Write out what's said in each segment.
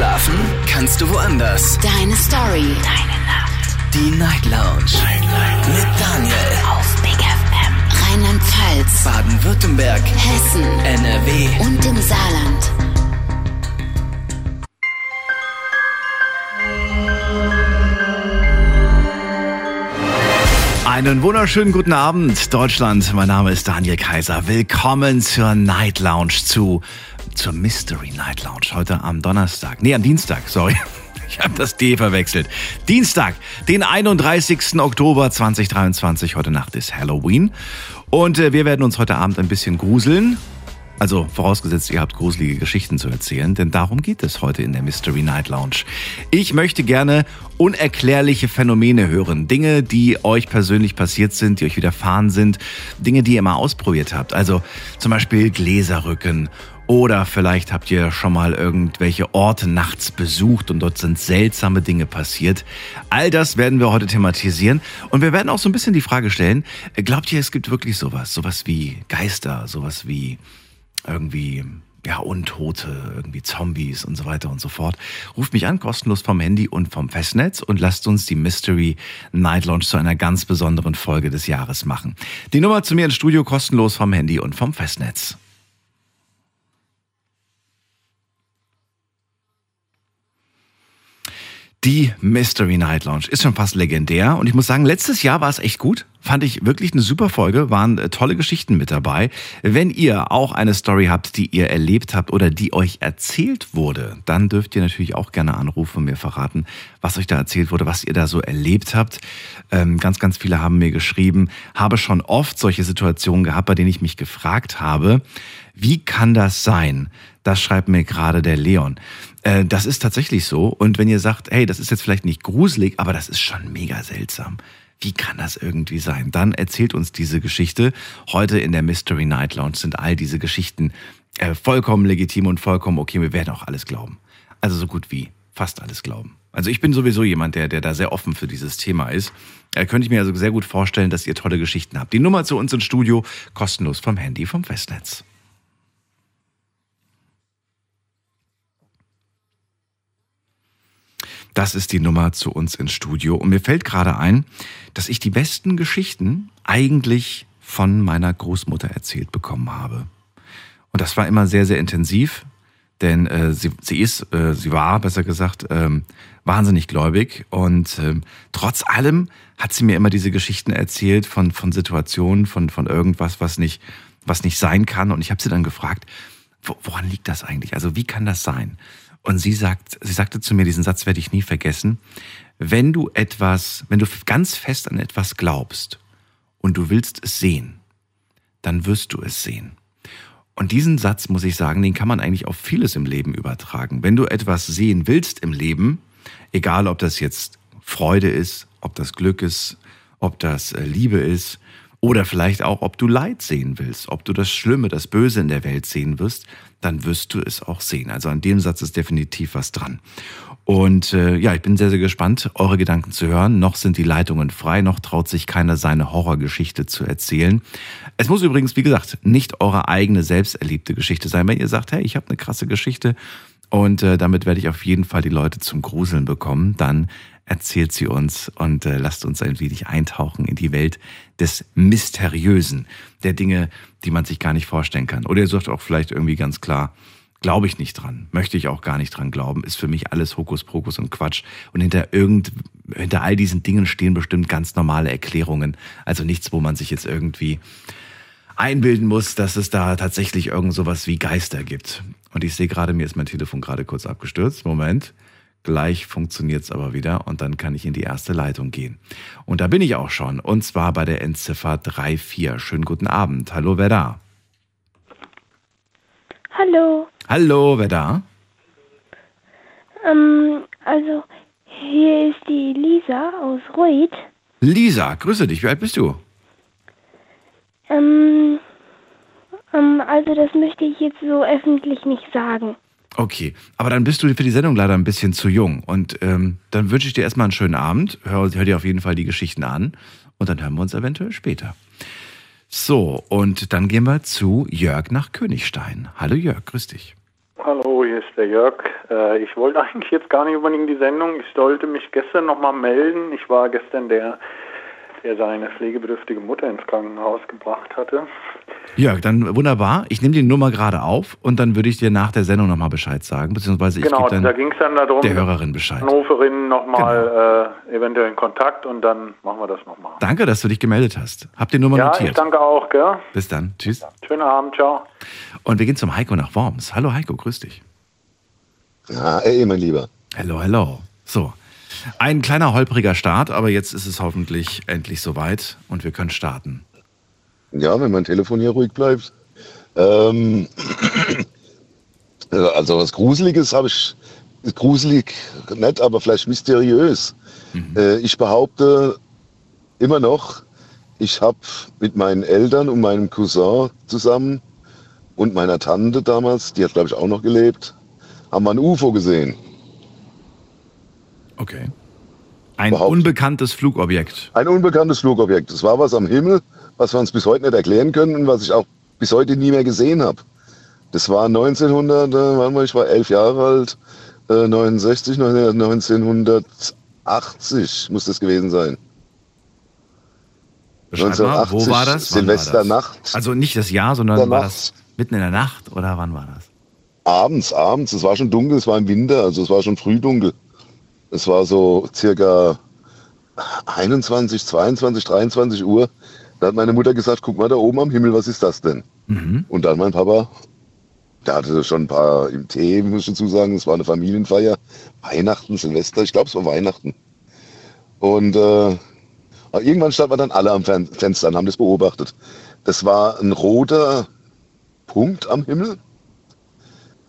Schlafen kannst du woanders. Deine Story. Deine Nacht. Die Night Lounge. Night, Night. Mit Daniel. Auf Big FM. Rheinland-Pfalz. Baden-Württemberg. Hessen. NRW. Und im Saarland. Einen wunderschönen guten Abend, Deutschland. Mein Name ist Daniel Kaiser. Willkommen zur Night Lounge, zu, zur Mystery Night Lounge. Heute am Donnerstag. Nee, am Dienstag, sorry. Ich habe das D verwechselt. Dienstag, den 31. Oktober 2023. Heute Nacht ist Halloween. Und äh, wir werden uns heute Abend ein bisschen gruseln. Also vorausgesetzt, ihr habt gruselige Geschichten zu erzählen, denn darum geht es heute in der Mystery Night Lounge. Ich möchte gerne unerklärliche Phänomene hören, Dinge, die euch persönlich passiert sind, die euch widerfahren sind, Dinge, die ihr mal ausprobiert habt. Also zum Beispiel Gläserrücken oder vielleicht habt ihr schon mal irgendwelche Orte nachts besucht und dort sind seltsame Dinge passiert. All das werden wir heute thematisieren. Und wir werden auch so ein bisschen die Frage stellen, glaubt ihr, es gibt wirklich sowas? Sowas wie Geister, sowas wie irgendwie ja, Untote, irgendwie Zombies und so weiter und so fort. Ruft mich an, kostenlos vom Handy und vom Festnetz und lasst uns die Mystery Night Launch zu einer ganz besonderen Folge des Jahres machen. Die Nummer zu mir ins Studio kostenlos vom Handy und vom Festnetz. Die Mystery Night Lounge ist schon fast legendär und ich muss sagen, letztes Jahr war es echt gut. Fand ich wirklich eine super Folge, waren äh, tolle Geschichten mit dabei. Wenn ihr auch eine Story habt, die ihr erlebt habt oder die euch erzählt wurde, dann dürft ihr natürlich auch gerne anrufen und mir verraten, was euch da erzählt wurde, was ihr da so erlebt habt. Ähm, ganz, ganz viele haben mir geschrieben, habe schon oft solche Situationen gehabt, bei denen ich mich gefragt habe, wie kann das sein? Das schreibt mir gerade der Leon. Äh, das ist tatsächlich so. Und wenn ihr sagt, hey, das ist jetzt vielleicht nicht gruselig, aber das ist schon mega seltsam. Wie kann das irgendwie sein? Dann erzählt uns diese Geschichte. Heute in der Mystery Night Lounge sind all diese Geschichten äh, vollkommen legitim und vollkommen okay. Wir werden auch alles glauben. Also so gut wie fast alles glauben. Also ich bin sowieso jemand, der, der da sehr offen für dieses Thema ist. Äh, könnte ich mir also sehr gut vorstellen, dass ihr tolle Geschichten habt. Die Nummer zu uns ins Studio, kostenlos vom Handy, vom Festnetz. Das ist die Nummer zu uns ins Studio. Und mir fällt gerade ein, dass ich die besten Geschichten eigentlich von meiner Großmutter erzählt bekommen habe. Und das war immer sehr, sehr intensiv, denn äh, sie, sie ist, äh, sie war, besser gesagt, ähm, wahnsinnig gläubig. Und ähm, trotz allem hat sie mir immer diese Geschichten erzählt von, von Situationen, von, von irgendwas, was nicht, was nicht sein kann. Und ich habe sie dann gefragt, woran liegt das eigentlich? Also wie kann das sein? Und sie sagt, sie sagte zu mir, diesen Satz werde ich nie vergessen. Wenn du etwas, wenn du ganz fest an etwas glaubst und du willst es sehen, dann wirst du es sehen. Und diesen Satz, muss ich sagen, den kann man eigentlich auf vieles im Leben übertragen. Wenn du etwas sehen willst im Leben, egal ob das jetzt Freude ist, ob das Glück ist, ob das äh, Liebe ist, oder vielleicht auch, ob du Leid sehen willst, ob du das Schlimme, das Böse in der Welt sehen wirst, dann wirst du es auch sehen. Also an dem Satz ist definitiv was dran. Und äh, ja, ich bin sehr, sehr gespannt, eure Gedanken zu hören. Noch sind die Leitungen frei, noch traut sich keiner seine Horrorgeschichte zu erzählen. Es muss übrigens, wie gesagt, nicht eure eigene selbst erlebte Geschichte sein. Wenn ihr sagt, hey, ich habe eine krasse Geschichte und äh, damit werde ich auf jeden Fall die Leute zum Gruseln bekommen, dann erzählt sie uns und äh, lasst uns ein wenig eintauchen in die Welt des Mysteriösen, der Dinge, die man sich gar nicht vorstellen kann. Oder ihr sagt auch vielleicht irgendwie ganz klar, glaube ich nicht dran, möchte ich auch gar nicht dran glauben, ist für mich alles Hokuspokus und Quatsch. Und hinter irgend, hinter all diesen Dingen stehen bestimmt ganz normale Erklärungen. Also nichts, wo man sich jetzt irgendwie einbilden muss, dass es da tatsächlich irgend sowas wie Geister gibt. Und ich sehe gerade, mir ist mein Telefon gerade kurz abgestürzt. Moment. Gleich funktioniert es aber wieder und dann kann ich in die erste Leitung gehen. Und da bin ich auch schon. Und zwar bei der Endziffer 34. Schönen guten Abend. Hallo, wer da? Hallo. Hallo, wer da? Ähm, also, hier ist die Lisa aus Ruid. Lisa, grüße dich. Wie alt bist du? Ähm, ähm, also das möchte ich jetzt so öffentlich nicht sagen. Okay, aber dann bist du für die Sendung leider ein bisschen zu jung. Und ähm, dann wünsche ich dir erstmal einen schönen Abend. Hör, hör dir auf jeden Fall die Geschichten an. Und dann hören wir uns eventuell später. So, und dann gehen wir zu Jörg nach Königstein. Hallo Jörg, grüß dich. Hallo, hier ist der Jörg. Äh, ich wollte eigentlich jetzt gar nicht unbedingt die Sendung. Ich sollte mich gestern nochmal melden. Ich war gestern der, der seine pflegebedürftige Mutter ins Krankenhaus gebracht hatte. Jörg, dann wunderbar. Ich nehme die Nummer gerade auf und dann würde ich dir nach der Sendung nochmal Bescheid sagen, beziehungsweise ich genau, gebe da dann ging es dann darum, der Hörerin Bescheid. Hannoverin nochmal äh, eventuell in Kontakt und dann machen wir das nochmal. Danke, dass du dich gemeldet hast. Hab die Nummer Ja, ich notiert. danke auch, gell? Bis dann. Tschüss. Schönen Abend, ciao. Und wir gehen zum Heiko nach Worms. Hallo Heiko, grüß dich. Ja, ey, mein Lieber. Hello, hello. So, ein kleiner holpriger Start, aber jetzt ist es hoffentlich endlich soweit und wir können starten. Ja, wenn mein Telefon hier ruhig bleibt. Ähm, also was Gruseliges habe ich, gruselig nicht, aber vielleicht mysteriös. Äh, ich behaupte immer noch, ich habe mit meinen Eltern und meinem Cousin zusammen und meiner Tante damals, die hat glaube ich auch noch gelebt, haben wir ein UFO gesehen. Okay. Ein Überhaupt. unbekanntes Flugobjekt. Ein unbekanntes Flugobjekt. Es war was am Himmel, was wir uns bis heute nicht erklären können und was ich auch bis heute nie mehr gesehen habe. Das war 1900, äh, ich war elf Jahre alt, äh, 69, 1980 muss das gewesen sein. Beschreib mal, wo 1980, war das? Wann war das? Silvesternacht. Also nicht das Jahr, sondern Der war Nacht. das mitten in der Nacht oder wann war das? Abends, abends, es war schon dunkel, es war im Winter, also es war schon früh dunkel. Es war so circa 21, 22, 23 Uhr. Da hat meine Mutter gesagt, guck mal da oben am Himmel, was ist das denn? Mhm. Und dann mein Papa, der hatte schon ein paar im Tee, muss ich dazu sagen, es war eine Familienfeier. Weihnachten, Silvester, ich glaube es war Weihnachten. Und äh, irgendwann standen wir dann alle am Fen Fenster und haben das beobachtet. Das war ein roter Punkt am Himmel.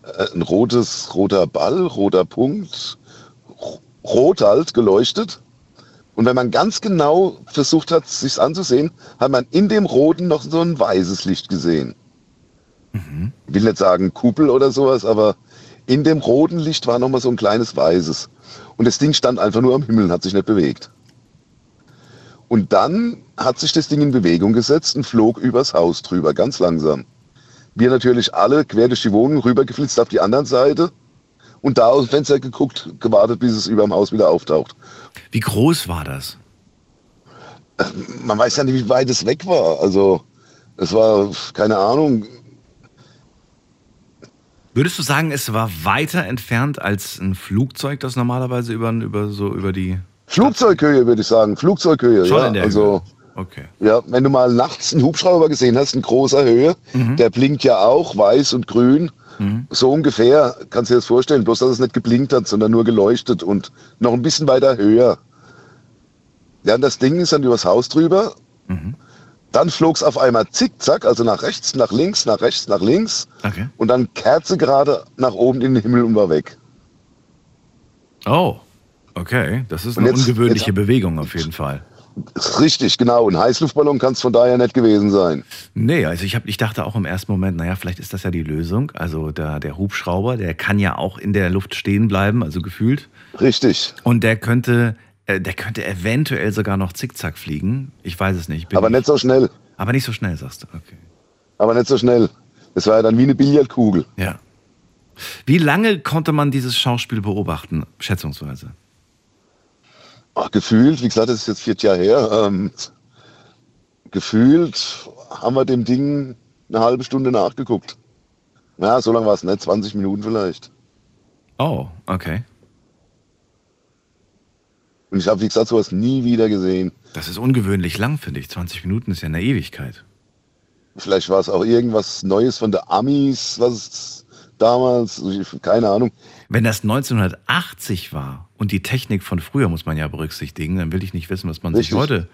Äh, ein rotes, roter Ball, roter Punkt, rot halt, geleuchtet. Und wenn man ganz genau versucht hat, sich anzusehen, hat man in dem Roten noch so ein weißes Licht gesehen. Ich will nicht sagen Kuppel oder sowas, aber in dem roten Licht war noch mal so ein kleines weißes. Und das Ding stand einfach nur am Himmel und hat sich nicht bewegt. Und dann hat sich das Ding in Bewegung gesetzt und flog übers Haus drüber, ganz langsam. Wir natürlich alle quer durch die Wohnung rübergeflitzt auf die andere Seite und da aus dem Fenster geguckt, gewartet, bis es über dem Haus wieder auftaucht. Wie groß war das? Man weiß ja nicht, wie weit es weg war. Also es war, keine Ahnung, Würdest du sagen, es war weiter entfernt als ein Flugzeug, das normalerweise über, über, so über die. Flugzeughöhe würde ich sagen, Flugzeughöhe. Schon ja. in der also, Höhe. Okay. Ja, wenn du mal nachts einen Hubschrauber gesehen hast, in großer Höhe, Mhm. der blinkt ja auch weiß und grün. So ungefähr, kannst du dir das vorstellen, bloß dass es nicht geblinkt hat, sondern nur geleuchtet und noch ein bisschen weiter höher. Ja, und das Ding ist dann übers Haus drüber. Mhm. Dann flog es auf einmal zickzack, also nach rechts, nach links, nach rechts, nach links. Okay. Und dann Kerze gerade nach oben in den Himmel und war weg. Oh, okay. Das ist eine jetzt- ungewöhnliche jetzt- Bewegung auf jeden Fall. Richtig, genau. Ein Heißluftballon kann es von daher nicht gewesen sein. Nee, also ich, hab, ich dachte auch im ersten Moment, naja, vielleicht ist das ja die Lösung. Also der, der Hubschrauber, der kann ja auch in der Luft stehen bleiben, also gefühlt. Richtig. Und der könnte, äh, der könnte eventuell sogar noch zickzack fliegen. Ich weiß es nicht. Aber ich- nicht so schnell. aber nicht so schnell, sagst du. Okay. Aber nicht so schnell. Das war ja dann wie eine Billardkugel. Ja. Wie lange konnte man dieses Schauspiel beobachten, schätzungsweise? Ach, gefühlt, wie gesagt, das ist jetzt vier Jahre her. Ähm, gefühlt haben wir dem Ding eine halbe Stunde nachgeguckt. Ja, so lange war es nicht, 20 Minuten vielleicht. Oh, okay. Und ich habe, wie gesagt, sowas nie wieder gesehen. Das ist ungewöhnlich lang, finde ich. 20 Minuten ist ja eine Ewigkeit. Vielleicht war es auch irgendwas Neues von der Amis, was damals, keine Ahnung. Wenn das 1980 war und die Technik von früher muss man ja berücksichtigen, dann will ich nicht wissen, was man sich Richtig. heute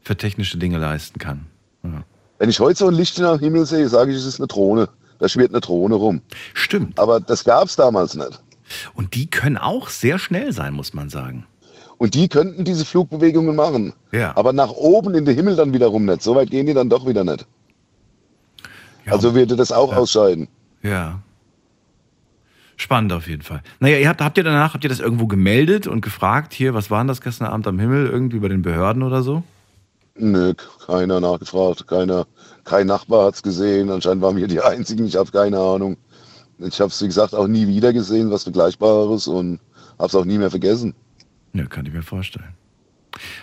für technische Dinge leisten kann. Ja. Wenn ich heute so ein Licht am Himmel sehe, sage ich, es ist eine Drohne. Da schwirrt eine Drohne rum. Stimmt. Aber das gab es damals nicht. Und die können auch sehr schnell sein, muss man sagen. Und die könnten diese Flugbewegungen machen. Ja. Aber nach oben in den Himmel dann wiederum nicht. So weit gehen die dann doch wieder nicht. Ja, Also würde das auch ausscheiden. ja. Spannend auf jeden Fall. Naja, ihr habt, habt ihr danach, habt ihr das irgendwo gemeldet und gefragt, hier, was war denn das gestern Abend am Himmel, irgendwie bei den Behörden oder so? Nö, keiner nachgefragt, keiner, kein Nachbar hat's gesehen. Anscheinend waren wir die Einzigen, ich habe keine Ahnung. Ich habe es, wie gesagt, auch nie wieder gesehen, was Vergleichbares und habe es auch nie mehr vergessen. Ja, kann ich mir vorstellen.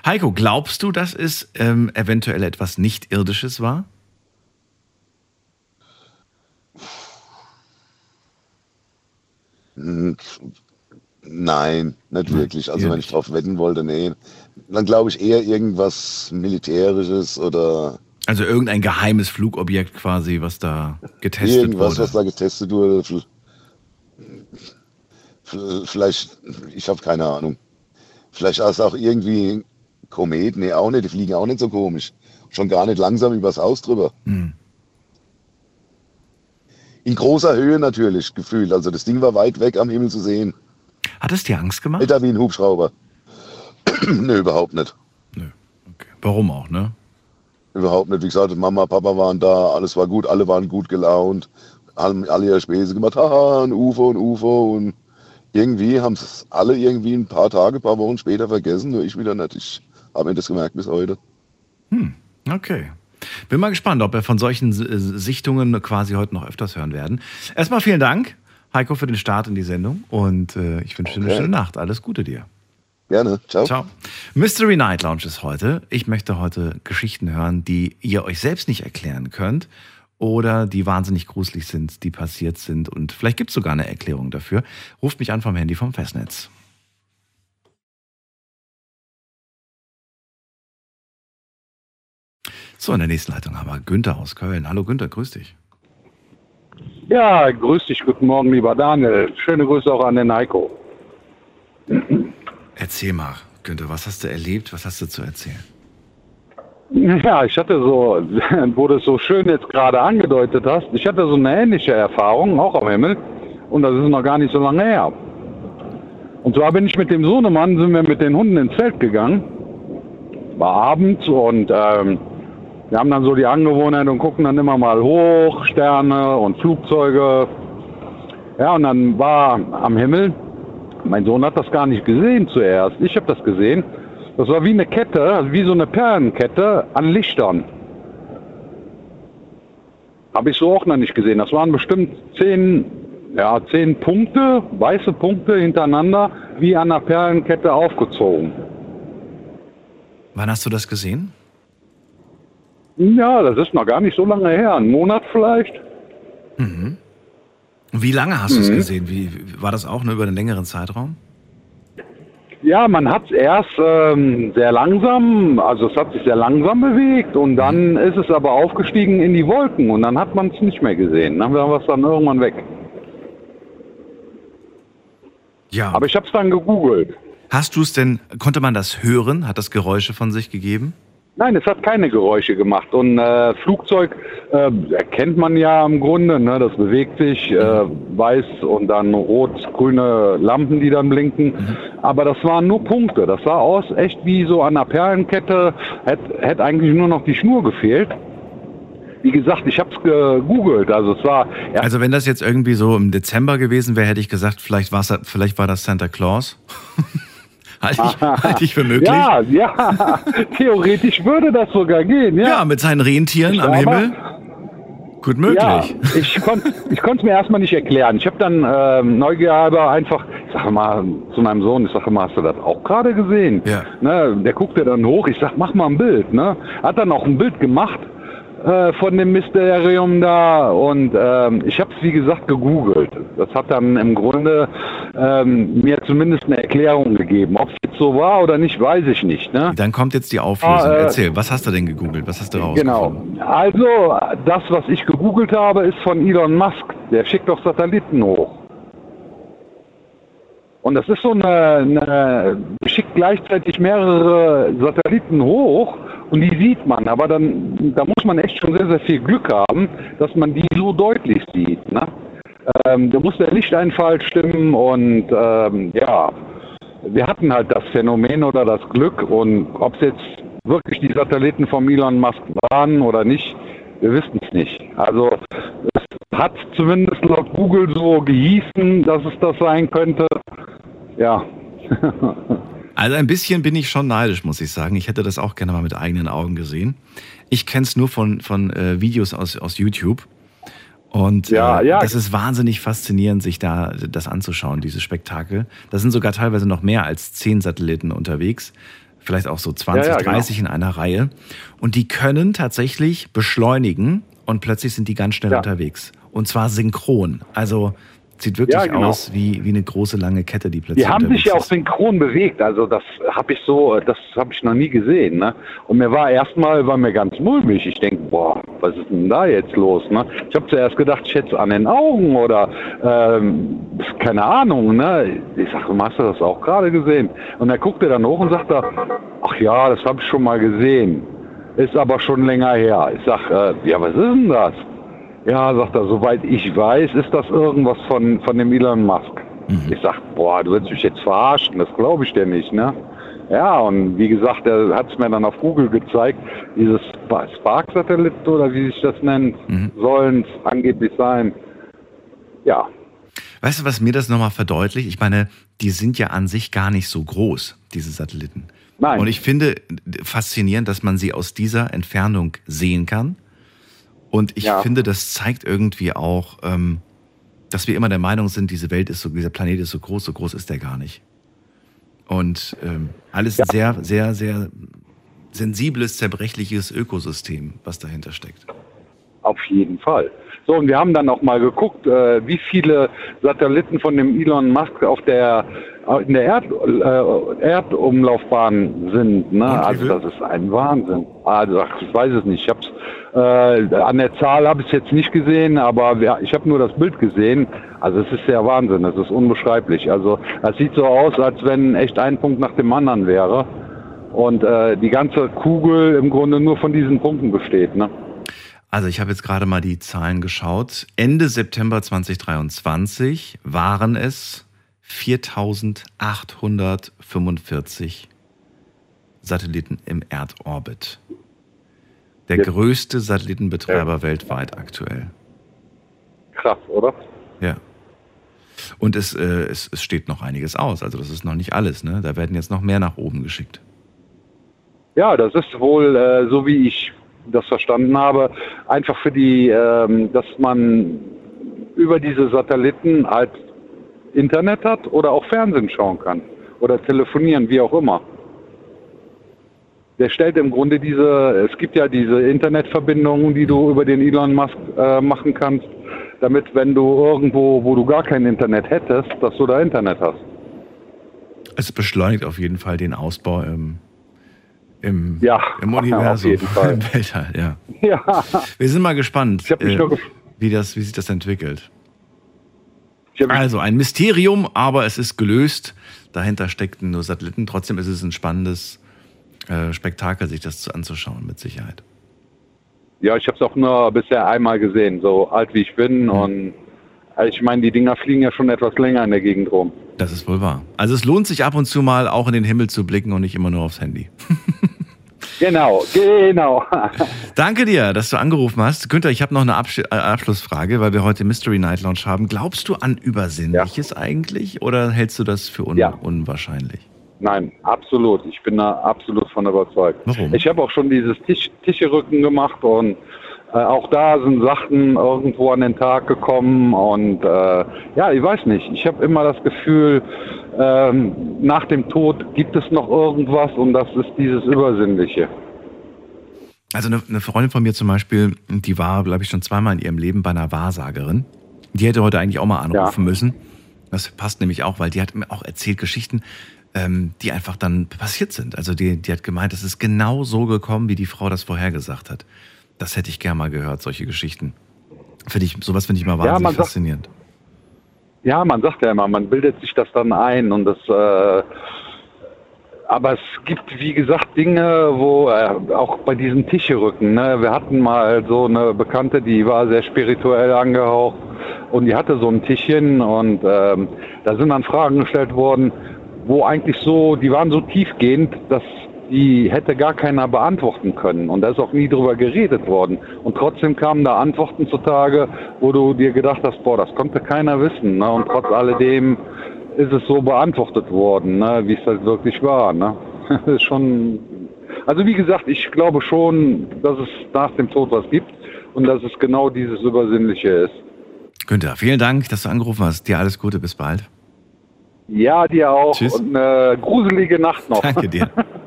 Heiko, glaubst du, dass es ähm, eventuell etwas Nicht-Irdisches war? Nein, nicht wirklich. Also wenn ich drauf wetten wollte, nee. Dann glaube ich eher irgendwas Militärisches oder Also irgendein geheimes Flugobjekt quasi, was da getestet irgendwas, wurde. was da getestet wurde. Vielleicht, ich habe keine Ahnung. Vielleicht ist es auch irgendwie Komet. Nee, auch nicht. Die fliegen auch nicht so komisch. Schon gar nicht langsam übers Haus drüber. Hm. In großer Höhe natürlich gefühlt. Also das Ding war weit weg am Himmel zu sehen. Hat es dir Angst gemacht? Älter wie ein Hubschrauber. Nö, überhaupt nicht. Nö. Okay. Warum auch, ne? Überhaupt nicht. Wie gesagt, Mama, Papa waren da, alles war gut, alle waren gut gelaunt, haben alle ihre Späße gemacht, haha, ein UFO, ein UFO und irgendwie haben es alle irgendwie ein paar Tage, ein paar Wochen später vergessen, nur ich wieder nicht. Ich habe mir das gemerkt bis heute. Okay. Bin mal gespannt, ob wir von solchen äh, Sichtungen quasi heute noch öfters hören werden. Erstmal vielen Dank, Heiko, für den Start in die Sendung und äh, ich wünsche dir eine Okay. schöne Nacht. Alles Gute dir. Gerne. Ciao. Ciao. Mystery Night Lounge ist heute. Ich möchte heute Geschichten hören, die ihr euch selbst nicht erklären könnt oder die wahnsinnig gruselig sind, die passiert sind und vielleicht gibt es sogar eine Erklärung dafür. Ruft mich an vom Handy vom Festnetz. So, in der nächsten Leitung haben wir Günther aus Köln. Hallo Günther, grüß dich. Ja, grüß dich, guten Morgen, lieber Daniel. Schöne Grüße auch an den Heiko. Erzähl mal, Günther, was hast du erlebt? Was hast du zu erzählen? Ja, ich hatte so, wo du es so schön jetzt gerade angedeutet hast, ich hatte so eine ähnliche Erfahrung, auch am Himmel, und das ist noch gar nicht so lange her. Und zwar bin ich mit dem Sohnemann, sind wir mit den Hunden ins Feld gegangen, war abends und ähm, wir haben dann so die Angewohnheit und gucken dann immer mal hoch, Sterne und Flugzeuge. Ja, und dann war am Himmel, mein Sohn hat das gar nicht gesehen zuerst, ich habe das gesehen. Das war wie eine Kette, also wie so eine Perlenkette an Lichtern. Habe ich so auch noch nicht gesehen. Das waren bestimmt zehn, ja, zehn Punkte, weiße Punkte hintereinander, wie an einer Perlenkette aufgezogen. Wann hast du das gesehen? Ja, das ist noch gar nicht so lange her. Ein Monat vielleicht. Und Wie lange hast du Mhm. es gesehen? Wie, war das auch nur über einen längeren Zeitraum? Ja, man hat es erst ähm, sehr langsam, also es hat sich sehr langsam bewegt und dann ist es aber aufgestiegen in die Wolken und dann hat man es nicht mehr gesehen. Dann war es dann irgendwann weg. Ja. Aber ich habe es dann gegoogelt. Hast du es denn, konnte man das hören? Hat das Geräusche von sich gegeben? Nein, es hat keine Geräusche gemacht. Und äh, Flugzeug äh, erkennt man ja im Grunde, ne? das bewegt sich, äh, weiß und dann rot-grüne Lampen, die dann blinken. Aber das waren nur Punkte. Das sah aus echt wie so an einer Perlenkette. Hätte hätt eigentlich nur noch die Schnur gefehlt. Wie gesagt, ich habe es gegoogelt. Also es war ja, Also wenn das jetzt irgendwie so im Dezember gewesen wäre, hätte ich gesagt, vielleicht, vielleicht war das Santa Claus. halte ich, halte ich für möglich. ja, ja, theoretisch würde das sogar gehen. Ja, Ja, mit seinen Rentieren am Aber- Himmel. Gut möglich. Ja, ich konnte ich es mir erstmal nicht erklären. Ich habe dann ähm, neugierhalber einfach, ich sage mal zu meinem Sohn, ich sage mal, hast du das auch gerade gesehen? Ja. Ne, der guckte dann hoch, ich sag, mach mal ein Bild. Ne? Hat dann auch ein Bild gemacht äh, von dem Mysterium da und ähm, ich habe es wie gesagt gegoogelt. Das hat dann im Grunde ähm, mir zumindest eine Erklärung gegeben. Ob es jetzt so war oder nicht, weiß ich nicht. Ne? Dann kommt jetzt die Auflösung. Ah, äh, Erzähl, was hast du denn gegoogelt? Was hast du rausgefunden? Genau. Also, das, was ich gegoogelt habe, ist von Elon Musk. Der schickt doch Satelliten hoch. Und das ist so eine, eine schickt gleichzeitig mehrere Satelliten hoch und die sieht man. Aber dann, da muss man echt schon sehr, sehr viel Glück haben, dass man die so deutlich sieht. Ne? Ähm, da muss der Lichteinfall stimmen und ähm, ja, wir hatten halt das Phänomen oder das Glück und ob es jetzt wirklich die Satelliten von Elon Musk waren oder nicht, wir wissen es nicht. Also es hat zumindest laut Google so gehießen, dass es das sein könnte. Ja. Also ein bisschen bin ich schon neidisch, muss ich sagen. Ich hätte das auch gerne mal mit eigenen Augen gesehen. Ich kenne es nur von, von äh, Videos aus, aus YouTube. Und Ja, äh, ja. das ist wahnsinnig faszinierend, sich da das anzuschauen, dieses Spektakel. Da sind sogar teilweise noch mehr als zehn Satelliten unterwegs. Vielleicht auch so 20, Ja, ja, genau. 30 in einer Reihe. Und die können tatsächlich beschleunigen und plötzlich sind die ganz schnell unterwegs. Und zwar synchron. Also sieht wirklich Ja, genau. aus wie, wie eine große lange Kette, die plötzlich Die haben sich ja auch synchron bewegt. Also das habe ich so, das habe ich noch nie gesehen. Ne? Und mir war erstmal war mir ganz mulmig. Ich denke, boah, was ist denn da jetzt los? Ne? Ich habe zuerst gedacht, ich hätte es an den Augen oder ähm, keine Ahnung. Ne? Ich sage, hast du das auch gerade gesehen? Und er guckte dann hoch und sagte, ach ja, das habe ich schon mal gesehen. Ist aber schon länger her. Ich sag, äh, ja, was ist denn das? Ja, sagt er, soweit ich weiß, ist das irgendwas von, von dem Elon Musk. Ich sag, boah, du willst mich jetzt verarschen, das glaube ich dir nicht, ne? Ja, und wie gesagt, er hat es mir dann auf Google gezeigt, dieses Spa- Spark-Satellit oder wie sich das nennt, sollen es angeblich sein. Ja, Weißt du, was mir das nochmal verdeutlicht? Ich meine, die sind ja an sich gar nicht so groß, diese Satelliten. Nein. Und ich finde faszinierend, dass man sie aus dieser Entfernung sehen kann. Und ich Ja. finde, das zeigt irgendwie auch, ähm, dass wir immer der Meinung sind, diese Welt ist so, dieser Planet ist so groß, so groß ist der gar nicht. Und ähm, alles sehr, sehr, sehr sensibles, zerbrechliches Ökosystem, was dahinter steckt. Auf jeden Fall. So, und wir haben dann auch mal geguckt, äh, wie viele Satelliten von dem Elon Musk auf der in der Erd, äh, Erdumlaufbahn sind. Ne? Also das ist ein Wahnsinn. Also ach, ich weiß es nicht. Ich hab's, äh, an der Zahl habe ich es jetzt nicht gesehen, aber wir, ich habe nur das Bild gesehen. Also es ist der Wahnsinn. Es ist unbeschreiblich. Also es sieht so aus, als wenn echt ein Punkt nach dem anderen wäre. Und äh, die ganze Kugel im Grunde nur von diesen Punkten besteht. Ne? Also ich habe jetzt gerade mal die Zahlen geschaut. Ende September 2023 waren es 4845 Satelliten im Erdorbit. Der Ja. größte Satellitenbetreiber weltweit aktuell. Krass, oder? Ja. Und es, äh, es, es steht noch einiges aus. Also das ist noch nicht alles. Ne? Da werden jetzt noch mehr nach oben geschickt. Ja, das ist wohl, äh, so wie ich das verstanden habe, einfach für die, ähm, dass man über diese Satelliten halt Internet hat oder auch Fernsehen schauen kann oder telefonieren, wie auch immer. Der stellt im Grunde diese, es gibt ja diese Internetverbindungen, die du über den Elon Musk äh, machen kannst, damit wenn du irgendwo, wo du gar kein Internet hättest, dass du da Internet hast. Es beschleunigt auf jeden Fall den Ausbau im, im, Ja, im Universum, im Weltall. Ja. Ja, Wir sind mal gespannt, äh, wie, das, wie sich das entwickelt. Also ein Mysterium, aber es ist gelöst. Dahinter steckten nur Satelliten. Trotzdem ist es ein spannendes äh, Spektakel, sich das zu- anzuschauen, mit Sicherheit. Ja, ich habe es auch nur bisher einmal gesehen, so alt wie ich bin. Und also ich meine, die Dinger fliegen ja schon etwas länger in der Gegend rum. Das ist wohl wahr. Also es lohnt sich ab und zu mal auch in den Himmel zu blicken und nicht immer nur aufs Handy. Genau, genau. Danke dir, dass du angerufen hast. Günther, ich habe noch eine Absch äh, Abschlussfrage, weil wir heute Mystery Night Lounge haben. Glaubst du an Übersinnliches eigentlich oder hältst du das für un Ja. unwahrscheinlich? Nein, absolut. Ich bin da absolut von überzeugt. Warum? Ich habe auch schon dieses Tisch, Tischrücken gemacht und äh, auch da sind Sachen irgendwo an den Tag gekommen und äh, ja, ich weiß nicht. Ich habe immer das Gefühl, ähm, nach dem Tod gibt es noch irgendwas und das ist dieses Übersinnliche. Also eine, eine Freundin von mir zum Beispiel, die war, glaube ich, schon zweimal in ihrem Leben bei einer Wahrsagerin. Die hätte heute eigentlich auch mal anrufen müssen. Das passt nämlich auch, weil die hat mir auch erzählt Geschichten, ähm, die einfach dann passiert sind. Also die, die hat gemeint, es ist genau so gekommen, wie die Frau das vorhergesagt hat. Das hätte ich gern mal gehört, solche Geschichten. Finde ich, sowas finde ich mal wahnsinnig sagt- faszinierend. Ja, man sagt ja immer, man bildet sich das dann ein und das. Äh, aber es gibt, wie gesagt, Dinge, wo äh, auch bei diesen Tischrücken, ne, wir hatten mal so eine Bekannte, die war sehr spirituell angehaucht und die hatte so ein Tischchen und ähm, da sind dann Fragen gestellt worden, wo eigentlich so, die waren so tiefgehend, dass die hätte gar keiner beantworten können. Und da ist auch nie drüber geredet worden. Und trotzdem kamen da Antworten zutage, wo du dir gedacht hast, boah, das konnte keiner wissen. Ne? Und trotz alledem ist es so beantwortet worden, ne? wie es halt wirklich war. Ne? Das ist schon. Also wie gesagt, ich glaube schon, dass es nach dem Tod was gibt. und dass es genau dieses Übersinnliche ist. Günther, vielen Dank, dass du angerufen hast. Dir alles Gute, bis bald. Ja, dir auch. Tschüss. Und eine gruselige Nacht noch. Danke dir.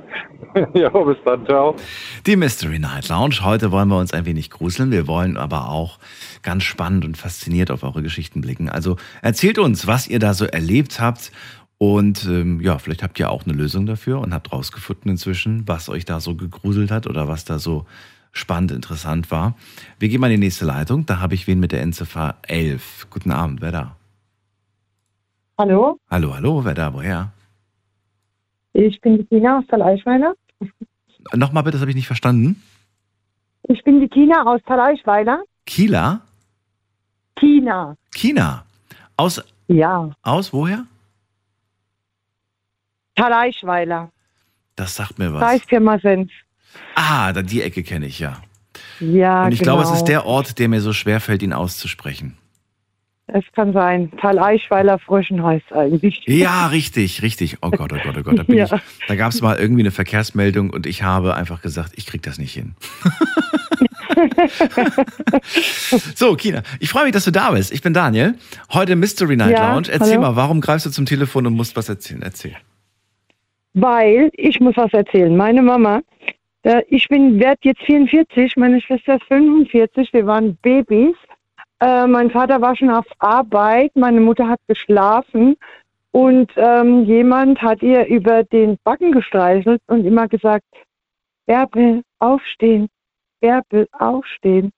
ja, bis dann. Ciao. Die Mystery Night Lounge. Heute wollen wir uns ein wenig gruseln. Wir wollen aber auch ganz spannend und fasziniert auf eure Geschichten blicken. Also erzählt uns, was ihr da so erlebt habt. Und ähm, ja, vielleicht habt ihr auch eine Lösung dafür und habt rausgefunden inzwischen, was euch da so gegruselt hat oder was da so spannend, interessant war. Wir gehen mal in die nächste Leitung. Da habe ich wen mit der Endziffer 11. Guten Abend, wer da? Hallo, Hallo, hallo, wer da? Woher? ich bin die Tina aus Taleischweiler. Nochmal bitte, das habe ich nicht verstanden. Ich bin die Tina aus Taleischweiler. Kila? Tina, China. Aus, ja, aus woher? Taleischweiler. Das sagt mir was. Reisfirma Senf. Ah, da- die Ecke kenne ich ja. Ja, Und ich genau. glaube, es ist der Ort, der mir so schwer fällt, ihn auszusprechen. Es kann sein. Taleischweiler Fröschen heißt eigentlich. Ja, richtig, richtig. Oh Gott, oh Gott, oh Gott. Da, bin Ja. ich, da gab es mal irgendwie eine Verkehrsmeldung und ich habe einfach gesagt, ich krieg das nicht hin. so, Kina, ich freue mich, dass du da bist. Ich bin Daniel. Heute Mystery Night Ja, Lounge. Erzähl hallo. mal, warum greifst du zum Telefon und musst was erzählen? Erzähl. Weil, ich muss was erzählen. Meine Mama, äh, ich bin, werde jetzt 44, meine Schwester ist 45, wir waren Babys. Äh, mein Vater war schon auf Arbeit, meine Mutter hat geschlafen und ähm, jemand hat ihr über den Backen gestreichelt und immer gesagt, Bärbel, aufstehen, Bärbel, aufstehen.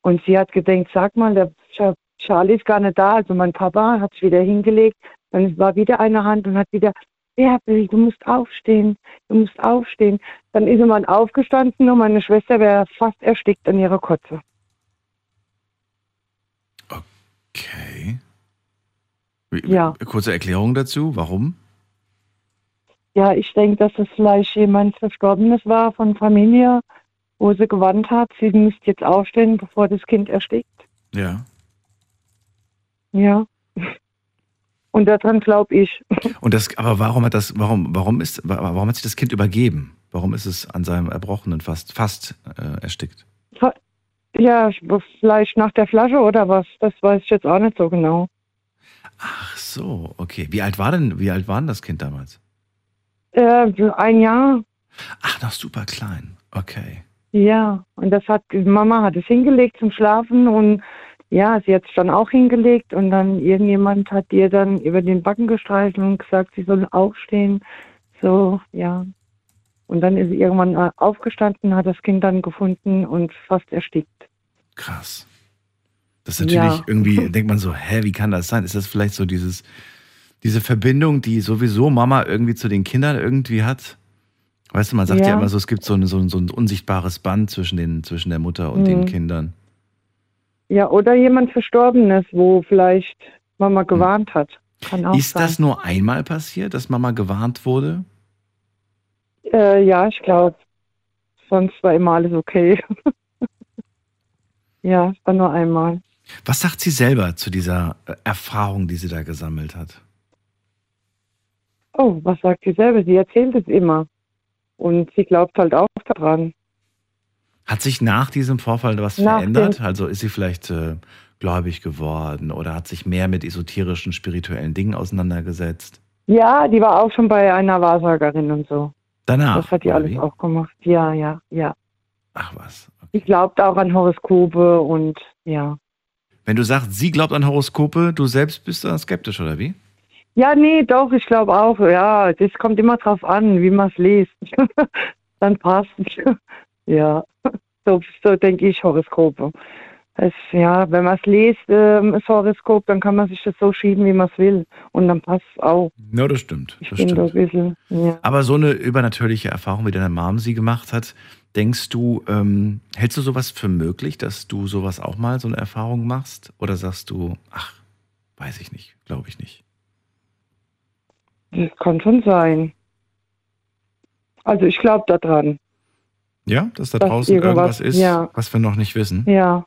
Und sie hat gedacht, sag mal, der Cha- Charlie ist gar nicht da. Also mein Papa hat sich wieder hingelegt, dann war wieder eine Hand und hat wieder, Bärbel, du musst aufstehen, du musst aufstehen. Dann ist mal aufgestanden und meine Schwester wäre fast erstickt an ihrer Kotze. Okay. Ja. Kurze Erklärung dazu. Warum? Ja, ich denke, dass es vielleicht jemand Verstorbenes war von Familie, wo sie gewarnt hat, sie müsste jetzt aufstehen, bevor das Kind erstickt. Ja. Ja. Und daran glaube ich. Und das, aber warum hat das, warum, warum ist, warum hat sich das Kind übergeben? Warum ist es an seinem Erbrochenen fast, fast äh, erstickt? Ja, vielleicht nach der Flasche oder was? Das weiß ich jetzt auch nicht so genau. Ach so, okay. Wie alt war denn, wie alt war denn das Kind damals? Äh, ein Jahr, Ach, noch super klein. Okay. ja. Und das hat, Mama hat es hingelegt zum Schlafen und ja, sie hat es dann auch hingelegt und dann irgendjemand hat ihr dann über den Backen gestreichelt und gesagt, sie soll aufstehen. So, ja. Und dann ist sie irgendwann äh, aufgestanden, hat das Kind dann gefunden und fast erstickt. Krass. Das ist natürlich Ja. irgendwie, denkt man so, hä, wie kann das sein? Ist das vielleicht so dieses, diese Verbindung, die sowieso Mama irgendwie zu den Kindern irgendwie hat? Weißt du, man sagt ja, Ja. immer so, es gibt so, eine, so, ein, so ein unsichtbares Band zwischen, den, zwischen der Mutter und den Mhm. Kindern. Ja, oder jemand Verstorbenes, wo vielleicht Mama gewarnt hat. Kann auch Ist sein. das nur einmal passiert, dass Mama gewarnt wurde? Äh, ja, ich glaube. Sonst war immer alles okay. ja, es war nur einmal. Was sagt sie selber zu dieser äh, Erfahrung, die sie da gesammelt hat? Oh, was sagt sie selber? Sie erzählt es immer. Und sie glaubt halt auch daran. Hat sich nach diesem Vorfall was Nach verändert? Also ist sie vielleicht äh, gläubig geworden oder hat sich mehr mit esoterischen, spirituellen Dingen auseinandergesetzt? Ja, die war auch schon bei einer Wahrsagerin und so. Danach? das hat die alles wie? auch gemacht. Ja, ja, ja. Ach was. Sie glaubt auch an Horoskope und ja. Wenn du sagst, sie glaubt an Horoskope, du selbst bist da skeptisch, oder wie? Ja, nee, doch, ich glaube auch. Ja, das kommt immer drauf an, wie man es liest. Dann passt es. ja, so, so denke ich Horoskope. Es, ja, wenn man es liest, ähm, das Horoskop, dann kann man sich das so schieben, wie man es will. Und dann passt es auch. Ja, das stimmt. Ich Das so stimmt. bisschen, ja. Aber so eine übernatürliche Erfahrung, wie deine Mom sie gemacht hat, denkst du, ähm, hältst du sowas für möglich, dass du sowas auch mal, so eine Erfahrung machst? Oder sagst du, ach, weiß ich nicht, glaube ich nicht? Das kann schon sein. Also ich glaube daran. Ja, dass da Dass draußen irgendwas- irgendwas ist, ja. was wir noch nicht wissen. Ja,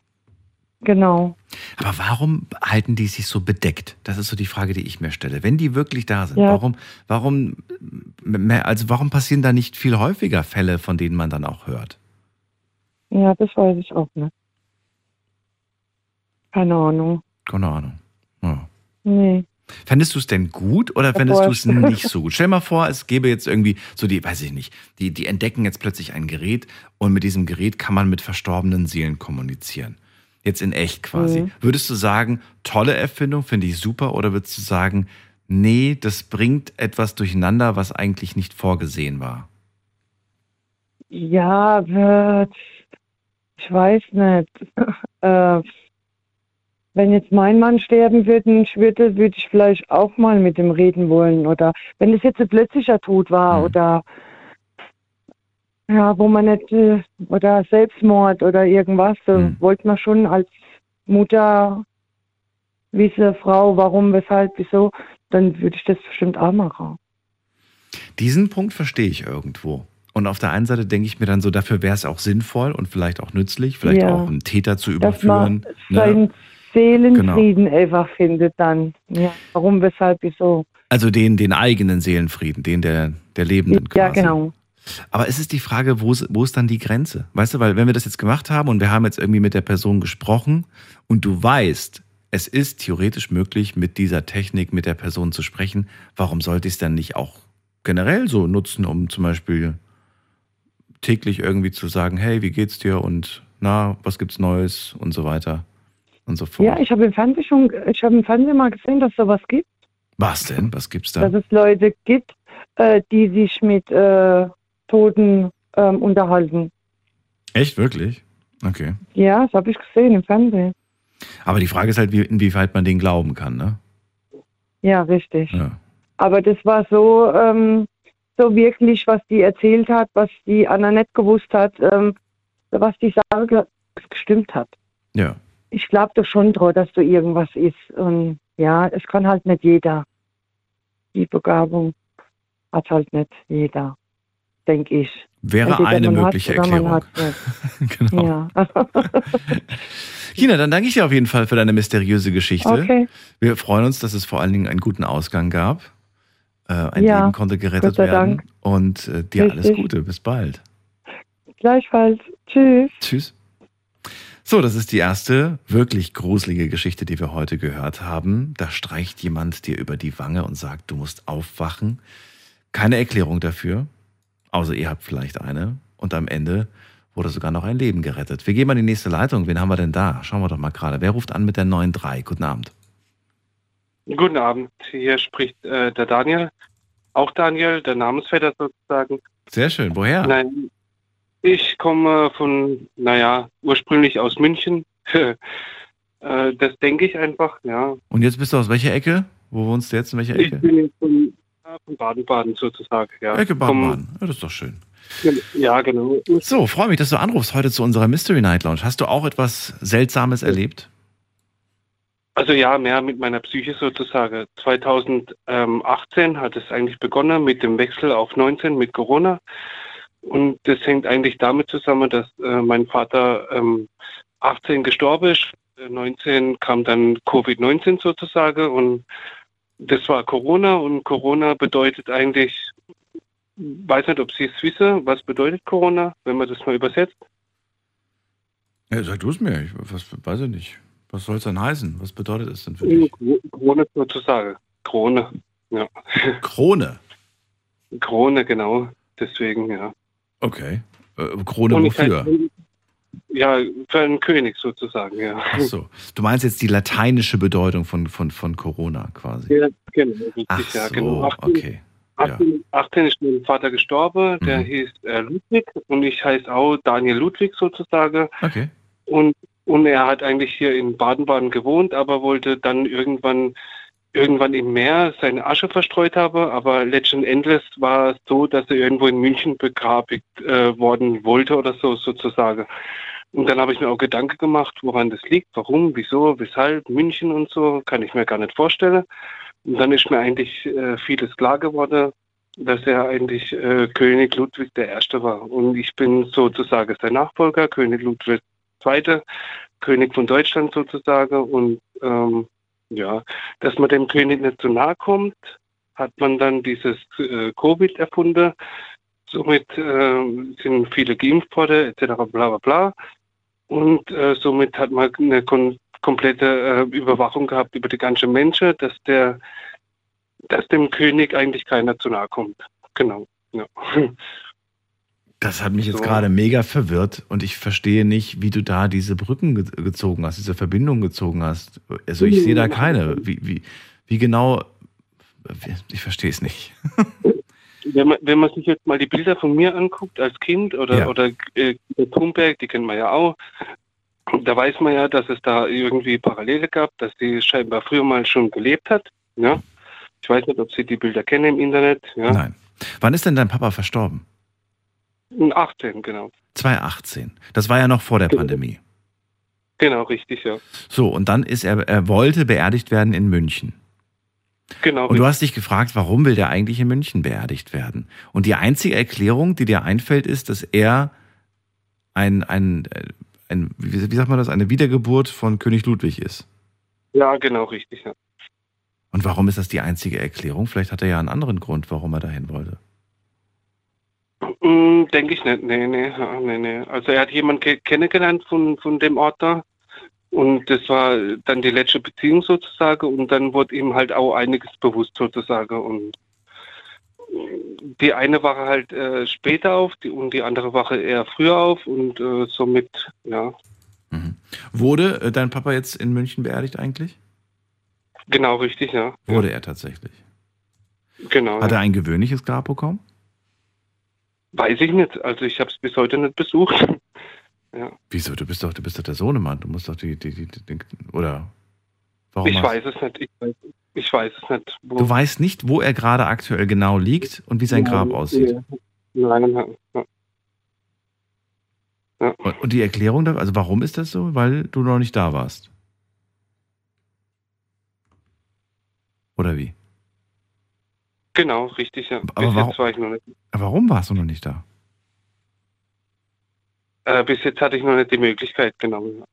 genau. Aber warum halten die sich so bedeckt? Das ist so die Frage, die ich mir stelle. Wenn die wirklich da sind, Ja. warum, warum, also warum passieren da nicht viel häufiger Fälle, von denen man dann auch hört? Ja, das weiß ich auch nicht. Keine Ahnung. Keine Ahnung. Ja. Nee. Fändest du es denn gut oder fändest du es nicht so gut? Stell mal vor, es gäbe jetzt irgendwie so die, weiß ich nicht, die, die entdecken jetzt plötzlich ein Gerät und mit diesem Gerät kann man mit verstorbenen Seelen kommunizieren. Jetzt in echt quasi. Mhm. Würdest du sagen, tolle Erfindung, finde ich super, oder würdest du sagen, nee, das bringt etwas durcheinander, was eigentlich nicht vorgesehen war? Ja, wird. Ich weiß nicht. äh, wenn jetzt mein Mann sterben würde, und ich würde, würde ich vielleicht auch mal mit ihm reden wollen. Oder wenn es jetzt ein plötzlicher Tod war Mhm. oder ja, wo man nicht äh, oder Selbstmord oder irgendwas, Mhm. wollte man schon als Mutter wissen, Frau, warum, weshalb, wieso, dann würde ich das bestimmt auch machen. Diesen Punkt verstehe ich irgendwo. Und auf der einen Seite denke ich mir dann so, dafür wäre es auch sinnvoll und vielleicht auch nützlich, vielleicht Ja. auch einen Täter zu dass man überführen. Ne? seinen Seelenfrieden einfach findet dann. Ja, warum, weshalb, wieso. Also den, den eigenen Seelenfrieden, den der, der Lebenden quasi. Ja, genau. Aber es ist die Frage, wo ist, wo ist dann die Grenze? Weißt du, weil wenn wir das jetzt gemacht haben und wir haben jetzt irgendwie mit der Person gesprochen und du weißt, es ist theoretisch möglich, mit dieser Technik mit der Person zu sprechen, warum sollte ich es dann nicht auch generell so nutzen, um zum Beispiel täglich irgendwie zu sagen, hey, wie geht's dir und na, was gibt's Neues und so weiter und so fort. Ja, ich habe im Fernsehen schon, ich habe im Fernsehen mal gesehen, dass sowas gibt, was denn? Was gibt's da? dass es Leute gibt, äh, die sich mit äh, Toten ähm, unterhalten. Echt, wirklich? Okay. Ja, das habe ich gesehen im Fernsehen. Aber die Frage ist halt, wie, inwieweit man denen glauben kann, ne? Ja, richtig. Ja. Aber das war so, ähm, so wirklich, was die erzählt hat, was die Anna nicht gewusst hat, ähm, was die Sache ge- gestimmt hat. Ja. Ich glaube doch schon drauf, dass da irgendwas ist. Und ja, es kann halt nicht jeder. Die Begabung hat halt nicht jeder, denke ich. Wäre Entweder eine mögliche Erklärung. hat's nicht. genau. Ja. China, dann danke ich dir auf jeden Fall für deine mysteriöse Geschichte. okay. Wir freuen uns, dass es vor allen Dingen einen guten Ausgang gab. Äh, ein Ja, Leben konnte gerettet werden. Dank. Und äh, dir alles Richtig. Gute. Bis bald. Gleichfalls. Tschüss. Tschüss. So, das ist die erste wirklich gruselige Geschichte, die wir heute gehört haben. Da streicht jemand dir über die Wange und sagt, du musst aufwachen. Keine Erklärung dafür, außer ihr habt vielleicht eine. Und am Ende wurde sogar noch ein Leben gerettet. Wir gehen mal in die nächste Leitung. Wen haben wir denn da? Schauen wir doch mal gerade. Wer ruft an mit der 9.3? Guten Abend. Guten Abend, hier spricht äh, der Daniel. Auch Daniel, der Namensvetter sozusagen. Sehr schön. Woher? Nein, ich komme von, naja, ursprünglich aus München. äh, das denke ich einfach, ja. Und jetzt bist du aus welcher Ecke? Wo wohnst du jetzt? In welcher Ich Ecke? bin jetzt von, von Baden-Baden sozusagen, ja. Ecke Baden-Baden. Ja, das ist doch schön. Ja, genau. So, freue mich, dass du anrufst heute zu unserer Mystery Night Lounge. Hast du auch etwas Seltsames erlebt? Also ja, mehr mit meiner Psyche sozusagen. 2018 hat es eigentlich begonnen mit dem Wechsel auf 19 mit Corona. Und das hängt eigentlich damit zusammen, dass äh, mein Vater ähm, 18 gestorben ist. Äh, 19 kam dann Covid-19 sozusagen und das war Corona und Corona bedeutet eigentlich, weiß nicht, ob Sie es wissen, was bedeutet Corona, wenn man das mal übersetzt. Ja, sag du es mir. Ich was, weiß ich nicht. Was soll es denn heißen? Was bedeutet es denn für dich? Krone sozusagen. Krone, ja. Krone. Krone, genau. Deswegen, ja. Okay. Äh, Krone wofür? heiße- ja, für einen König sozusagen, ja. Ach so. Du meinst jetzt die lateinische Bedeutung von, von, von Corona quasi. Ja, genau, richtig, Ach ja, so, genau. 18, okay. Ja. 18, 18 ist mein Vater gestorben, der Mhm. hieß äh, Ludwig und ich heiße auch Daniel Ludwig sozusagen. Okay. Und, und er hat eigentlich hier in Baden-Baden gewohnt, aber wollte dann irgendwann irgendwann im Meer seine Asche verstreut haben, aber letzten Endes war es so, dass er irgendwo in München begrabigt äh, worden wollte oder so sozusagen. Und dann habe ich mir auch Gedanken gemacht, woran das liegt, warum, wieso, weshalb, München und so, kann ich mir gar nicht vorstellen. Und dann ist mir eigentlich äh, vieles klar geworden, dass er eigentlich äh, König Ludwig Erste war. Und ich bin sozusagen sein Nachfolger, König Ludwig II., König von Deutschland sozusagen. Und ähm, ja, dass man dem König nicht zu nahe kommt, hat man dann dieses äh, Covid erfunden. Somit äh, sind viele geimpft worden, etc. bla bla bla. Und äh, somit hat man eine Kon komplette äh, Überwachung gehabt über die ganze Menschen, dass der, dass dem König eigentlich keiner zu nahe kommt. Genau. Ja. Das hat mich jetzt So. gerade mega verwirrt und ich verstehe nicht, wie du da diese Brücken ge gezogen hast, diese Verbindung gezogen hast. Also ich sehe da keine. Wie, wie, wie genau, ich verstehe es nicht. Wenn man, wenn man sich jetzt mal die Bilder von mir anguckt als Kind oder, Ja. oder äh, Thunberg, die kennen wir ja auch, da weiß man ja, dass es da irgendwie Parallele gab, dass die scheinbar früher mal schon gelebt hat. Ja? Ich weiß nicht, ob Sie die Bilder kennen im Internet. Ja? Nein. Wann ist denn dein Papa verstorben? 18, genau. 2018. Das war ja noch vor der Pandemie. Genau, richtig, ja. So, und dann ist er, er wollte beerdigt werden in München. Genau. Und du hast dich gefragt, warum will der eigentlich in München beerdigt werden? Und die einzige Erklärung, die dir einfällt, ist, dass er ein, ein, äh, ein wie, wie sagt man das, eine Wiedergeburt von König Ludwig ist. Ja, genau, richtig, ja. Und warum ist das die einzige Erklärung? Vielleicht hat er ja einen anderen Grund, warum er dahin wollte. Mm, Denke ich nicht. Nee, nee, nee, nee. Also er hat jemanden ke kennengelernt von, von dem Ort da. Und das war dann die letzte Beziehung sozusagen. Und dann wurde ihm halt auch einiges bewusst sozusagen. Und die eine wache halt äh, später auf die, und die andere wache eher früher auf. Und äh, somit, ja, Wurde äh, dein Papa jetzt in München beerdigt eigentlich? genau richtig, ja. Wurde er tatsächlich. Genau. Hat ja. er ein gewöhnliches Grab bekommen? Weiß ich nicht. Also ich habe es bis heute nicht besucht. ja. Wieso? Du bist doch, du bist doch der Sohnemann. Du musst doch die, die, die, die oder warum? Ich weiß es nicht. Ich weiß, ich weiß es nicht. Du weißt nicht, wo er gerade aktuell genau liegt und wie sein Grab aussieht. Nein, nein, ja. Und und die Erklärung dafür, also warum ist das so? Weil du noch nicht da warst. Oder wie? Genau, richtig, ja. Aber bis warum- jetzt war ich noch nicht. Warum warst du noch nicht da? Äh, bis jetzt hatte ich noch nicht die Möglichkeit, genau. ja.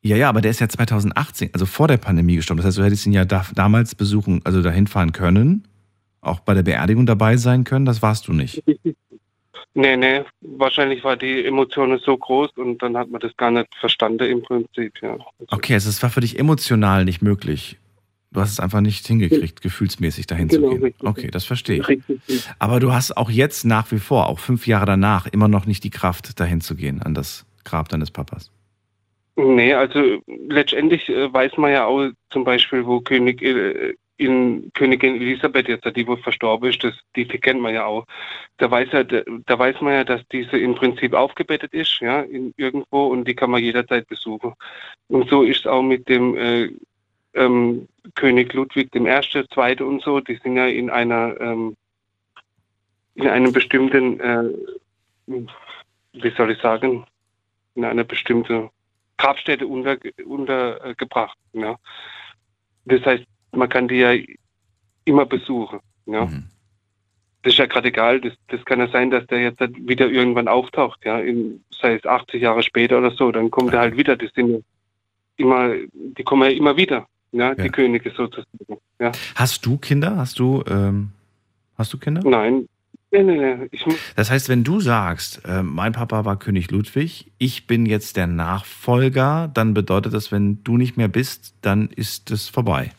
Ja, ja, aber der ist ja 2018, also vor der Pandemie gestorben. Das heißt, du hättest ihn ja da, damals besuchen, also dahin fahren können, auch bei der Beerdigung dabei sein können. Das warst du nicht. Nee, nee, wahrscheinlich war die Emotion so groß und dann hat man das gar nicht verstanden im Prinzip, ja. Okay, also es war für dich emotional nicht möglich. Du hast es einfach nicht hingekriegt, gefühlsmäßig dahin Genau, zu gehen. richtig. Okay, das verstehe ich. Richtig. Aber du hast auch jetzt nach wie vor, auch fünf Jahre danach, immer noch nicht die Kraft, dahin zu gehen, an das Grab deines Papas. Nee, also letztendlich äh, weiß man ja auch zum Beispiel, wo König, äh, in Königin Elisabeth jetzt, die wo verstorben ist, das, die kennt man ja auch. Da weiß, ja, da, da weiß man ja, dass diese im Prinzip aufgebettet ist, ja, in, irgendwo und die kann man jederzeit besuchen. Und so ist es auch mit dem äh, ähm, König Ludwig Erste, Zweite und so, die sind ja in einer ähm, in einem bestimmten, äh, wie soll ich sagen, in einer bestimmten Grabstätte unter, untergebracht. Ja. Das heißt, man kann die ja immer besuchen. Ja. Mhm. Das ist ja gerade egal. Das, das kann ja sein, dass der jetzt wieder irgendwann auftaucht, ja, in, sei es 80 Jahre später oder so, dann kommt er halt wieder. Das sind ja immer, die kommen ja immer wieder, ja, die Ja. Könige sozusagen. Ja. Hast du Kinder? Hast du, ähm, hast du Kinder? Nein. Nee, nee, nee. Ich, Das heißt, wenn du sagst, äh, mein Papa war König Ludwig, ich bin jetzt der Nachfolger, dann bedeutet das, wenn du nicht mehr bist, dann ist es vorbei.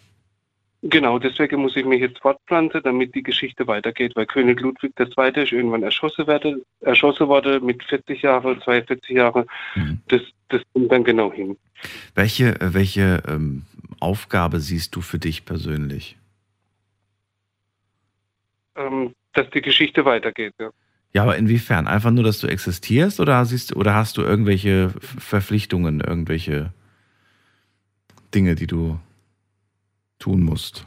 Genau, deswegen muss ich mich jetzt fortpflanzen, damit die Geschichte weitergeht, weil König Ludwig II. ist irgendwann erschossen, werde, erschossen worden mit 40 Jahren, 42 Jahren. Mhm. Das, das kommt dann genau hin. Welche, äh, welche ähm, Aufgabe siehst du für dich persönlich? Ähm, dass die Geschichte weitergeht. Ja. Ja, aber inwiefern? Einfach nur, dass du existierst oder siehst oder hast du irgendwelche Verpflichtungen, irgendwelche Dinge, die du tun musst?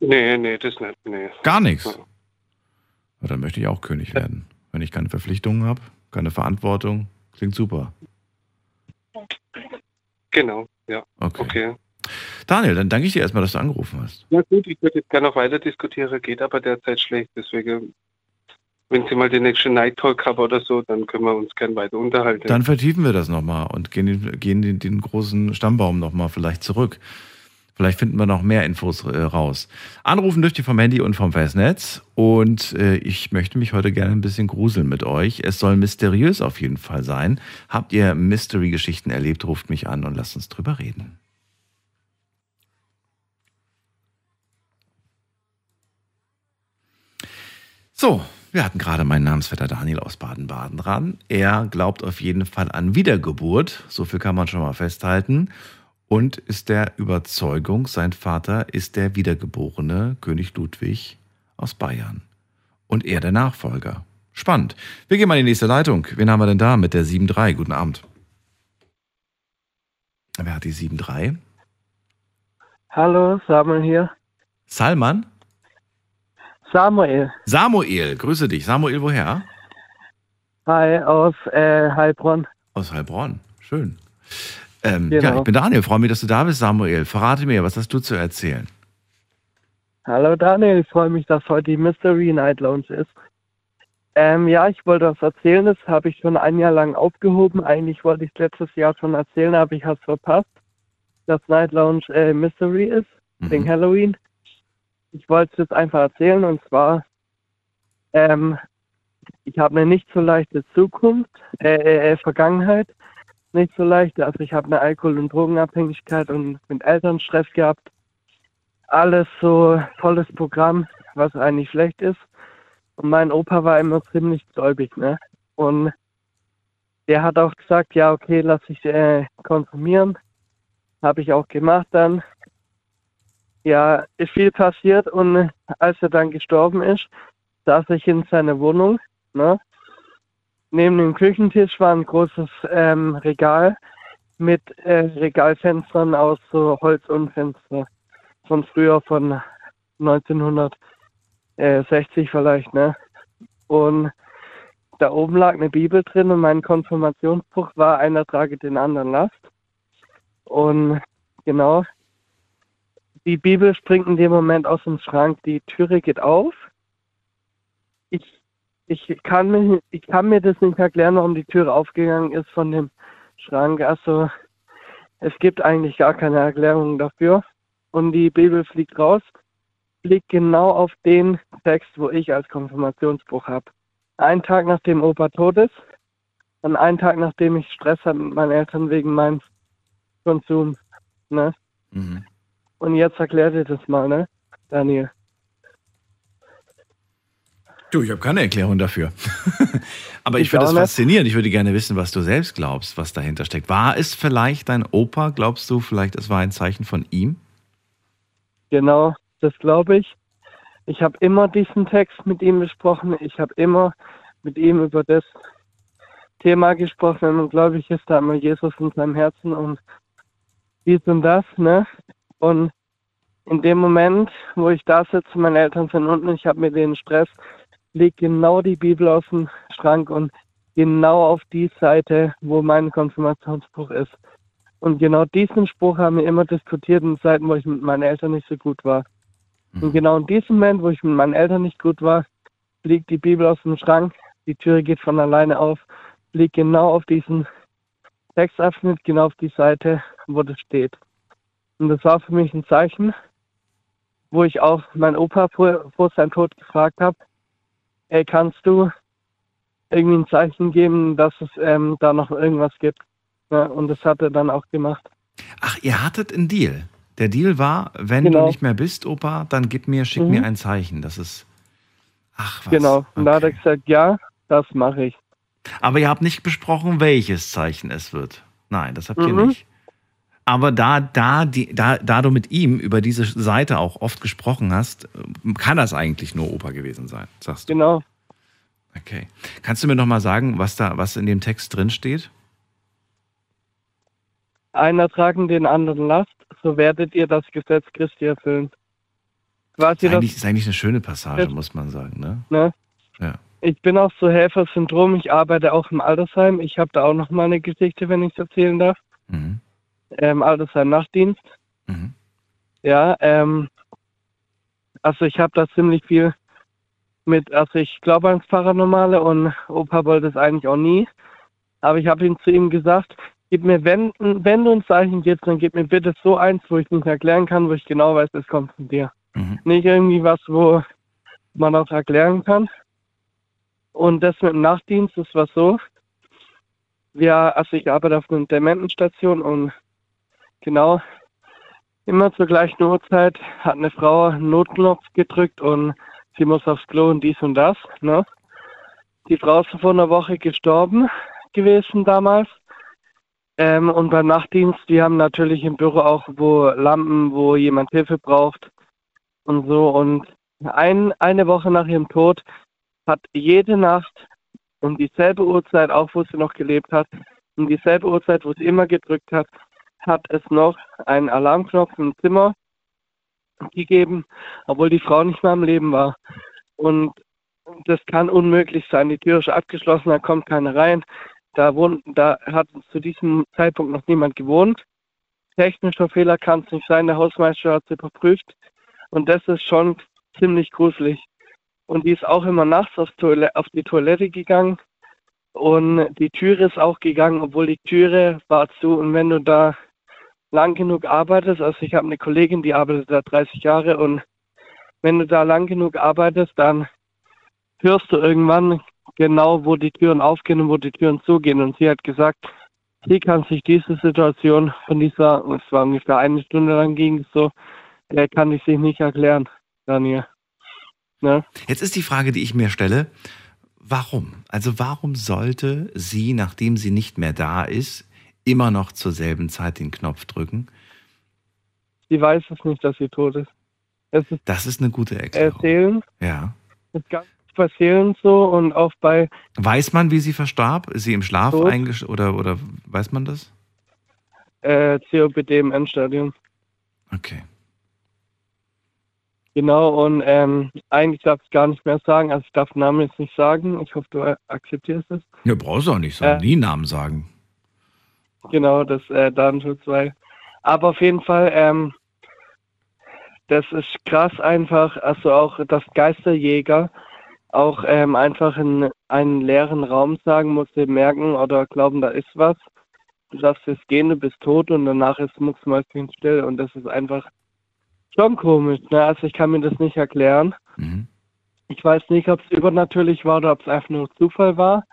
Nee, nee, das nicht. Nee. Gar nichts. Ja, dann möchte ich auch König werden. Wenn ich keine Verpflichtungen habe, keine Verantwortung, klingt super. Genau, ja. Okay. Okay. Daniel, dann danke ich dir erstmal, dass du angerufen hast. Ja gut, ich würde jetzt gerne noch weiter diskutieren, geht aber derzeit schlecht. Deswegen, wenn Sie mal den nächsten Night Talk haben oder so, dann können wir uns gerne weiter unterhalten. Dann vertiefen wir das nochmal und gehen, den- gehen den, den großen Stammbaum nochmal vielleicht zurück. Vielleicht finden wir noch mehr Infos äh, raus. Anrufen dürft ihr vom Handy und vom Festnetz. Und äh, ich möchte mich heute gerne ein bisschen gruseln mit euch. Es soll mysteriös auf jeden Fall sein. Habt ihr Mystery-Geschichten erlebt, ruft mich an und lasst uns drüber reden. So, wir hatten gerade meinen Namensvetter Daniel aus Baden-Baden dran. Er glaubt auf jeden Fall an Wiedergeburt. So viel kann man schon mal festhalten und ist der Überzeugung, sein Vater ist der wiedergeborene König Ludwig aus Bayern und er der Nachfolger. Spannend. Wir gehen mal in die nächste Leitung. Wen haben wir denn da mit der 7.3? Guten Abend. Wer hat die 7.3? Hallo, Samuel hier. Salman? Samuel. Samuel, grüße dich. Samuel, woher? Hi, aus äh, Heilbronn. Aus Heilbronn. Schön. Ähm, Genau. Ja, ich bin Daniel. Freue mich, dass du da bist, Samuel. Verrate mir, was hast du zu erzählen? Hallo Daniel, ich freue mich, dass heute die Mystery Night Lounge ist. Ähm, ja, ich wollte was erzählen, das habe ich schon ein Jahr lang aufgehoben. Eigentlich wollte ich es letztes Jahr schon erzählen, aber ich habe es verpasst, dass Night Lounge äh, Mystery ist, wegen Halloween. Ich wollte es jetzt einfach erzählen und zwar, ähm, ich habe eine nicht so leichte Zukunft, äh, äh, äh, Vergangenheit, nicht so leicht. Also ich habe eine Alkohol- und Drogenabhängigkeit und mit Elternstress gehabt. Alles so volles Programm, was eigentlich schlecht ist. Und mein Opa war immer ziemlich gläubig, ne? Und der hat auch gesagt, ja, okay, lass ich äh, konsumieren. Habe ich auch gemacht dann. Ja, ist viel passiert und als er dann gestorben ist, saß ich in seiner Wohnung, ne? Neben dem Küchentisch war ein großes ähm, Regal mit äh, Regalfenstern aus so Holz und Fenster von früher von 1960 vielleicht, ne? Und da oben lag eine Bibel drin und mein Konfirmationsbuch war einer trage den anderen Last. Und genau, die Bibel springt in dem Moment aus dem Schrank, die Türe geht auf. Ich, ich, kann mir, ich kann mir das nicht erklären, warum die Türe aufgegangen ist von dem Schrank. Also es gibt eigentlich gar keine Erklärung dafür. Und die Bibel fliegt raus, fliegt genau auf den Text, wo ich als Konfirmationsbuch habe. Einen Tag nachdem Opa tot ist, und einen Tag nachdem ich Stress hatte mit meinen Eltern wegen meinem Konsum. Ne? Und jetzt erklärt ihr das mal, ne, Daniel? Du, ich habe keine Erklärung dafür. Aber ich Ich finde es nicht. faszinierend. Ich würde gerne wissen, was du selbst glaubst, was dahinter steckt. War es vielleicht dein Opa? Glaubst du vielleicht, es war ein Zeichen von ihm? Genau, das glaube ich. Ich habe immer diesen Text mit ihm besprochen. Ich habe immer mit ihm über das Thema gesprochen. Wenn man gläubig ist, da man Jesus in seinem Herzen und dies und das, ne? Und in dem Moment, wo ich da sitze, meine Eltern sind unten, ich habe mit denen Stress, liegt genau die Bibel aus dem Schrank und genau auf die Seite, wo mein Konfirmationsbuch ist. Und genau diesen Spruch haben wir immer diskutiert in Zeiten, wo ich mit meinen Eltern nicht so gut war. Und genau in diesem Moment, wo ich mit meinen Eltern nicht gut war, fliegt die Bibel aus dem Schrank, die Tür geht von alleine auf, fliegt genau auf diesen Textabschnitt, genau auf die Seite, wo das steht. Und das war für mich ein Zeichen, wo ich auch meinen Opa vor, vor seinem Tod gefragt habe, ey, kannst du irgendwie ein Zeichen geben, dass es ähm, da noch irgendwas gibt? Ja, und das hat er dann auch gemacht. Ach, ihr hattet einen Deal. Der Deal war, wenn Genau. du nicht mehr bist, Opa, dann gib mir, schick Mhm. mir ein Zeichen. Das ist. Ach, was. Genau. Und da hat er gesagt, ja, das mache ich. Aber ihr habt nicht besprochen, welches Zeichen es wird. Nein, das habt ihr Mhm. nicht. Aber da, da, die, da, da du mit ihm über diese Seite auch oft gesprochen hast, kann das eigentlich nur Opa gewesen sein, sagst du. Genau. Okay. Kannst du mir noch mal sagen, was da, was in dem Text drin steht? Einer tragen den anderen Last, so werdet ihr das Gesetz Christi erfüllen. Quasi Ist das, eigentlich, ist eigentlich eine schöne Passage, muss man sagen, ne? ne? Ja. Ich bin auch so Helfersyndrom, ich arbeite auch im Altersheim. Ich habe da auch noch mal eine Geschichte, wenn ich es erzählen darf. Mhm. Ähm, Altersheim Nachtdienst. Ja, ähm, also ich habe da ziemlich viel mit, also ich glaube ans Paranormale und Opa wollte es eigentlich auch nie. Aber ich habe ihm zu ihm gesagt, gib mir, wenn, wenn du ein Zeichen gibst, dann gib mir bitte so eins, wo ich nicht erklären kann, wo ich genau weiß, es kommt von dir. Nicht irgendwie was, wo man auch erklären kann. Und das mit dem Nachtdienst, das war so. Wir, also ich arbeite auf einer Dementenstation und genau immer zur gleichen Uhrzeit hat eine Frau einen Notknopf gedrückt und sie muss aufs Klo und dies und das. Ne? Die Frau ist vor einer Woche gestorben gewesen damals. Ähm, und beim Nachtdienst, die haben natürlich im Büro auch wo Lampen, wo jemand Hilfe braucht und so. Und ein, eine Woche nach ihrem Tod hat jede Nacht um dieselbe Uhrzeit, auch wo sie noch gelebt hat, um dieselbe Uhrzeit, wo sie immer gedrückt hat, hat es noch einen Alarmknopf im Zimmer gegeben, obwohl die Frau nicht mehr am Leben war. Und das kann unmöglich sein. Die Tür ist abgeschlossen, da kommt keiner rein. Da, wohnt, da hat zu diesem Zeitpunkt noch niemand gewohnt. Technischer Fehler kann es nicht sein. Der Hausmeister hat es überprüft. Und das ist schon ziemlich gruselig. Und die ist auch immer nachts aufs Toilette, auf die Toilette gegangen. Und die Türe ist auch gegangen, obwohl die Türe war zu. Und wenn du da lang genug arbeitest, also ich habe eine Kollegin, die arbeitet da 30 Jahre und wenn du da lang genug arbeitest, dann hörst du irgendwann genau, wo die Türen aufgehen und wo die Türen zugehen. Und sie hat gesagt, sie kann sich diese Situation von dieser, es war ungefähr eine Stunde lang ging es so, der kann ich sich nicht erklären, Daniel. Ne? Jetzt ist die Frage, die ich mir stelle, warum? Also warum sollte sie, nachdem sie nicht mehr da ist, immer noch zur selben Zeit den Knopf drücken? Sie weiß es nicht, dass sie tot ist. Ist Das ist eine gute Erklärung. Erzählen, Ja. ist ganz bei Seelen so und auch bei Weiß man, wie sie verstarb? Ist sie im Schlaf Tot. eingesch oder oder weiß man das? äh, COPD im Endstadium. Okay. Genau, und ähm, eigentlich darf ich gar nicht mehr sagen, also ich darf Namen jetzt nicht sagen. Ich hoffe, du akzeptierst es. Ja, brauchst du auch nicht sagen. Äh. Nie Namen sagen. Genau, das äh, Datenschutz, weil. Aber auf jeden Fall, ähm, das ist krass einfach, also auch, dass Geisterjäger auch ähm, einfach in einen leeren Raum sagen, musste merken oder glauben, da ist was. Du darfst jetzt gehen, du bist tot und danach ist mucksmäuschenstill und das ist einfach schon komisch. Ne? Also ich kann mir das nicht erklären. Ich weiß nicht, ob es übernatürlich war oder ob es einfach nur Zufall war.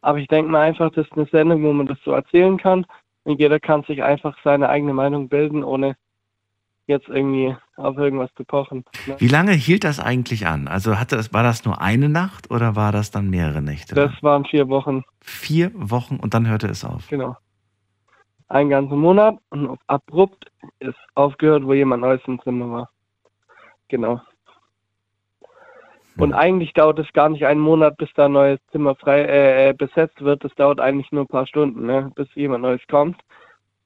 Aber ich denke mal einfach, das ist eine Sendung, wo man das so erzählen kann. Und jeder kann sich einfach seine eigene Meinung bilden, ohne jetzt irgendwie auf irgendwas zu pochen. Ne? Wie lange hielt das eigentlich an? Also hatte das, war das nur eine Nacht oder war das dann mehrere Nächte? Das waren vier Wochen, Vier Wochen und dann hörte es auf. genau. Einen ganzen Monat und abrupt ist aufgehört, wo jemand Neues im Zimmer war. Genau. Und eigentlich dauert es gar nicht einen Monat, bis da ein neues Zimmer frei äh, äh, besetzt wird. Das dauert eigentlich nur ein paar Stunden, ne, bis jemand Neues kommt.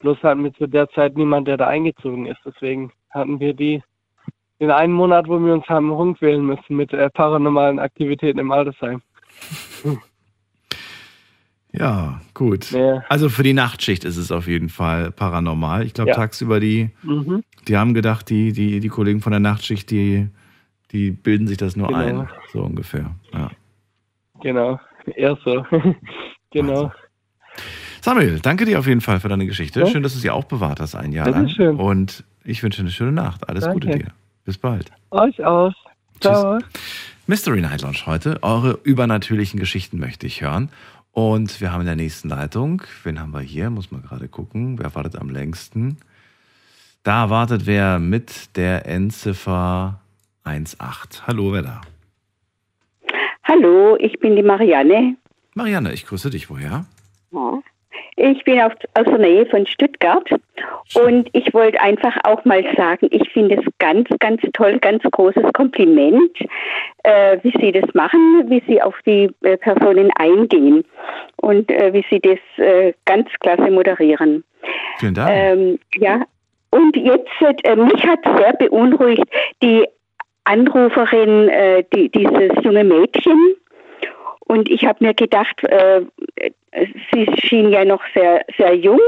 Bloß hatten wir zu der Zeit niemand, der da eingezogen ist. Deswegen hatten wir die den einen Monat, wo wir uns haben rumquälen müssen mit äh, paranormalen Aktivitäten im Altersheim. Ja, gut. Ja. Also für die Nachtschicht ist es auf jeden Fall paranormal. Ich glaube, Ja. tagsüber die, Mhm. die haben gedacht, die, die, die Kollegen von der Nachtschicht, die, die bilden sich das nur Genau. ein. So ungefähr. Ja. Genau, eher so. genau. Samuel, danke dir auf jeden Fall für deine Geschichte. Ja. Schön, dass du sie auch bewahrt hast ein Jahr lang. Bitteschön. Und ich wünsche eine schöne Nacht. Alles Gute Danke. dir. Bis bald. Euch aus. Ciao. Mystery Night Lounge heute. Eure übernatürlichen Geschichten möchte ich hören. Und wir haben in der nächsten Leitung, wen haben wir hier? Muss man gerade gucken. Wer wartet am längsten? Da wartet wer mit der Endziffer 18. Hallo, wer da? Hallo, ich bin die Marianne. Marianne, ich grüße dich. Woher? Ja. Ich bin auf, aus der Nähe von Stuttgart und ich wollte einfach auch mal sagen, ich finde es ganz, ganz toll, ganz großes Kompliment, äh, wie Sie das machen, wie Sie auf die äh, Personen eingehen und äh, wie Sie das äh, ganz klasse moderieren. Vielen Dank. Ähm, ja, und jetzt, äh, mich hat sehr beunruhigt die Anruferin, äh, die, dieses junge Mädchen. Und ich habe mir gedacht, äh, sie schien ja noch sehr, sehr jung.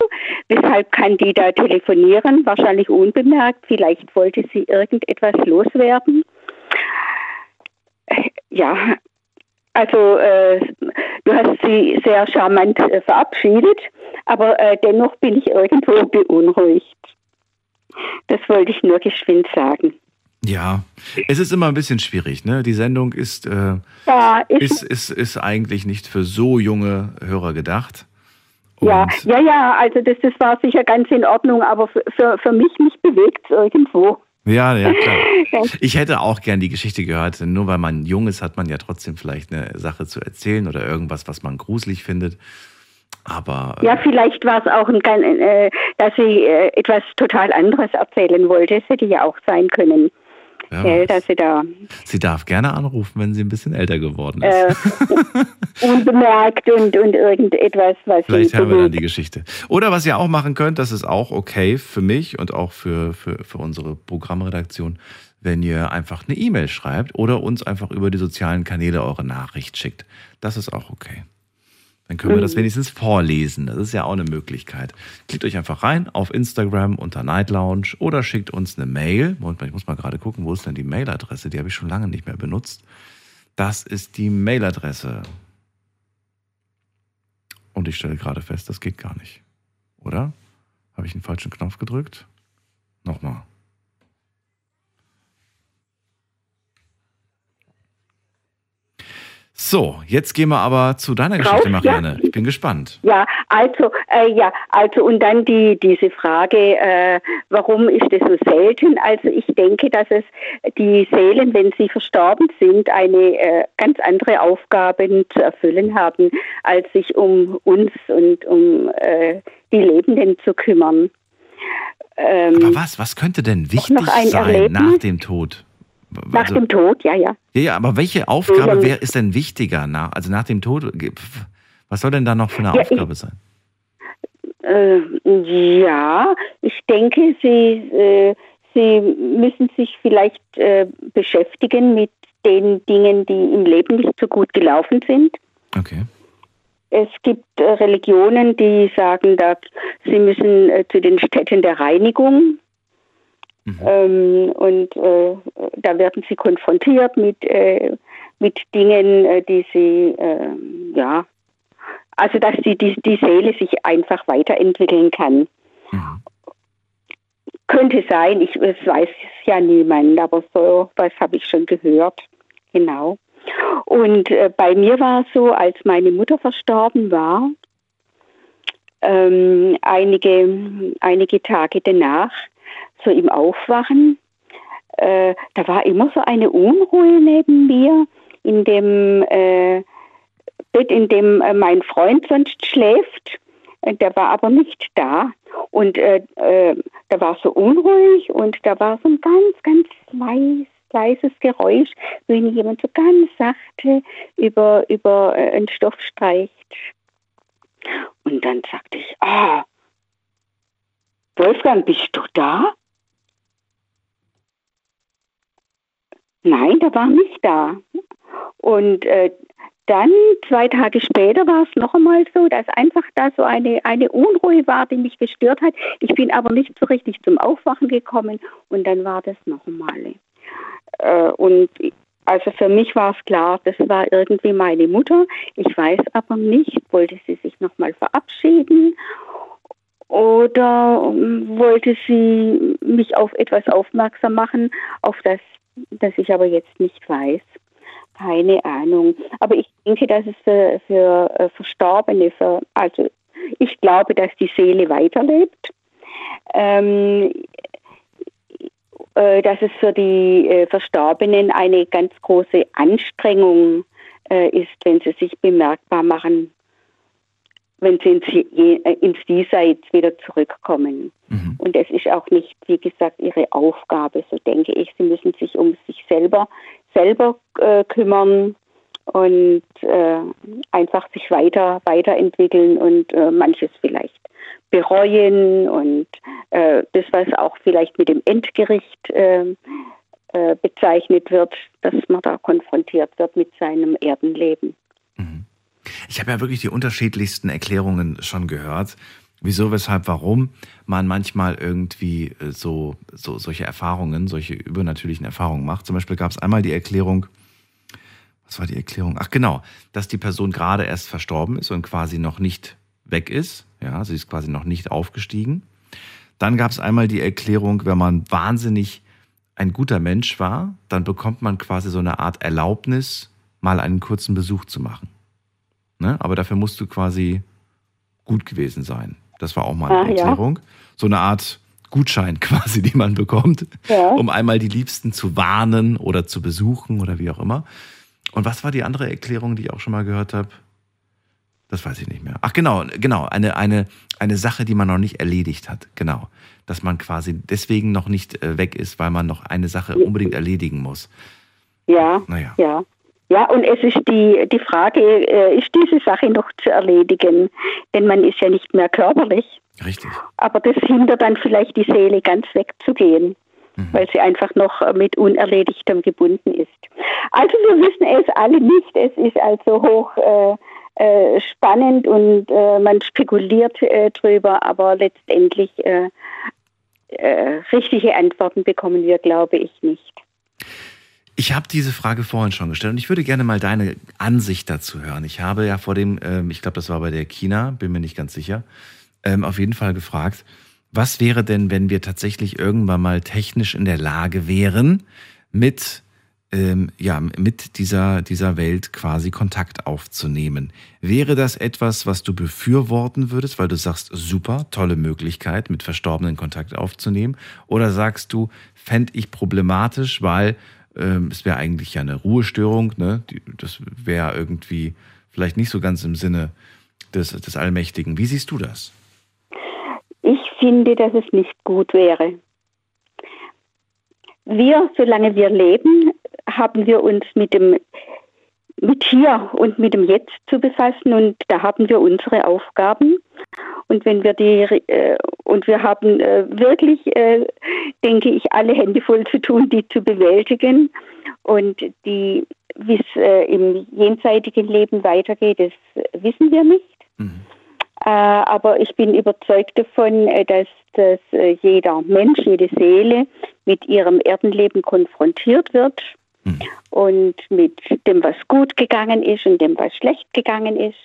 Weshalb kann die da telefonieren? Wahrscheinlich unbemerkt. Vielleicht wollte sie irgendetwas loswerden. Ja, also äh, du hast sie sehr charmant äh, verabschiedet, aber äh, dennoch bin ich irgendwo beunruhigt. Das wollte ich nur geschwind sagen. Ja, es ist immer ein bisschen schwierig. Ne? Die Sendung ist, äh, Ja, ist, ist, ist eigentlich nicht für so junge Hörer gedacht. Ja, ja, ja, also das, das war sicher ganz in Ordnung, aber für, für, für mich, mich bewegt es irgendwo. Ja, ja, klar. Ich hätte auch gern die Geschichte gehört, denn nur weil man jung ist, hat man ja trotzdem vielleicht eine Sache zu erzählen oder irgendwas, was man gruselig findet. Aber äh, Ja, vielleicht war es auch, ein, äh, dass sie äh, etwas total anderes erzählen wollte. Es hätte ja auch sein können, Ja, dass sie da sie darf gerne anrufen, wenn sie ein bisschen älter geworden ist. äh, unbemerkt und, und irgendetwas, was Vielleicht hören wir dann die Geschichte. Oder was ihr auch machen könnt, das ist auch okay für mich und auch für, für, für unsere Programmredaktion, wenn ihr einfach eine E-Mail schreibt oder uns einfach über die sozialen Kanäle eure Nachricht schickt. Das ist auch okay. Dann können wir das Mhm. wenigstens vorlesen. Das ist ja auch eine Möglichkeit. Klickt euch einfach rein auf Instagram unter Night Lounge oder schickt uns eine Mail. Moment mal, ich muss mal gerade gucken, wo ist denn die Mailadresse? Die habe ich schon lange nicht mehr benutzt. Das ist die Mailadresse. Und ich stelle gerade fest, das geht gar nicht. Oder? Habe ich einen falschen Knopf gedrückt? Nochmal. So, jetzt gehen wir aber zu deiner Raus, Geschichte, ja. Marianne. Ich bin gespannt. Ja, also, äh, ja, also und dann die, diese Frage, äh, warum ist es so selten? Also ich denke, dass es die Seelen, wenn sie verstorben sind, eine äh, ganz andere Aufgaben zu erfüllen haben, als sich um uns und um äh, die Lebenden zu kümmern. Ähm, Aber was, was könnte denn wichtig sein Erlebnis? nach dem Tod? Nach Also- dem Tod, ja, ja. Ja, ja, aber welche Aufgabe wär, ist denn wichtiger? Nach, also nach dem Tod, was soll denn da noch für eine Ja, ich- Aufgabe sein? Äh, ja, ich denke, Sie, äh, Sie müssen sich vielleicht äh, beschäftigen mit den Dingen, die im Leben nicht so gut gelaufen sind. Okay. Es gibt äh, Religionen, die sagen, dass Sie müssen äh, zu den Städten der Reinigung. Ähm, und äh, da werden Sie konfrontiert mit, äh, mit Dingen, äh, die Sie, äh, ja, also dass die, die, die Seele sich einfach weiterentwickeln kann. Könnte sein, ich, es weiß es ja niemand, aber so was habe ich schon gehört. Genau. Und äh, bei mir war es so, als meine Mutter verstorben war, ähm, einige, einige Tage danach, so im Aufwachen, äh, da war immer so eine Unruhe neben mir in dem äh, Bett, in dem äh, mein Freund sonst schläft. Äh, Der war aber nicht da. Und äh, äh, da war so unruhig und da war so ein ganz, ganz leis, leises Geräusch, wenn jemand so ganz sachte über, über einen Stoff streicht. Und dann sagte ich, ah, Wolfgang, bist du da? Nein, der war nicht da. Und äh, dann, zwei Tage später, war es noch einmal so, dass einfach da so eine, eine Unruhe war, die mich gestört hat. Ich bin aber nicht so richtig zum Aufwachen gekommen und dann war das noch einmal. Äh, und also für mich war es klar, das war irgendwie meine Mutter. Ich weiß aber nicht, wollte sie sich nochmal verabschieden oder ähm, wollte sie mich auf etwas aufmerksam machen, auf das, das ich aber jetzt nicht weiß. Keine Ahnung. Aber ich denke, dass es für, für äh, Verstorbene, für, also ich glaube, dass die Seele weiterlebt. Ähm, äh, dass es für die äh, Verstorbenen eine ganz große Anstrengung äh, ist, wenn sie sich bemerkbar machen, wenn sie ins, äh, ins Diesseits wieder zurückkommen. Und es ist auch nicht, wie gesagt, ihre Aufgabe, so denke ich. Sie müssen sich um sich selber, selber äh, kümmern und äh, einfach sich weiter, weiterentwickeln und äh, manches vielleicht bereuen und äh, das, was auch vielleicht mit dem Endgericht äh, bezeichnet wird, dass man da konfrontiert wird mit seinem Erdenleben. Ich habe ja wirklich die unterschiedlichsten Erklärungen schon gehört. Wieso, weshalb, warum man manchmal irgendwie äh, so, so solche Erfahrungen, solche übernatürlichen Erfahrungen macht. Zum Beispiel gab es einmal die Erklärung, was war die Erklärung? Ach genau, dass die Person gerade erst verstorben ist und quasi noch nicht weg ist. Ja, sie ist quasi noch nicht aufgestiegen. Dann gab es einmal die Erklärung, wenn man wahnsinnig ein guter Mensch war, dann bekommt man quasi so eine Art Erlaubnis, mal einen kurzen Besuch zu machen. Ne? Aber dafür musst du quasi gut gewesen sein. Das war auch mal eine Ah, ja. Erklärung. So eine Art Gutschein quasi, die man bekommt, Ja. um einmal die Liebsten zu warnen oder zu besuchen oder wie auch immer. Und was war die andere Erklärung, die ich auch schon mal gehört habe? Das weiß ich nicht mehr. Ach genau, genau, eine, eine, eine Sache, die man noch nicht erledigt hat. Genau. Dass man quasi deswegen noch nicht äh, weg ist, weil man noch eine Sache unbedingt erledigen muss. Ja, Naja. ja. Ja, und es ist die, die Frage, äh, ist diese Sache noch zu erledigen? Denn man ist ja nicht mehr körperlich. Richtig. Aber das hindert dann vielleicht die Seele ganz wegzugehen, weil sie einfach noch äh, mit Unerledigtem gebunden ist. Also wir wissen es alle nicht. Es ist also hoch äh, äh, spannend und äh, man spekuliert drüber, aber letztendlich richtige Antworten bekommen wir, glaube ich, nicht. Ich habe diese Frage vorhin schon gestellt und ich würde gerne mal deine Ansicht dazu hören. Ich habe ja vor dem, ähm, ich glaube, das war bei der China, bin mir nicht ganz sicher, ähm, auf jeden Fall gefragt, was wäre denn, wenn wir tatsächlich irgendwann mal technisch in der Lage wären, mit, ähm, ja, mit dieser, dieser Welt quasi Kontakt aufzunehmen? Wäre das etwas, was du befürworten würdest, weil du sagst, super, tolle Möglichkeit, mit Verstorbenen Kontakt aufzunehmen? Oder sagst du, fände ich problematisch, weil ähm, es wäre eigentlich ja eine Ruhestörung, ne? Die, das wäre irgendwie vielleicht nicht so ganz im Sinne des, des Allmächtigen. Wie siehst du das? Ich finde, dass es nicht gut wäre. Wir, solange wir leben, haben wir uns mit dem mit hier und mit dem Jetzt zu befassen und da haben wir unsere Aufgaben. Und wenn wir die äh, und wir haben äh, wirklich, äh, denke ich, alle Hände voll zu tun, die zu bewältigen und die, wie es äh, im jenseitigen Leben weitergeht, das wissen wir nicht. Äh, aber ich bin überzeugt davon, äh, dass, dass jeder Mensch, jede Seele mit ihrem Erdenleben konfrontiert wird und mit dem, was gut gegangen ist und dem, was schlecht gegangen ist.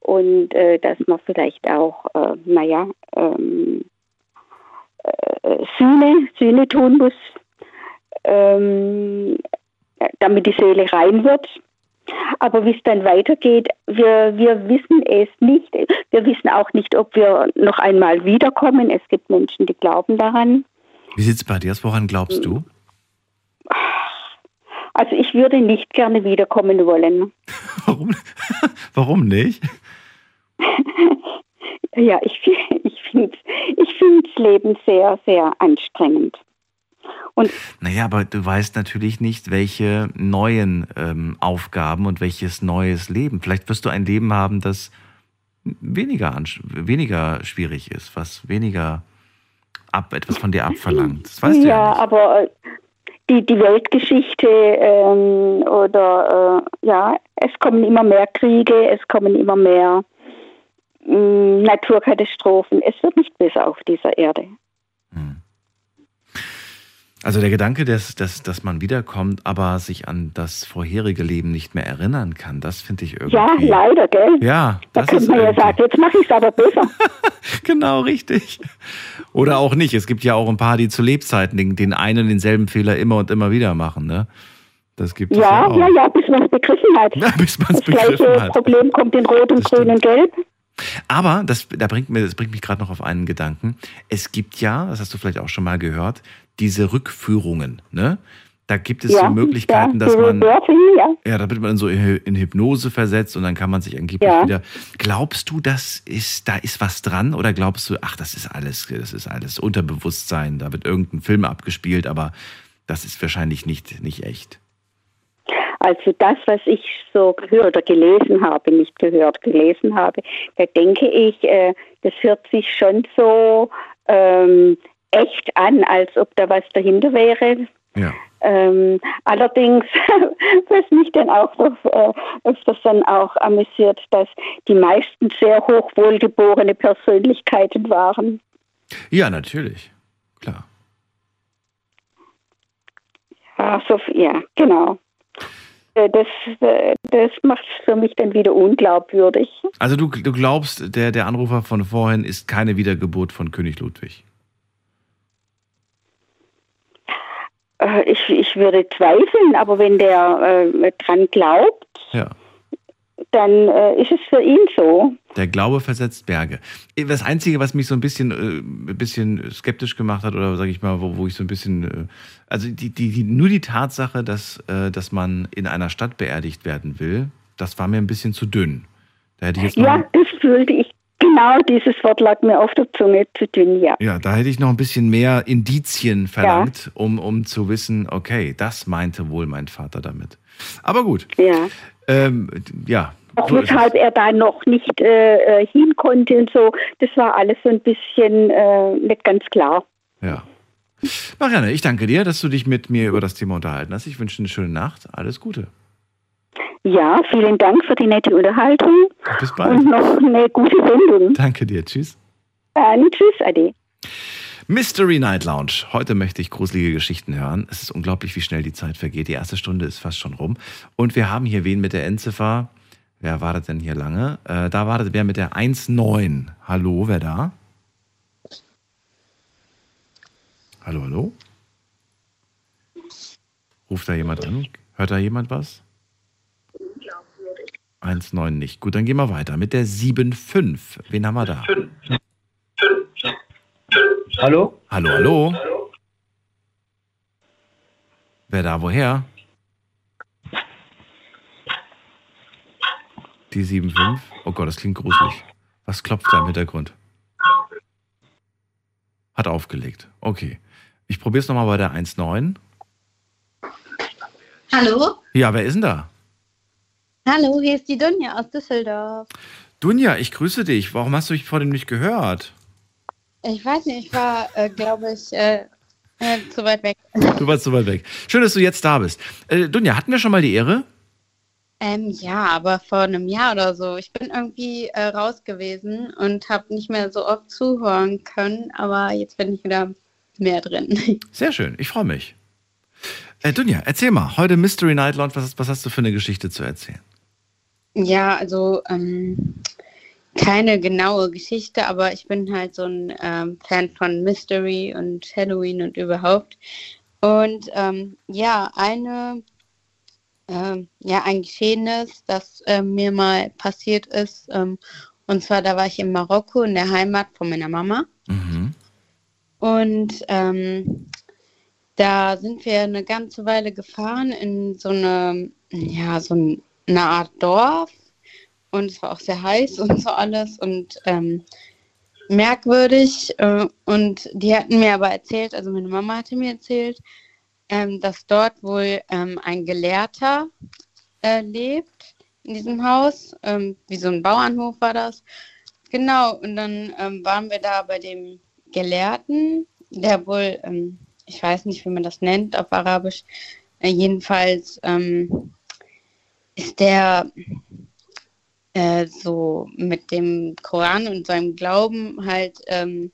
Und äh, dass man vielleicht auch, äh, naja, ähm, äh, Sühne, Sühne tun muss, ähm, damit die Seele rein wird. Aber wie es dann weitergeht, wir, wir wissen es nicht. Wir wissen auch nicht, ob wir noch einmal wiederkommen. Es gibt Menschen, die glauben daran. Wie sieht es bei dir aus? Woran glaubst du? Also ich würde nicht gerne wiederkommen wollen. Warum nicht? Ja, ich, ich finde ich find das Leben sehr, sehr anstrengend. Und Naja, aber du weißt natürlich nicht, welche neuen ähm, Aufgaben und welches neues Leben. Vielleicht wirst du ein Leben haben, das weniger, weniger schwierig ist, was weniger ab, etwas von dir abverlangt. Das weißt du ja ja, aber äh, die, die Weltgeschichte ähm, oder äh, ja, es kommen immer mehr Kriege, es kommen immer mehr mh, Naturkatastrophen. Es wird nicht besser auf dieser Erde. Also der Gedanke, dass, dass, dass man wiederkommt, aber sich an das vorherige Leben nicht mehr erinnern kann, das finde ich irgendwie. Ja, leider, gell? Ja, Da das könnte ist man ja sagen, jetzt mache ich es aber besser. Genau, richtig. Oder auch nicht. Es gibt ja auch ein paar, die zu Lebzeiten den, den einen und denselben Fehler immer und immer wieder machen, ne? Das gibt es ja, Ja, auch. ja, ja, bis man es begriffen hat. Ja, bis man es das gleiche begriffen hat. Problem kommt in Rot und Grün und Gelb. Aber das, da bringt mir, das bringt mich gerade noch auf einen Gedanken. Es gibt ja, das hast du vielleicht auch schon mal gehört, diese Rückführungen. Ne? Da gibt es ja, so Möglichkeiten, ja, dass man ja. ja, da wird man so in in Hypnose versetzt und dann kann man sich angeblich Ja. wieder. Glaubst du, das ist, da ist was dran? Oder glaubst du, ach, das ist alles, das ist alles Unterbewusstsein, da wird irgendein Film abgespielt, aber das ist wahrscheinlich nicht, nicht echt. Also das, was ich so gehört oder gelesen habe, nicht gehört, gelesen habe, da denke ich, äh, das hört sich schon so ähm, echt an, als ob da was dahinter wäre. Ja. Ähm, allerdings, was mich dann auch noch, äh, öfters dann auch amüsiert, dass die meisten sehr hochwohlgeborene Persönlichkeiten waren. Ja, natürlich. Klar. Ja, so, ja genau. äh, das, äh, das macht es für mich dann wieder unglaubwürdig. Also du, du glaubst, der, der Anrufer von vorhin ist keine Wiedergeburt von König Ludwig? Äh, Ich, ich würde zweifeln, aber wenn der äh, dran glaubt, Ja. dann äh, ist es für ihn so. Der Glaube versetzt Berge. Das Einzige, was mich so ein bisschen, äh, ein bisschen skeptisch gemacht hat, oder sage ich mal, wo, wo ich so ein bisschen, äh, also die, die, nur die Tatsache, dass, äh, dass man in einer Stadt beerdigt werden will, das war mir ein bisschen zu dünn. Da hätte ich jetzt noch, Ja, das fühlte ich. Genau dieses Wort lag mir auf der Zunge zu dünn, ja. ja, da hätte ich noch ein bisschen mehr Indizien verlangt, um, um zu wissen, okay, das meinte wohl mein Vater damit. Aber gut. Ja. Ähm, ja. Auch so weshalb er da noch nicht äh, äh, hin konnte und so, das war alles so ein bisschen äh, nicht ganz klar. Ja. Marianne, ich danke dir, dass du dich mit mir über das Thema unterhalten hast. Ich wünsche eine schöne Nacht. Alles Gute. Ja, vielen Dank für die nette Unterhaltung Bis bald. und noch eine gute Sendung. Danke dir. Tschüss. Dann tschüss, Ade. Mystery Night Lounge. Heute möchte ich gruselige Geschichten hören. Es ist unglaublich, wie schnell die Zeit vergeht. Die erste Stunde ist fast schon rum. Und wir haben hier wen mit der Endziffer. Wer wartet denn hier lange? Äh, da wartet wer mit der 1.9. Hallo, wer da? Hallo, hallo? Ruft da jemand an? Hört da jemand was? 1,9 nicht. Gut, dann gehen wir weiter mit der 7,5. Wen haben wir da? Hallo? Hallo, hallo. Wer da woher? Die 7,5. Oh Gott, das klingt gruselig. Was klopft da im Hintergrund? Hat aufgelegt. Okay. Ich probiere es nochmal bei der 1,9. Hallo? Ja, wer ist denn da? Hallo, hier ist die Dunja aus Düsseldorf. Dunja, ich grüße dich. Warum hast du mich vor dem nicht gehört? Ich weiß nicht, ich war, äh, glaube ich, äh, äh, zu weit weg. Du warst so weit weg. Schön, dass du jetzt da bist. Äh, Dunja, hatten wir schon mal die Ehre? Ähm, ja, aber vor einem Jahr oder so. Ich bin irgendwie äh, raus gewesen und habe nicht mehr so oft zuhören können, aber jetzt bin ich wieder mehr drin. Sehr schön, ich freue mich. Äh, Dunja, erzähl mal, heute Mystery Night Lounge, was, was hast du für eine Geschichte zu erzählen? Ja, also ähm, keine genaue Geschichte, aber ich bin halt so ein ähm, Fan von Mystery und Halloween und überhaupt. Und ähm, ja, eine, ähm, ja, ein Geschehnis, das ähm, mir mal passiert ist. Ähm, und zwar, da war ich in Marokko in der Heimat von meiner Mama. Und ähm, da sind wir eine ganze Weile gefahren in so eine, ja, so ein- eine Art Dorf. Und es war auch sehr heiß und so alles und ähm, merkwürdig. Äh, und die hatten mir aber erzählt, also meine Mama hatte mir erzählt, ähm, dass dort wohl ähm, ein Gelehrter äh, lebt in diesem Haus. Ähm, wie so ein Bauernhof war das. Genau, und dann ähm, waren wir da bei dem Gelehrten, der wohl, ähm, ich weiß nicht, wie man das nennt auf Arabisch, äh, jedenfalls ähm, ist der äh, so mit dem Koran und seinem Glauben halt ähm,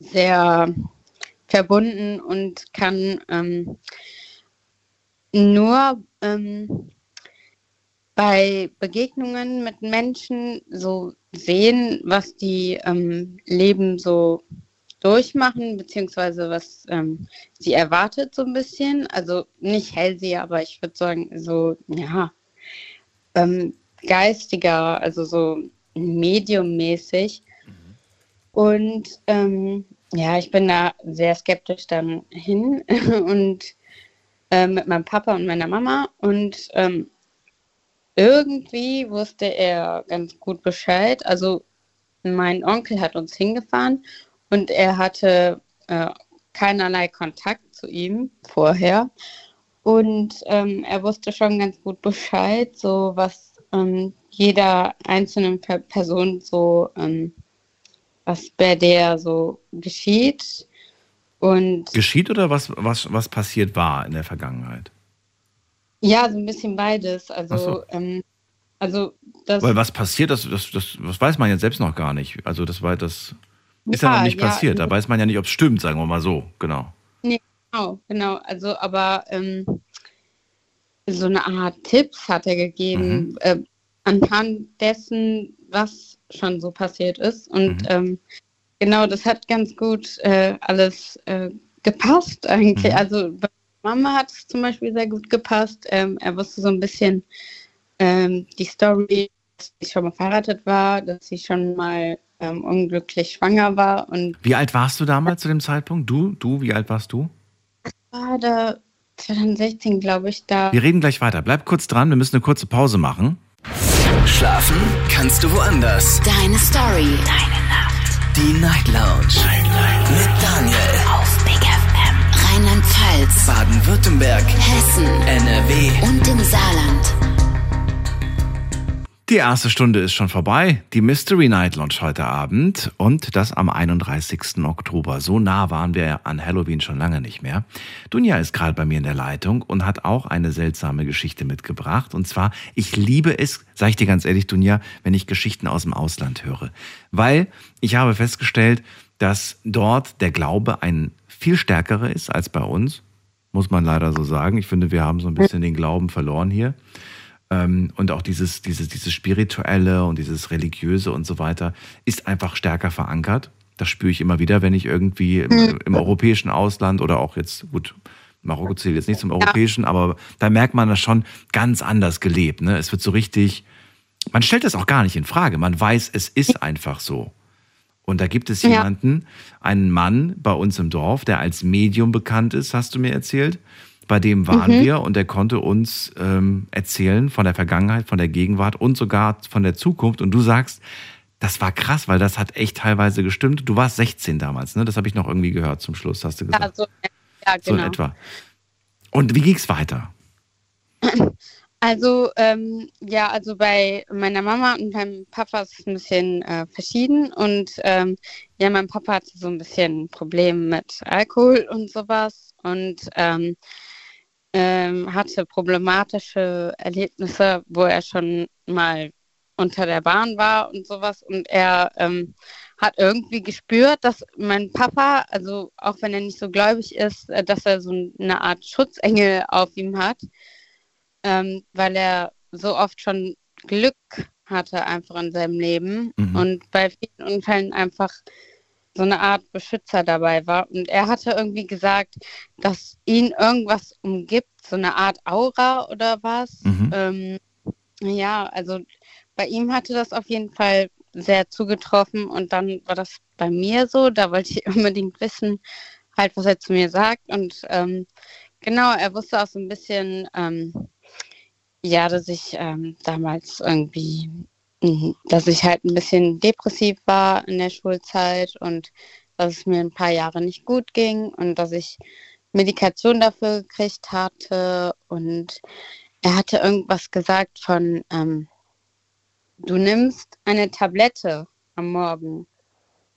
sehr verbunden und kann ähm, nur ähm, bei Begegnungen mit Menschen so sehen, was die ähm, Leben so durchmachen, beziehungsweise was ähm, sie erwartet so ein bisschen. Also nicht Hellseher, aber ich würde sagen, so, ja, ähm, geistiger, also so mediummäßig. Und ähm, ja, ich bin da sehr skeptisch dann hin und äh, mit meinem Papa und meiner Mama und ähm, irgendwie wusste er ganz gut Bescheid. Also mein Onkel hat uns hingefahren und er hatte äh, keinerlei Kontakt zu ihm vorher. Und ähm, er wusste schon ganz gut Bescheid, so was ähm, jeder einzelnen per Person so, ähm, was bei der so geschieht. Und Geschieht oder was, was, was passiert war in der Vergangenheit? ja, so ein bisschen beides. Also, so. ähm, also das. Weil was passiert, das, das, das, das weiß man ja selbst noch gar nicht. Also das war das ist ja, Ja, noch nicht ja, passiert. Da also- weiß man ja nicht, ob es stimmt, sagen wir mal so. Genau. Nee, genau, genau. Also, aber ähm, so eine Art Tipps hat er gegeben, Mhm. äh, anhand dessen, was schon so passiert ist. Und Mhm. ähm, genau, das hat ganz gut äh, alles äh, gepasst eigentlich. Mhm. Also bei Mama hat es zum Beispiel sehr gut gepasst. Ähm, er wusste so ein bisschen ähm, die Story, dass sie schon mal verheiratet war, dass sie schon mal ähm, unglücklich schwanger war und Wie alt warst du damals zu dem Zeitpunkt? Du, du, wie alt warst du? war da 2016, glaube ich, da. Wir reden gleich weiter. Bleib kurz dran, wir müssen eine kurze Pause machen. Schlafen kannst du woanders. Deine Story. Deine Nacht. Die Night Lounge. Night, Night. Mit Daniel. Auf Big FM. Rheinland-Pfalz. Baden-Württemberg. Hessen. NRW. Und im Saarland. Die erste Stunde ist schon vorbei. Die Mystery Night Lounge heute Abend und das am 31. Oktober. So nah waren wir an Halloween schon lange nicht mehr. Dunja ist gerade bei mir in der Leitung und hat auch eine seltsame Geschichte mitgebracht. Und zwar, ich liebe es, sage ich dir ganz ehrlich, Dunja, wenn ich Geschichten aus dem Ausland höre. Weil ich habe festgestellt, dass dort der Glaube ein viel stärkerer ist als bei uns. Muss man leider so sagen. Ich finde, wir haben so ein bisschen den Glauben verloren hier. Ähm, und auch dieses, dieses, dieses Spirituelle und dieses Religiöse und so weiter ist einfach stärker verankert. Das spüre ich immer wieder, wenn ich irgendwie im, im europäischen Ausland oder auch jetzt, gut, Marokko zählt jetzt nicht zum europäischen, aber da merkt man das schon ganz anders gelebt. Ne? Es wird so richtig, man stellt das auch gar nicht in Frage. Man weiß, es ist einfach so. Und da gibt es Ja. jemanden, einen Mann bei uns im Dorf, der als Medium bekannt ist, hast du mir erzählt. Bei dem waren Mhm. wir und der konnte uns ähm, erzählen von der Vergangenheit, von der Gegenwart und sogar von der Zukunft. Und du sagst, das war krass, weil das hat echt teilweise gestimmt. Du warst 16 damals, ne? Das habe ich noch irgendwie gehört zum Schluss, hast du gesagt. Ja, so, ja So in genau. etwa. Und wie ging's weiter? Also, ähm, ja, also bei meiner Mama und meinem Papa ist es ein bisschen äh, verschieden. Und ähm, ja, mein Papa hatte so ein bisschen Probleme mit Alkohol und sowas und ähm, ähm, hatte problematische Erlebnisse, wo er schon mal unter der Bahn war und sowas. Und er ähm, hat irgendwie gespürt, dass mein Papa, also auch wenn er nicht so gläubig ist, äh, dass er so eine Art Schutzengel auf ihm hat ähm, weil er so oft schon Glück hatte einfach in seinem Leben Mhm. und bei vielen Unfällen einfach so eine Art Beschützer dabei war. Und er hatte irgendwie gesagt, dass ihn irgendwas umgibt, so eine Art Aura oder was. Mhm. Ähm, ja, also bei ihm hatte das auf jeden Fall sehr zugetroffen und dann war das bei mir so, da wollte ich unbedingt wissen, halt, was er zu mir sagt und ähm, genau, er wusste auch so ein bisschen, ähm, ja, dass ich ähm, damals irgendwie, dass ich halt ein bisschen depressiv war in der Schulzeit und dass es mir ein paar Jahre nicht gut ging und dass ich Medikation dafür gekriegt hatte. Und er hatte irgendwas gesagt von, ähm, du nimmst eine Tablette am Morgen.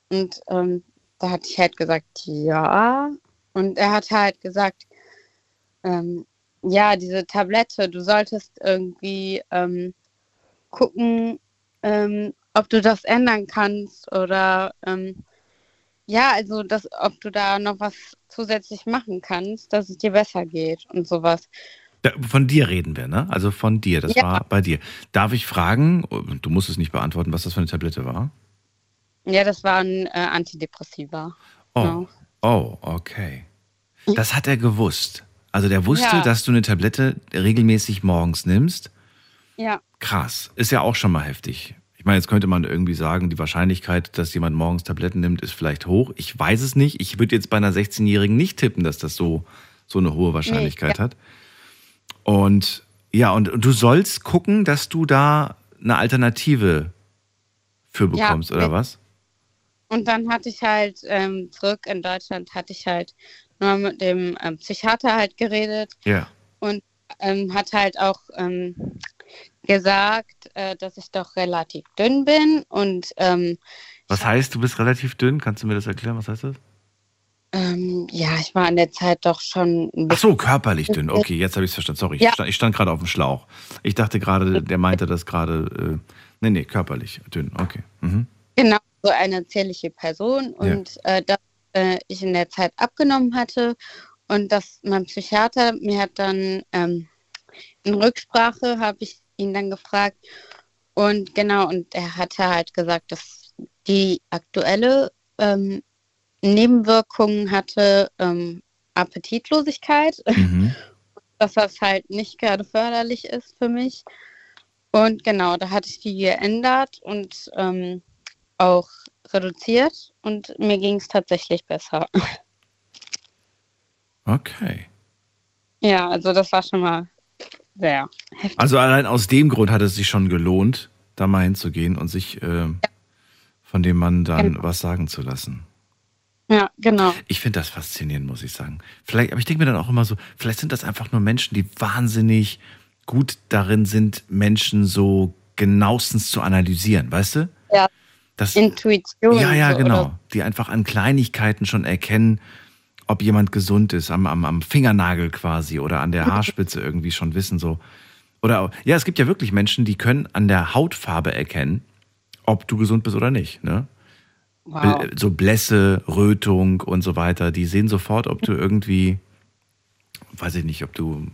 Und ähm, da hatte ich halt gesagt, ja. Und er hat halt gesagt, ähm, ja, diese Tablette, du solltest irgendwie ähm, gucken, ähm, ob du das ändern kannst oder ähm, ja, also das, ob du da noch was zusätzlich machen kannst, dass es dir besser geht und sowas. Da, von dir reden wir, ne? Also von dir, das Ja. war bei dir. Darf ich fragen, du musst es nicht beantworten, was das für eine Tablette war? Ja, das war ein äh, Antidepressiva. Oh, Genau. oh, okay. Das hat er gewusst. Also der wusste, Ja. dass du eine Tablette regelmäßig morgens nimmst. Ja. Krass. Ist ja auch schon mal heftig. Ich meine, jetzt könnte man irgendwie sagen, die Wahrscheinlichkeit, dass jemand morgens Tabletten nimmt, ist vielleicht hoch. Ich weiß es nicht. Ich würde jetzt bei einer 16-Jährigen nicht tippen, dass das so, so eine hohe Wahrscheinlichkeit ja. hat. Und ja, und, und du sollst gucken, dass du da eine Alternative für Ja, bekommst, oder wenn- was? Und dann hatte ich halt ähm, zurück in Deutschland, hatte ich halt nur mit dem ähm, Psychiater halt geredet Ja. und ähm, hat halt auch ähm, gesagt, äh, dass ich doch relativ dünn bin und ähm, Was heißt, du bist relativ dünn? Kannst du mir das erklären? Was heißt das? ähm, ja, ich war in der Zeit doch schon Ach so, körperlich dünn. Okay, jetzt habe ich es verstanden. Sorry, Ja. ich stand, stand gerade auf dem Schlauch. Ich dachte gerade, der meinte das gerade. Äh, nee, nee, körperlich dünn. Okay. Mhm. Genau, so eine zierliche Person und äh, dass äh, ich in der Zeit abgenommen hatte und dass mein Psychiater mir hat dann ähm, in Rücksprache habe ich ihn dann gefragt. Und genau, und er hatte halt gesagt, dass die aktuelle ähm, Nebenwirkung hatte ähm, Appetitlosigkeit, Mhm. dass das halt nicht gerade förderlich ist für mich. Und genau, da hatte ich die geändert und ähm, auch reduziert und mir ging es tatsächlich besser. Okay. Ja, also das war schon mal sehr heftig. Also allein aus dem Grund hat es sich schon gelohnt, da mal hinzugehen und sich äh, von dem Mann dann Genau. was sagen zu lassen. Ja, genau. Ich finde das faszinierend, muss ich sagen. Vielleicht, aber ich denke mir dann auch immer so, vielleicht sind das einfach nur Menschen, die wahnsinnig gut darin sind, Menschen so genauestens zu analysieren, weißt du? Ja. Das, Intuition. ja, ja, so, genau. Oder? Die einfach an Kleinigkeiten schon erkennen, ob jemand gesund ist, am, am, am Fingernagel quasi oder an der Haarspitze irgendwie schon wissen so. Oder ja, es gibt ja wirklich Menschen, die können an der Hautfarbe erkennen, ob du gesund bist oder nicht. Ne? Wow. So Blässe, Rötung und so weiter, die sehen sofort, ob du irgendwie, weiß ich nicht, ob du,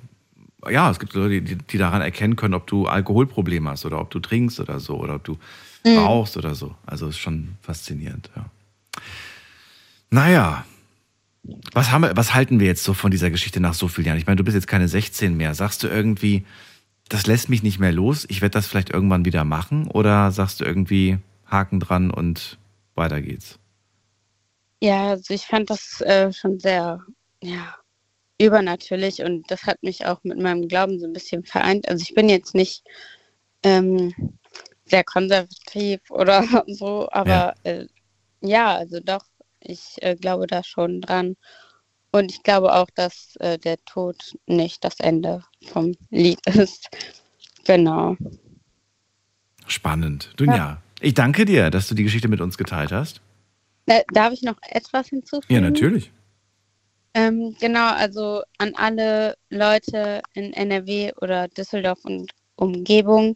ja, es gibt Leute, die, die daran erkennen können, ob du Alkoholprobleme hast oder ob du trinkst oder so oder ob du Mhm. rauchst oder so. Also ist schon faszinierend, ja. Naja, was, haben wir, was halten wir jetzt so von dieser Geschichte nach so vielen Jahren? Ich meine, du bist jetzt keine 16 mehr. Sagst du irgendwie, das lässt mich nicht mehr los, ich werde das vielleicht irgendwann wieder machen? Oder sagst du irgendwie, Haken dran und weiter geht's? Ja, also ich fand das äh, schon sehr, ja, übernatürlich und das hat mich auch mit meinem Glauben so ein bisschen vereint. Also ich bin jetzt nicht ähm, sehr konservativ oder so, aber Ja. äh, ja also doch, ich äh, glaube da schon dran. Und ich glaube auch, dass äh, der Tod nicht das Ende vom Lied ist. Genau. Spannend. Dunja, ich danke dir, dass du die Geschichte mit uns geteilt hast. Äh, darf ich noch etwas hinzufügen? Ja, natürlich. Ähm, genau, also an alle Leute in NRW oder Düsseldorf und Umgebung.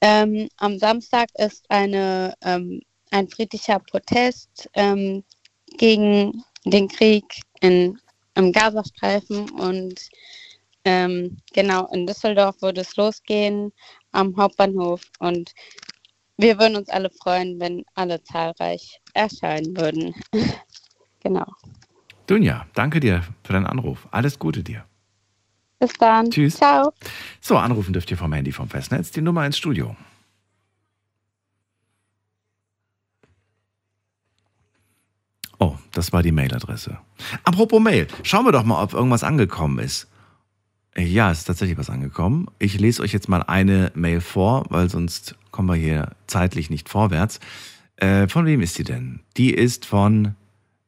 Ähm, am Samstag ist eine, ähm, ein friedlicher Protest ähm, gegen den Krieg in, im Gazastreifen und ähm, genau in Düsseldorf würde es losgehen am Hauptbahnhof und wir würden uns alle freuen, wenn alle zahlreich erscheinen würden. genau. Dunja, danke dir für deinen Anruf. Alles Gute dir. Bis dann. Tschüss. Ciao. So, anrufen dürft ihr vom Handy vom Festnetz. Die Nummer ins Studio. Oh, das war die Mailadresse. Apropos Mail, schauen wir doch mal, ob irgendwas angekommen ist. Ja, es ist tatsächlich was angekommen. Ich lese euch jetzt mal eine Mail vor, weil sonst kommen wir hier zeitlich nicht vorwärts. Äh, von wem ist die denn? Die ist von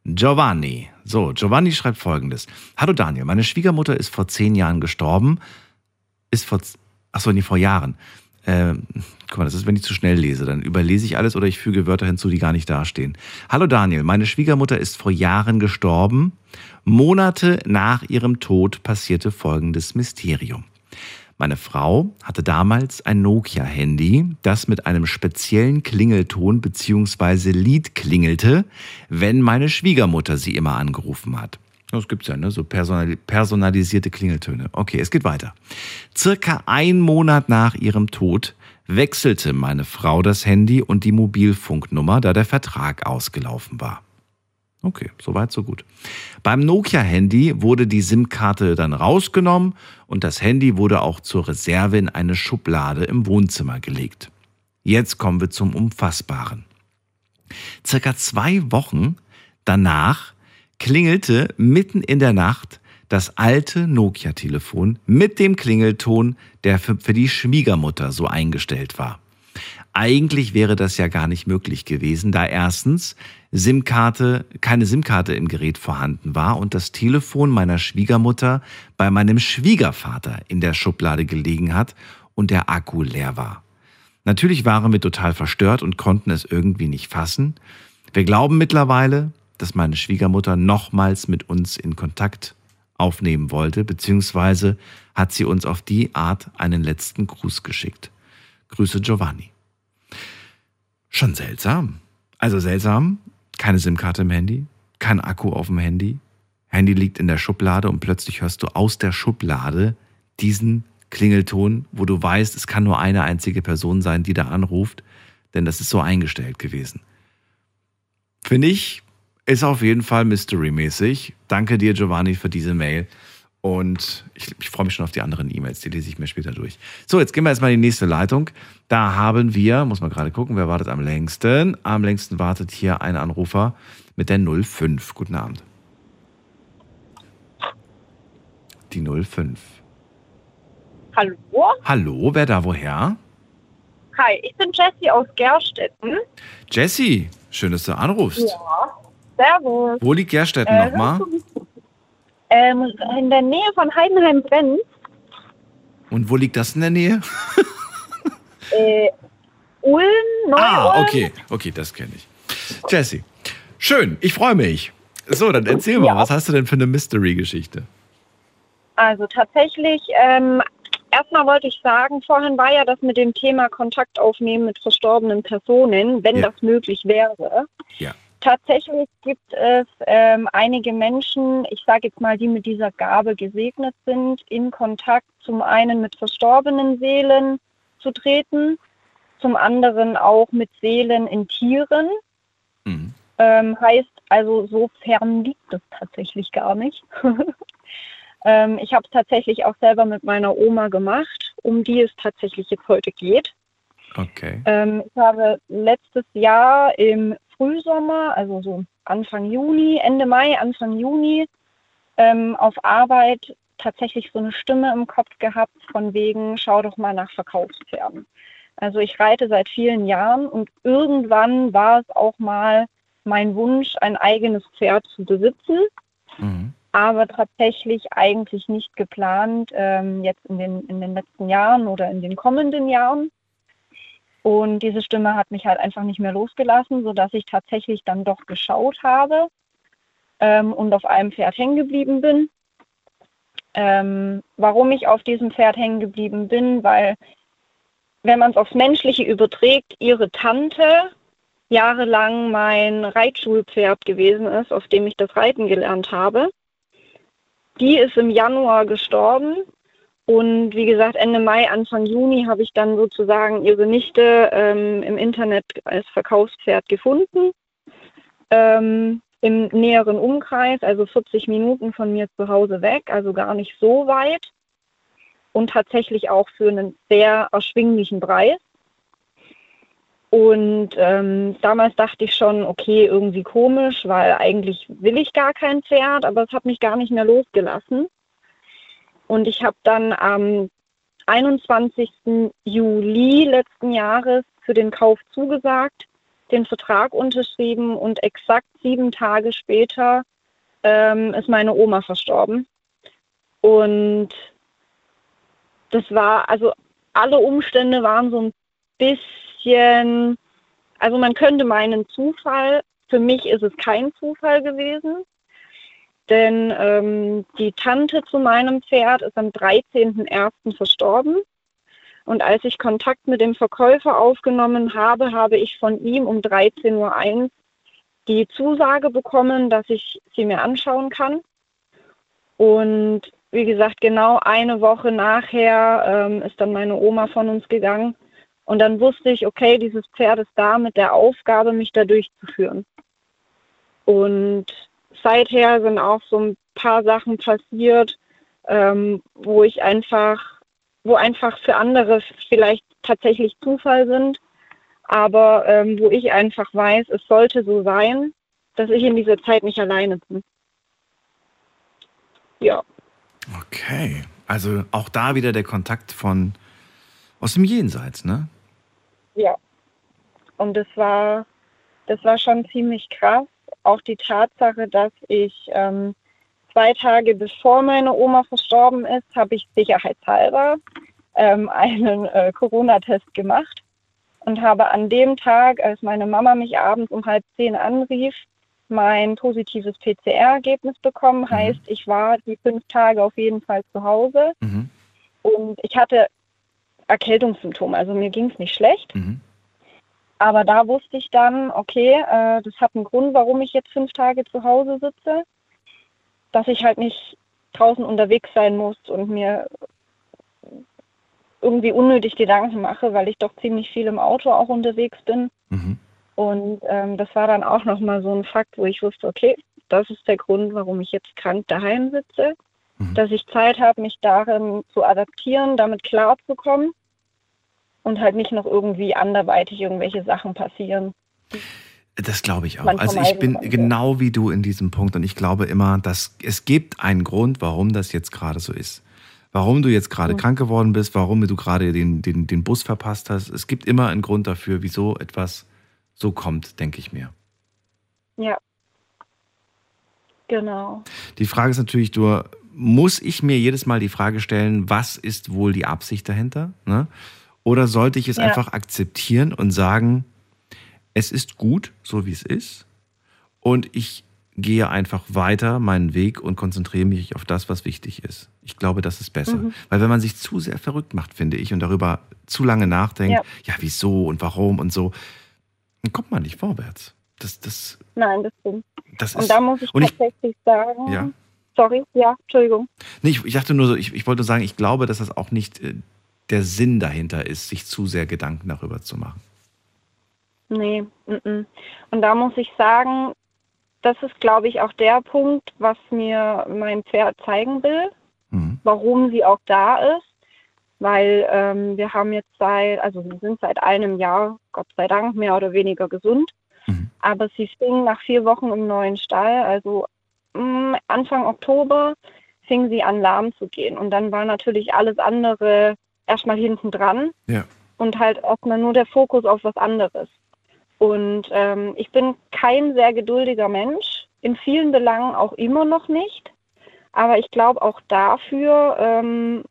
Giovanni. So, Giovanni schreibt folgendes. Hallo Daniel, meine Schwiegermutter ist vor zehn Jahren gestorben. Ist vor, ach so, nee, vor Jahren. Äh, guck mal, das ist, wenn ich zu schnell lese, dann überlese ich alles oder ich füge Wörter hinzu, die gar nicht dastehen. Hallo Daniel, meine Schwiegermutter ist vor Jahren gestorben. Monate nach ihrem Tod passierte folgendes Mysterium. Meine Frau hatte damals ein Nokia-Handy, das mit einem speziellen Klingelton bzw. Lied klingelte, wenn meine Schwiegermutter sie immer angerufen hat. Das gibt's ja, ne? So personali- personalisierte Klingeltöne. Okay, es geht weiter. Circa ein Monat nach ihrem Tod wechselte meine Frau das Handy und die Mobilfunknummer, da der Vertrag ausgelaufen war. Okay, soweit, so gut. Beim Nokia-Handy wurde die SIM-Karte dann rausgenommen und das Handy wurde auch zur Reserve in eine Schublade im Wohnzimmer gelegt. Jetzt kommen wir zum Unfassbaren. Circa zwei Wochen danach klingelte mitten in der Nacht das alte Nokia-Telefon mit dem Klingelton, der für, die Schwiegermutter so eingestellt war. Eigentlich wäre das ja gar nicht möglich gewesen, da erstens SIM-Karte, keine SIM-Karte im Gerät vorhanden war und das Telefon meiner Schwiegermutter bei meinem Schwiegervater in der Schublade gelegen hat und der Akku leer war. Natürlich waren wir total verstört und konnten es irgendwie nicht fassen. Wir glauben mittlerweile, dass meine Schwiegermutter nochmals mit uns in Kontakt aufnehmen wollte, beziehungsweise hat sie uns auf die Art einen letzten Gruß geschickt. Grüße Giovanni. Schon seltsam. Also seltsam, keine SIM-Karte im Handy, kein Akku auf dem Handy. Handy liegt in der Schublade und plötzlich hörst du aus der Schublade diesen Klingelton, wo du weißt, es kann nur eine einzige Person sein, die da anruft, denn das ist so eingestellt gewesen. Finde ich, ist auf jeden Fall Mystery-mäßig. Danke dir, Giovanni, für diese Mail. Und ich, ich freue mich schon auf die anderen E-Mails, die lese ich mir später durch. So, jetzt gehen wir erstmal in die nächste Leitung. Da haben wir, muss man gerade gucken, wer wartet am längsten? Am längsten wartet hier ein Anrufer mit der 05. Guten Abend. Die 05. Hallo? Hallo, wer da woher? Hi, ich bin Jessie aus Gerstetten. Jessie, schön, dass du anrufst. Ja. Servus. Wo liegt Gerstetten Äh, nochmal? Ähm, in der Nähe von Heidenheim-Brenz. Und wo liegt das in der Nähe? Äh, Ulm, Neu-Ulm. Ah, okay, okay, das kenne ich. Jessie, schön, ich freue mich. So, dann erzähl mal, was hast du denn für eine Mystery-Geschichte? Also tatsächlich, ähm, erstmal wollte ich sagen, vorhin war ja das mit dem Thema Kontakt aufnehmen mit verstorbenen Personen, wenn Ja. das möglich wäre. Ja. Tatsächlich gibt es ähm, einige Menschen, ich sage jetzt mal, die mit dieser Gabe gesegnet sind, in Kontakt zum einen mit verstorbenen Seelen zu treten, zum anderen auch mit Seelen in Tieren. Ähm, heißt also, so fern liegt es tatsächlich gar nicht. ähm, ich habe es tatsächlich auch selber mit meiner Oma gemacht, um die es tatsächlich jetzt heute geht. Okay. Ähm, ich habe letztes Jahr im Frühsommer, also so Anfang Juni, Ende Mai, Anfang Juni, ähm, auf Arbeit tatsächlich so eine Stimme im Kopf gehabt von wegen, schau doch mal nach Verkaufspferden. Also ich reite seit vielen Jahren und irgendwann war es auch mal mein Wunsch, ein eigenes Pferd zu besitzen, aber tatsächlich eigentlich nicht geplant ähm, jetzt in den, in den letzten Jahren oder in den kommenden Jahren. Und diese Stimme hat mich halt einfach nicht mehr losgelassen, sodass ich tatsächlich dann doch geschaut habe ähm, und auf einem Pferd hängen geblieben bin. Ähm, warum ich auf diesem Pferd hängen geblieben bin, weil wenn man es aufs Menschliche überträgt, ihre Tante jahrelang mein Reitschulpferd gewesen ist, auf dem ich das Reiten gelernt habe. Die ist im Januar gestorben und wie gesagt, Ende Mai, Anfang Juni habe ich dann sozusagen ihre Nichte ähm, im Internet als Verkaufspferd gefunden. Ähm, Im näheren Umkreis, also 40 Minuten von mir zu Hause weg, also gar nicht so weit. Und tatsächlich auch für einen sehr erschwinglichen Preis. Und ähm, damals dachte ich schon, okay, irgendwie komisch, weil eigentlich will ich gar kein Pferd, aber es hat mich gar nicht mehr losgelassen. Und ich habe dann am 21. Juli letzten Jahres für den Kauf zugesagt, den Vertrag unterschrieben und exakt sieben Tage später ähm, ist meine Oma verstorben. Und das war, also alle Umstände waren so ein bisschen, also man könnte meinen Zufall. Für mich ist es kein Zufall gewesen. Denn ähm, die Tante zu meinem Pferd ist am 13.01. verstorben. Und als ich Kontakt mit dem Verkäufer aufgenommen habe, habe ich von ihm um 13.01 Uhr die Zusage bekommen, dass ich sie mir anschauen kann. Und wie gesagt, genau eine Woche nachher ähm, ist dann meine Oma von uns gegangen. Und dann wusste ich, okay, dieses Pferd ist da mit der Aufgabe, mich da durchzuführen. Und seither sind auch so ein paar Sachen passiert, ähm, wo ich einfach, wo einfach für andere vielleicht tatsächlich Zufall sind, aber ähm, wo ich einfach weiß, es sollte so sein, dass ich in dieser Zeit nicht alleine bin. Ja. Okay. Also auch da wieder der Kontakt von aus dem Jenseits, ne? Ja. Und das war, das war schon ziemlich krass. Auch die Tatsache, dass ich ähm, zwei Tage bevor meine Oma verstorben ist, habe ich sicherheitshalber ähm, einen äh, Corona-Test gemacht und habe an dem Tag, als meine Mama mich abends um halb zehn anrief, mein positives PCR-Ergebnis bekommen. Heißt, ich war die fünf Tage auf jeden Fall zu Hause und ich hatte Erkältungssymptome. Also mir ging es nicht schlecht. Aber da wusste ich dann, okay, äh, das hat einen Grund, warum ich jetzt fünf Tage zu Hause sitze, dass ich halt nicht draußen unterwegs sein muss und mir irgendwie unnötig Gedanken mache, weil ich doch ziemlich viel im Auto auch unterwegs bin. Mhm. Und ähm, das war dann auch nochmal so ein Fakt, wo ich wusste, okay, das ist der Grund, warum ich jetzt krank daheim sitze, dass ich Zeit habe, mich darin zu adaptieren, damit klarzukommen und halt nicht noch irgendwie anderweitig irgendwelche Sachen passieren. Das glaube ich auch. Man Also ich bin genau wie du in diesem Punkt und ich glaube immer, dass es gibt einen Grund, warum das jetzt gerade so ist. Warum du jetzt gerade Mhm. krank geworden bist, warum du gerade den, den, den Bus verpasst hast. Es gibt immer einen Grund dafür, wieso etwas so kommt, denke ich mir. Ja. Genau. Die Frage ist natürlich nur, muss ich mir jedes Mal die Frage stellen, was ist wohl die Absicht dahinter? Ne? Oder sollte ich es Ja. einfach akzeptieren und sagen, es ist gut, so wie es ist, und ich gehe einfach weiter meinen Weg und konzentriere mich auf das, was wichtig ist. Ich glaube, das ist besser. Mhm. Weil wenn man sich zu sehr verrückt macht, finde ich, und darüber zu lange nachdenkt, Ja. ja, wieso und warum und so, dann kommt man nicht vorwärts. Das, das, Nein, das stimmt. das Und da muss ich und ich, tatsächlich sagen, Ja. sorry, ja, Entschuldigung. Nee, ich, ich dachte nur so, ich, ich wollte sagen, ich glaube, dass das auch nicht äh, der Sinn dahinter ist, sich zu sehr Gedanken darüber zu machen. Nee, mm -mm. und da muss ich sagen, das ist, glaube ich, auch der Punkt, was mir mein Pferd zeigen will, warum sie auch da ist. Weil ähm, wir haben jetzt seit, also wir sind seit einem Jahr, Gott sei Dank, mehr oder weniger gesund. Aber sie fing nach vier Wochen im neuen Stall, also mm, Anfang Oktober, fing sie an lahm zu gehen. Und dann war natürlich alles andere erstmal hinten dran Ja. und halt erstmal nur der Fokus auf was anderes. Und ähm, ich bin kein sehr geduldiger Mensch, in vielen Belangen auch immer noch nicht. Aber ich glaube, auch dafür ähm,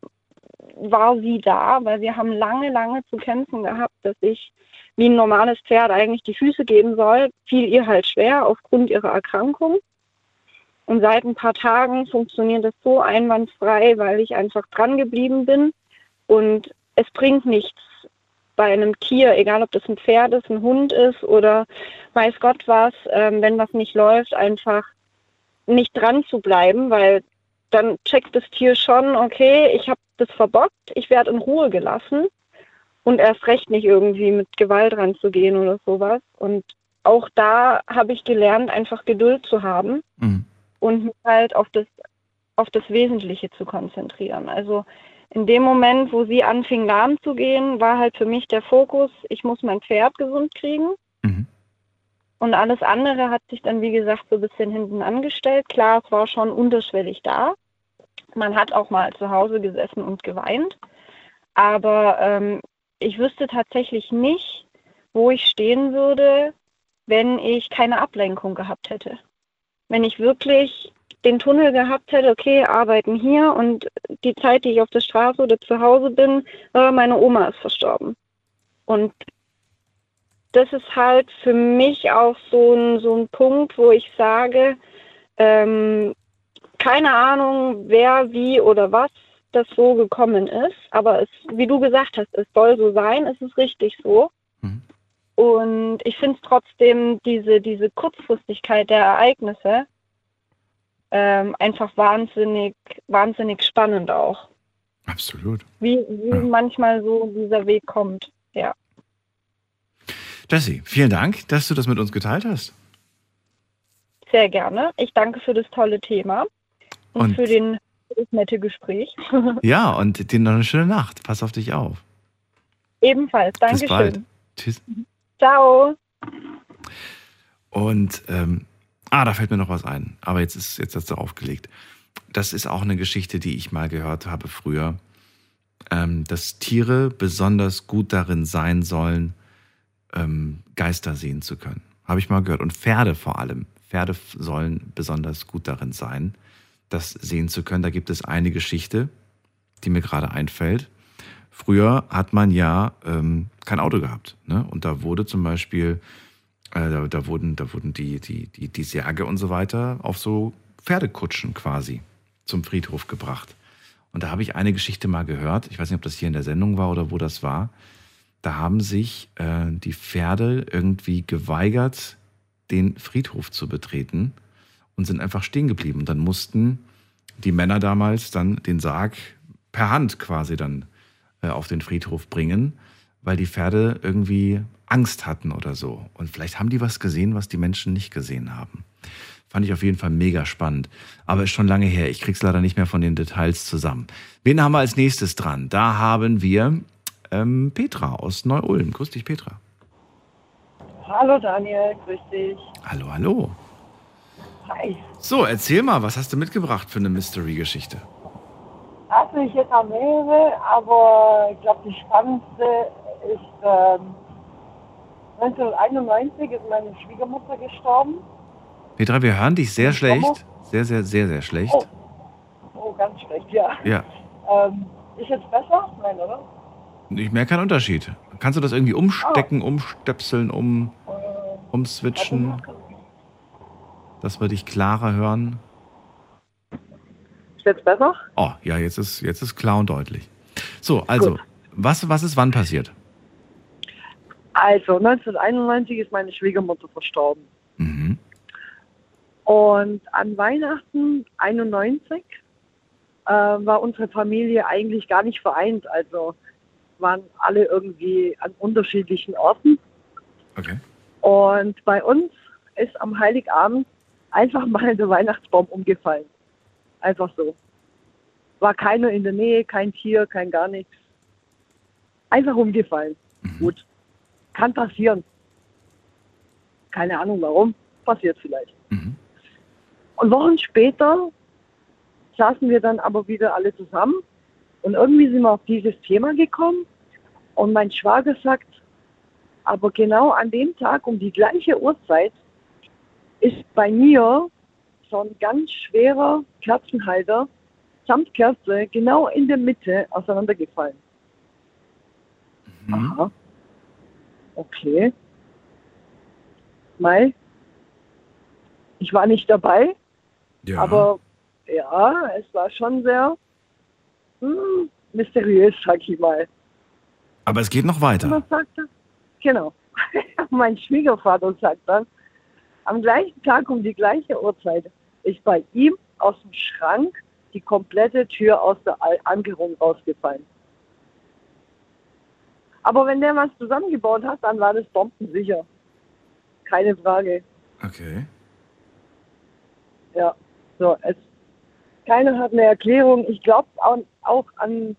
war sie da, weil wir haben lange, lange zu kämpfen gehabt, dass ich wie ein normales Pferd eigentlich die Füße geben soll. Fiel ihr halt schwer aufgrund ihrer Erkrankung. Und seit ein paar Tagen funktioniert das so einwandfrei, weil ich einfach dran geblieben bin. Und es bringt nichts bei einem Tier, egal ob das ein Pferd ist, ein Hund ist oder weiß Gott was, ähm, wenn was nicht läuft, einfach nicht dran zu bleiben, weil dann checkt das Tier schon, okay, ich habe das verbockt, ich werde in Ruhe gelassen und erst recht nicht irgendwie mit Gewalt ranzugehen oder sowas. Und auch da habe ich gelernt, einfach Geduld zu haben und mich halt auf das, auf das Wesentliche zu konzentrieren. Also in dem Moment, wo sie anfing lahm zu gehen, war halt für mich der Fokus, ich muss mein Pferd gesund kriegen. Und alles andere hat sich dann, wie gesagt, so ein bisschen hinten angestellt. Klar, es war schon unterschwellig da. Man hat auch mal zu Hause gesessen und geweint. Aber ähm, ich wüsste tatsächlich nicht, wo ich stehen würde, wenn ich keine Ablenkung gehabt hätte. Wenn ich wirklich den Tunnel gehabt hätte, okay, arbeiten hier und die Zeit, die ich auf der Straße oder zu Hause bin, äh, meine Oma ist verstorben. Und das ist halt für mich auch so ein, so ein Punkt, wo ich sage, ähm, keine Ahnung, wer, wie oder was das so gekommen ist, aber es, wie du gesagt hast, es soll so sein, es ist richtig so. Und ich finde es trotzdem diese, diese Kurzfristigkeit der Ereignisse ähm, einfach wahnsinnig, wahnsinnig spannend auch. Absolut. Wie, wie manchmal so dieser Weg kommt. Ja. Jessie, vielen Dank, dass du das mit uns geteilt hast. Sehr gerne. Ich danke für das tolle Thema und, Und- für, den, für das nette Gespräch. Ja, und dir noch eine schöne Nacht. Pass auf dich auf. Ebenfalls. Bis bald. Dankeschön. Tschüss. Ciao. Und ähm, ah, da fällt mir noch was ein. Aber jetzt ist jetzt hast du aufgelegt. Das ist auch eine Geschichte, die ich mal gehört habe früher, ähm, dass Tiere besonders gut darin sein sollen, ähm, Geister sehen zu können. Habe ich mal gehört. Und Pferde vor allem. Pferde sollen besonders gut darin sein, das sehen zu können. Da gibt es eine Geschichte, die mir gerade einfällt. Früher hat man ja ähm, kein Auto gehabt. Ne? Und da wurde zum Beispiel, äh, da, da wurden, da wurden die, die, die, die Särge und so weiter auf so Pferdekutschen quasi zum Friedhof gebracht. Und da habe ich eine Geschichte mal gehört. Ich weiß nicht, ob das hier in der Sendung war oder wo das war. Da haben sich äh, die Pferde irgendwie geweigert, den Friedhof zu betreten und sind einfach stehen geblieben. Und dann mussten die Männer damals dann den Sarg per Hand quasi dann äh, auf den Friedhof bringen, weil die Pferde irgendwie Angst hatten oder so. Und vielleicht haben die was gesehen, was die Menschen nicht gesehen haben. Fand ich auf jeden Fall mega spannend. Aber ist schon lange her. Ich krieg's leider nicht mehr von den Details zusammen. Wen haben wir als nächstes dran? Da haben wir ähm, Petra aus Neu-Ulm. Grüß dich, Petra. Hallo Daniel, grüß dich. Hallo, hallo. Hi. So, erzähl mal, was hast du mitgebracht für eine Mystery-Geschichte? Also ich hätte auch mehrere, aber ich glaube die spannendste ist ähm, 1991 ist meine Schwiegermutter gestorben. Petra, wir hören dich sehr schlecht. Sehr, sehr, sehr, sehr schlecht. Oh, oh ganz schlecht, ja. Ja, Ähm, ist jetzt besser? Nein, oder? ich merke keinen Unterschied. Kannst du das irgendwie umstecken, umstöpseln, um, umswitchen, dass wir dich klarer hören? Ist jetzt besser? Oh, ja, jetzt ist, jetzt ist klar und deutlich. So, also, was, was ist wann passiert? Also 1991 ist meine Schwiegermutter verstorben. Mhm. Und an Weihnachten 91 äh, war unsere Familie eigentlich gar nicht vereint. Also waren alle irgendwie an unterschiedlichen Orten. Okay. Und bei uns ist am Heiligabend einfach mal der Weihnachtsbaum umgefallen. Einfach so. War keiner in der Nähe, kein Tier, kein gar nichts. Einfach umgefallen. Gut. Kann passieren. Keine Ahnung warum. Passiert vielleicht. Und Wochen später saßen wir dann aber wieder alle zusammen und irgendwie sind wir auf dieses Thema gekommen und mein Schwager sagt, aber genau an dem Tag um die gleiche Uhrzeit ist bei mir so ein ganz schwerer Kerzenhalter samt Kerze genau in der Mitte auseinandergefallen. Aha. Okay. Mai. Ich war nicht dabei, Ja. aber ja, es war schon sehr hm, mysteriös, sag ich mal. Aber es geht noch weiter. was sagt er? Genau. mein Schwiegervater sagt dann, am gleichen Tag um die gleiche Uhrzeit ist bei ihm aus dem Schrank die komplette Tür aus der Ankerung rausgefallen. Aber wenn der was zusammengebaut hat, dann war das bombensicher. Keine Frage. Okay. Ja, so, es, keiner hat eine Erklärung. Ich glaube auch, auch an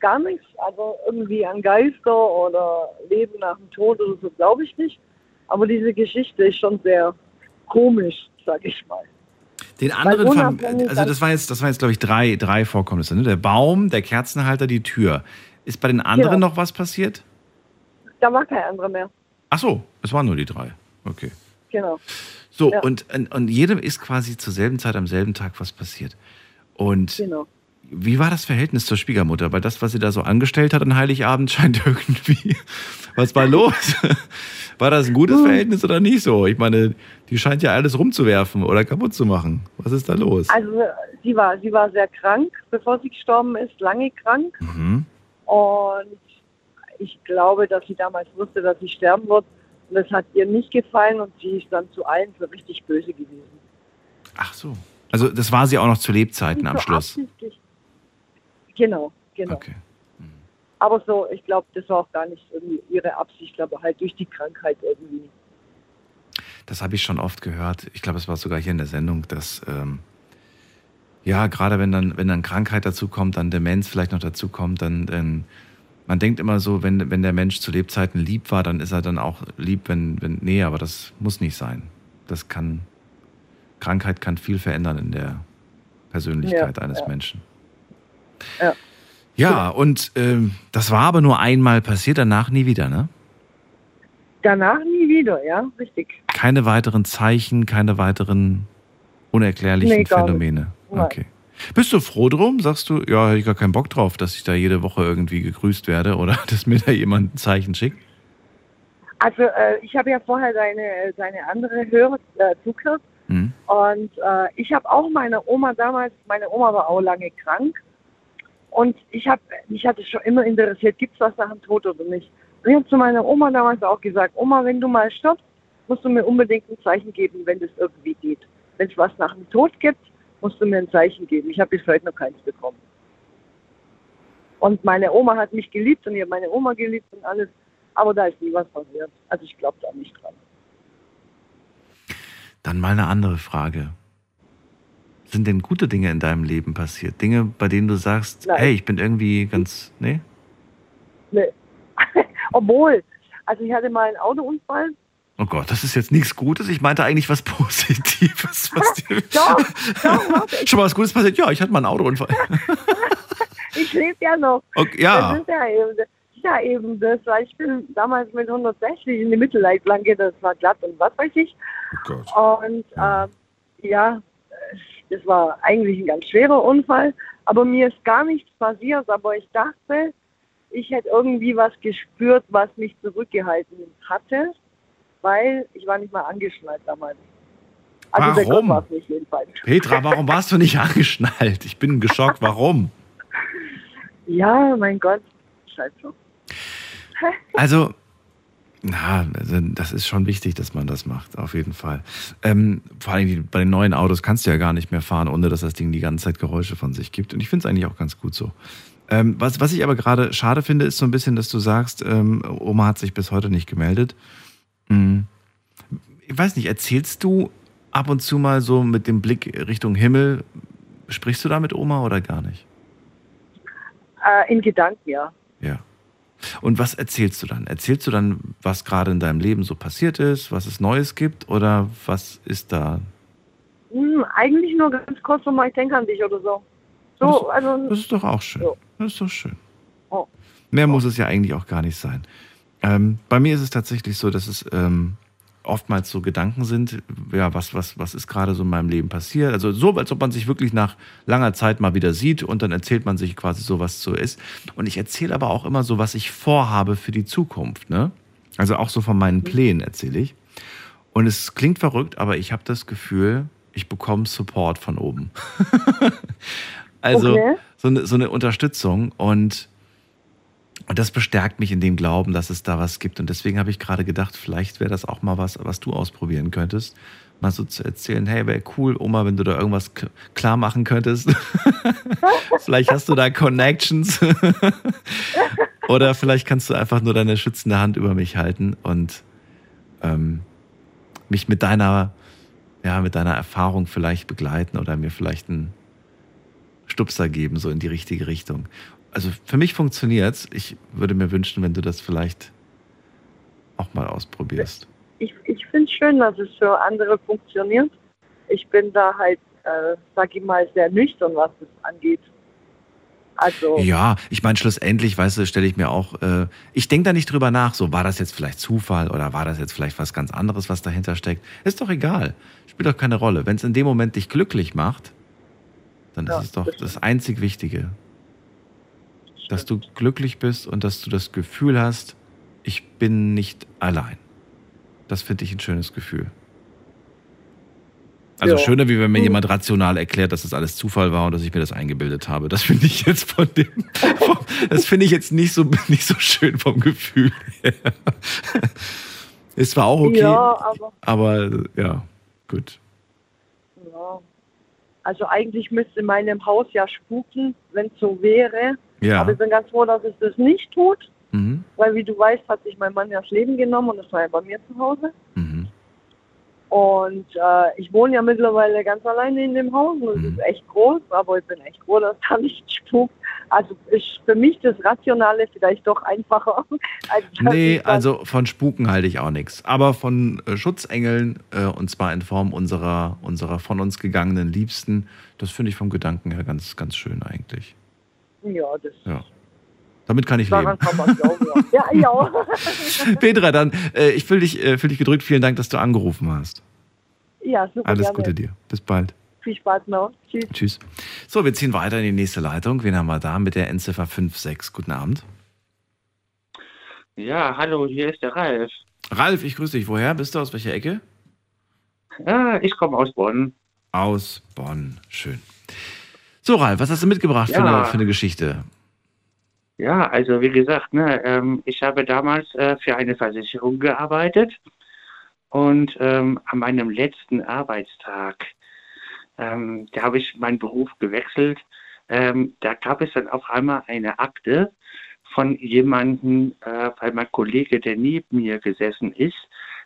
gar nichts, also irgendwie an Geister oder Leben nach dem Tod oder so, glaube ich nicht. Aber diese Geschichte ist schon sehr komisch, sag ich mal. Den anderen, Fam also das war jetzt, das war jetzt glaube ich drei, drei Vorkommnisse. Ne? Der Baum, der Kerzenhalter, die Tür. Ist bei den anderen Genau. noch was passiert? Da war kein anderer mehr. Ach so, es waren nur die drei. Okay. Genau. So, Ja. und, und, jedem ist quasi zur selben Zeit am selben Tag was passiert. Und Genau. wie war das Verhältnis zur Schwiegermutter? Weil das, was sie da so angestellt hat an Heiligabend, scheint irgendwie. Was war los? War das ein gutes Verhältnis oder nicht so? Ich meine, die scheint ja alles rumzuwerfen oder kaputt zu machen. Was ist da los? Also sie war, sie war sehr krank, bevor sie gestorben ist, lange krank. Mhm. Und ich glaube, dass sie damals wusste, dass sie sterben wird. Und das hat ihr nicht gefallen und sie ist dann zu allen für richtig böse gewesen. Ach so. Also das war sie auch noch zu Lebzeiten am So Schluss. absichtlich. Genau, genau. Okay. Aber so, ich glaube, das war auch gar nicht irgendwie ihre Absicht, aber halt durch die Krankheit irgendwie. Das habe ich schon oft gehört. Ich glaube, es war sogar hier in der Sendung, dass ähm, ja, gerade wenn dann, wenn dann Krankheit dazu kommt, dann Demenz vielleicht noch dazu kommt, dann, dann man denkt immer so, wenn, wenn der Mensch zu Lebzeiten lieb war, dann ist er dann auch lieb, wenn, wenn, nee, aber das muss nicht sein. Das kann, Krankheit kann viel verändern in der Persönlichkeit Ja, eines ja. Menschen. Ja. Ja, und ähm, das war aber nur einmal passiert, danach nie wieder, ne? Danach nie wieder, ja, richtig. Keine weiteren Zeichen, keine weiteren unerklärlichen Nee. Phänomene. Okay. Bist du froh drum? Sagst du, ja, hätte ich gar keinen Bock drauf, dass ich da jede Woche irgendwie gegrüßt werde oder dass mir da jemand ein Zeichen schickt? Also äh, ich habe ja vorher seine, seine andere Hörer äh, zugehört Hm? und äh, ich habe auch meine Oma damals, meine Oma war auch lange krank und ich habe, mich hat es schon immer interessiert, gibt es was nach dem Tod oder nicht. Und ich habe zu meiner Oma damals auch gesagt, Oma, wenn du mal stirbst, musst du mir unbedingt ein Zeichen geben, wenn das irgendwie geht. Wenn es was nach dem Tod gibt, musst du mir ein Zeichen geben. Ich habe bis heute noch keins bekommen. Und meine Oma hat mich geliebt und ich habe meine Oma geliebt und alles. Aber da ist nie was passiert. Also ich glaube da nicht dran. Dann mal eine andere Frage. Sind denn gute Dinge in deinem Leben passiert? Dinge, bei denen du sagst, Nein. hey, ich bin irgendwie ganz, nee? Nee. Obwohl, also ich hatte mal einen Autounfall. Oh Gott, das ist jetzt nichts Gutes. Ich meinte eigentlich was Positives. Was dir Doch, doch, Schon mal was Gutes passiert? Ja, ich hatte mal einen Autounfall. ich lebe ja noch. Okay, ja. Das ist ja eben, ja eben das, weil ich bin damals mit 160 in die Mittelleitplanke, das war glatt und was weiß ich. Und äh, ja, das war eigentlich ein ganz schwerer Unfall, aber mir ist gar nichts passiert, aber ich dachte, ich hätte irgendwie was gespürt, was mich zurückgehalten hatte, weil ich war nicht mal angeschnallt damals. Also Warum? Petra, warum warst du nicht angeschnallt? Ich bin geschockt. Warum? Ja, mein Gott, scheiße. Also, na, also das ist schon wichtig, dass man das macht, auf jeden Fall. Ähm, vor allem bei den neuen Autos kannst du ja gar nicht mehr fahren, ohne dass das Ding die ganze Zeit Geräusche von sich gibt. Und ich finde es eigentlich auch ganz gut so. Ähm, was, was ich aber gerade schade finde, ist so ein bisschen, dass du sagst, ähm, Oma hat sich bis heute nicht gemeldet. Hm. Ich weiß nicht, erzählst du ab und zu mal so mit dem Blick Richtung Himmel? Sprichst du da mit Oma oder gar nicht? Äh, in Gedanken, ja. Ja. Und was erzählst du dann? Erzählst du dann, was gerade in deinem Leben so passiert ist, was es Neues gibt oder was ist da? Hm, eigentlich nur ganz kurz nochmal, ich denke an dich oder so. So, also. Das ist doch auch schön. Das ist doch schön. Oh. Mehr muss es ja eigentlich auch gar nicht sein. Ähm, bei mir ist es tatsächlich so, dass es ähm, oftmals so Gedanken sind, ja, was, was, was ist gerade so in meinem Leben passiert? Also so, als ob man sich wirklich nach langer Zeit mal wieder sieht und dann erzählt man sich quasi so, was so ist. Und ich erzähle aber auch immer so, was ich vorhabe für die Zukunft. Ne? Also auch so von meinen Plänen erzähle ich. Und es klingt verrückt, aber ich habe das Gefühl, ich bekomme Support von oben. also Okay. so, eine, so eine Unterstützung und, und das bestärkt mich in dem Glauben, dass es da was gibt. Und deswegen habe ich gerade gedacht, vielleicht wäre das auch mal was, was du ausprobieren könntest. Mal so zu erzählen, hey, wäre cool, Oma, wenn du da irgendwas klar machen könntest. vielleicht hast du da Connections. Oder vielleicht kannst du einfach nur deine schützende Hand über mich halten und ähm, mich mit deiner, ja, mit deiner Erfahrung vielleicht begleiten oder mir vielleicht einen Stupser geben, so in die richtige Richtung. Also für mich funktioniert's. Ich würde mir wünschen, wenn du das vielleicht auch mal ausprobierst. Ich, ich finde es schön, dass es für andere funktioniert. Ich bin da halt, äh, sag ich mal, sehr nüchtern, was das angeht. Also, Ja, ich meine, schlussendlich, weißt du, stelle ich mir auch, äh, ich denke da nicht drüber nach, so war das jetzt vielleicht Zufall oder war das jetzt vielleicht was ganz anderes, was dahinter steckt. Ist doch egal. Spielt doch keine Rolle. Wenn es in dem Moment dich glücklich macht, dann Ja, ist es doch das das einzig Wichtige. Dass du glücklich bist und dass du das Gefühl hast, ich bin nicht allein. Das finde ich ein schönes Gefühl. Also Ja. schöner, wie wenn mir Hm. jemand rational erklärt, dass das alles Zufall war und dass ich mir das eingebildet habe. Das finde ich jetzt von dem, vom, das finde ich jetzt nicht so, nicht so schön vom Gefühl her. Ist zwar auch okay, Ja, aber- aber ja, gut. ja. Also eigentlich müsste in meinem Haus ja spuken, wenn es so wäre. Ja. Aber ich bin ganz froh, dass es das nicht tut, Mhm. weil wie du weißt, hat sich mein Mann ja das Leben genommen und das war ja bei mir zu Hause. Mhm. Und äh, ich wohne ja mittlerweile ganz alleine in dem Haus und es Mhm. ist echt groß, aber ich bin echt froh, dass da nicht spukt. Also ist für mich das Rationale vielleicht doch einfacher. Als Nee, also von Spuken halte ich auch nichts. Aber von äh, Schutzengeln, äh, und zwar in Form unserer, unserer von uns gegangenen Liebsten, das finde ich vom Gedanken her ganz, ganz schön eigentlich. Ja, das Ja. Damit kann ich leben. daran kann man glauben. Ja, ja. ja. Petra, dann, äh, ich fühle dich, äh, fühl dich gedrückt. Vielen Dank, dass du angerufen hast. ja, super. Alles gerne. Gute dir. Bis bald. Viel Spaß noch. Tschüss. Tschüss. So, wir ziehen weiter in die nächste Leitung. Wen haben wir da mit der Endziffer 56? Guten Abend. Ja, hallo, hier ist der Ralf. Ralf, ich grüße dich. Woher bist du? Aus welcher Ecke? Ja, ich komme aus Bonn. Aus Bonn. Schön. So, Ralf, was hast du mitgebracht für, Ja. eine, für eine Geschichte? Ja, also wie gesagt, ne, ähm, ich habe damals äh, für eine Versicherung gearbeitet und ähm, an meinem letzten Arbeitstag, ähm, da habe ich meinen Beruf gewechselt, ähm, da gab es dann auf einmal eine Akte von jemandem, äh, weil mein Kollege, der neben mir gesessen ist,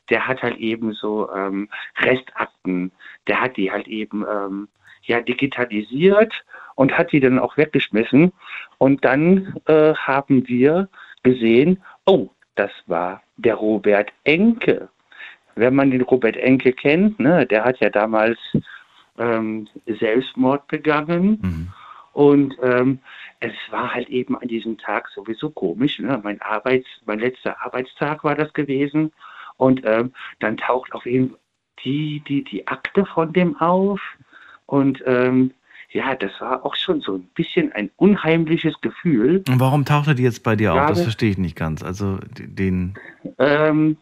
der hat halt eben so ähm, Restakten, der hat die halt eben ähm, ja digitalisiert und hat die dann auch weggeschmissen. Und dann äh, haben wir gesehen, oh, das war der Robert Enke. Wenn man den Robert Enke kennt, ne, der hat ja damals ähm, Selbstmord begangen. Und ähm, es war halt eben an diesem Tag sowieso komisch. Ne? Mein, Arbeits-, mein letzter Arbeitstag war das gewesen. Und ähm, dann taucht auf jeden die, die, die Akte von dem auf. Und ähm, ja, das war auch schon so ein bisschen ein unheimliches Gefühl. Und warum tauchte die jetzt bei dir auf? Das verstehe ich nicht ganz. Also den. Ähm,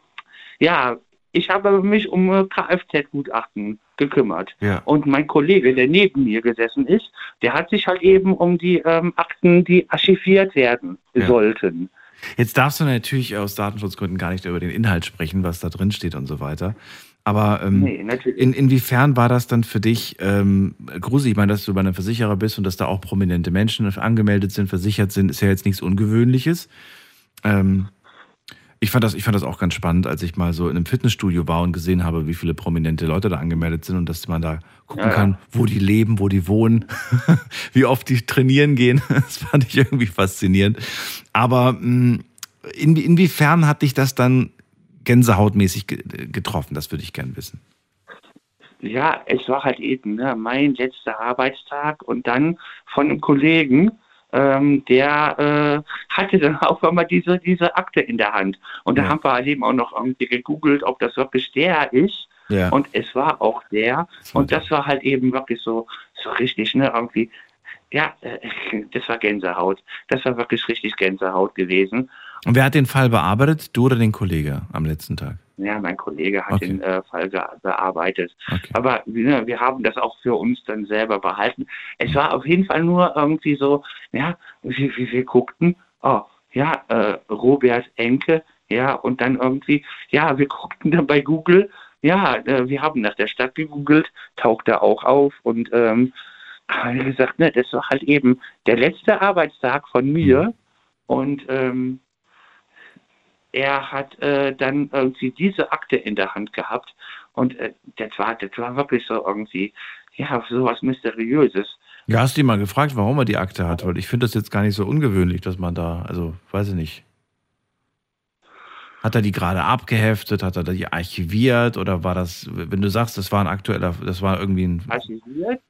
ja, ich habe mich um äh, Kfz-Gutachten gekümmert. Ja. Und mein Kollege, der neben mir gesessen ist, der hat sich halt eben um die ähm, Akten, die archiviert werden sollten. Jetzt darfst du natürlich aus Datenschutzgründen gar nicht über den Inhalt sprechen, was da drin steht und so weiter. Aber ähm, Nee, in, inwiefern war das dann für dich ähm, gruselig? Ich meine, dass du bei einem Versicherer bist und dass da auch prominente Menschen angemeldet sind, versichert sind, ist ja jetzt nichts Ungewöhnliches. Ähm, ich, fand das, ich fand das auch ganz spannend, als ich mal so in einem Fitnessstudio war und gesehen habe, wie viele prominente Leute da angemeldet sind und dass man da gucken Ja, ja. kann, wo die leben, wo die wohnen, wie oft die trainieren gehen. Das fand ich irgendwie faszinierend. Aber mh, in, inwiefern hat dich das dann gänsehautmäßig ge- getroffen? Das würde ich gern wissen. Ja, es war halt eben ne, mein letzter Arbeitstag und dann von einem Kollegen, ähm, der äh, hatte dann auch einmal diese, diese Akte in der Hand. Und da Ja. haben wir halt eben auch noch irgendwie gegoogelt, ob das wirklich der ist. Ja. Und es war auch der. und das war halt eben wirklich so, so richtig, ne, irgendwie. Ja, äh, das war Gänsehaut. Das war wirklich richtig Gänsehaut gewesen. Und wer hat den Fall bearbeitet? Du oder den Kollege am letzten Tag? Ja, mein Kollege hat Okay. den äh, Fall bearbeitet. Aber ne, wir haben das auch für uns dann selber behalten. Es war auf jeden Fall nur irgendwie so, ja, wir, wir, wir guckten, oh, ja, äh, Robert Enke, ja, und dann irgendwie, ja, wir guckten dann bei Google, ja, äh, wir haben nach der Stadt gegoogelt, tauchte auch auf und ähm, wie gesagt, ne, das war halt eben der letzte Arbeitstag von mir und ähm, er hat äh, dann irgendwie diese Akte in der Hand gehabt und äh, das war das war wirklich so irgendwie ja sowas mysteriöses. Ja, hast du ihn mal gefragt, warum er die Akte hat? Weil ich finde das jetzt gar nicht so ungewöhnlich, dass man da, also weiß ich nicht. Hat er die gerade abgeheftet? Hat er die archiviert? Oder war das, wenn du sagst, das war ein aktueller, das war irgendwie ein. Archiviert.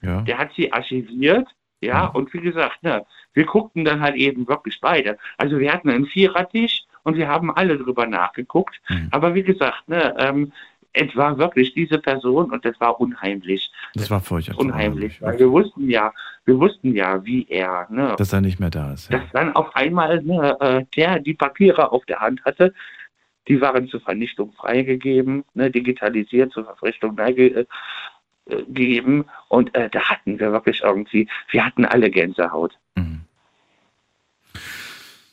Ja. Der hat sie archiviert, ja, und wie gesagt, ne, wir guckten dann halt eben wirklich beide. Also wir hatten einen Vierertisch und wir haben alle drüber nachgeguckt. Aber wie gesagt, ne, ähm, es war wirklich diese Person und das war unheimlich. Das war furchtbar. Unheimlich, weil wir wussten ja, wir wussten ja, wie er, ne, Dass er nicht mehr da ist. dass dann auf einmal ne, äh, der die Papiere auf der Hand hatte. Die waren zur Vernichtung freigegeben, ne, digitalisiert zur Verpflichtung freigegeben. Äh, und äh, da hatten wir wirklich irgendwie, wir hatten alle Gänsehaut.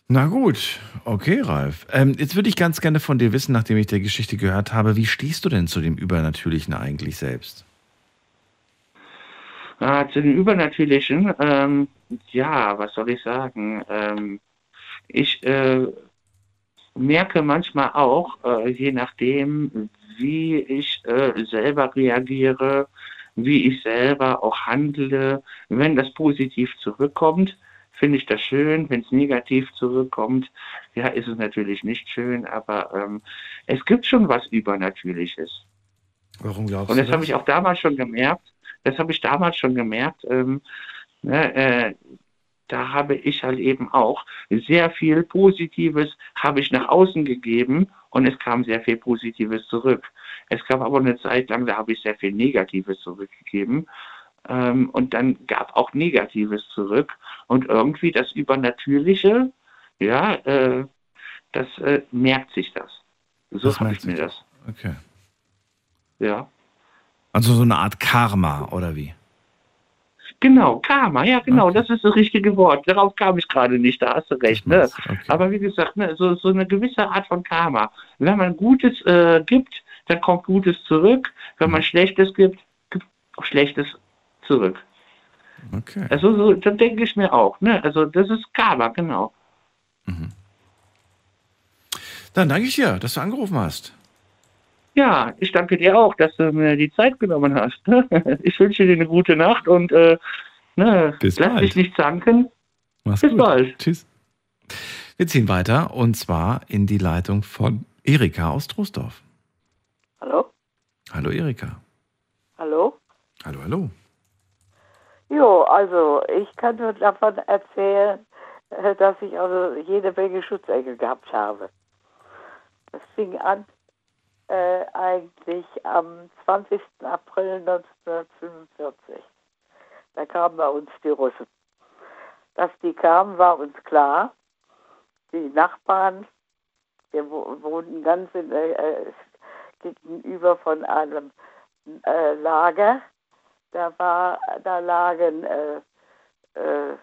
Na gut, okay, Ralf. Ähm, jetzt würde ich ganz gerne von dir wissen, nachdem ich der Geschichte gehört habe, wie stehst du denn zu dem Übernatürlichen eigentlich selbst? Ah, zu den Übernatürlichen, ähm, ja, was soll ich sagen? Ähm, ich äh, merke manchmal auch, äh, je nachdem, wie ich äh, selber reagiere, wie ich selber auch handle, wenn das positiv zurückkommt, finde ich das schön. Wenn es negativ zurückkommt, ja, ist es natürlich nicht schön, aber ähm, es gibt schon was Übernatürliches. Warum glaubst Und das habe ich auch damals schon gemerkt. Das habe ich damals schon gemerkt. Ähm, ne, äh, da habe ich halt eben auch sehr viel Positives habe ich nach außen gegeben und es kam sehr viel Positives zurück. Es gab aber eine Zeit lang, da habe ich sehr viel Negatives zurückgegeben. Ähm, und dann gab auch Negatives zurück. Und irgendwie das Übernatürliche, ja, äh, das äh, merkt sich das. So habe merkt ich mir das. Okay. Ja. Also so eine Art Karma, oder wie? Genau, Karma, ja genau, das ist das richtige Wort. Darauf kam ich gerade nicht, da hast du recht. Ne? Aber wie gesagt, ne, so, so eine gewisse Art von Karma. Wenn man Gutes äh, gibt, dann kommt Gutes zurück. Wenn man Schlechtes gibt, gibt auch Schlechtes zurück. Okay. Also so, das denke ich mir auch. Ne? Also das ist Karma, genau. Dann danke ich dir, dass du angerufen hast. Ja, ich danke dir auch, dass du mir die Zeit genommen hast. Ich wünsche dir eine gute Nacht und äh, ne, Bis lass bald. dich nicht zanken. Mach's Bis gut. bald. Tschüss. Wir ziehen weiter und zwar in die Leitung von Erika aus Troisdorf. Hallo? Hallo Erika. Hallo? Hallo, hallo. Jo, also ich kann nur davon erzählen, äh, dass ich also jede Menge Schutzengel gehabt habe. Das fing an äh, eigentlich am 20. April 1945. Da kamen bei uns die Russen. Dass die kamen, war uns klar. Die Nachbarn, wir wo- wohnten ganz in, äh, gegenüber von einem äh, Lager. Da war, da lagen äh, äh,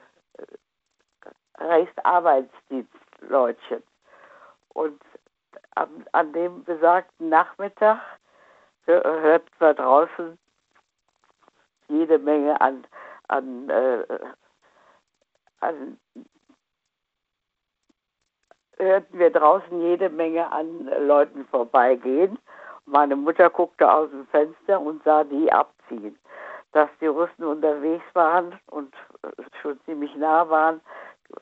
Reichsarbeitsdienstleutchen. Und an, an dem besagten Nachmittag hör- hörten wir draußen jede Menge an, an, äh, an hörten wir draußen jede Menge an Leuten vorbeigehen. Meine Mutter guckte aus dem Fenster und sah die abziehen. Dass die Russen unterwegs waren und äh, schon ziemlich nah waren,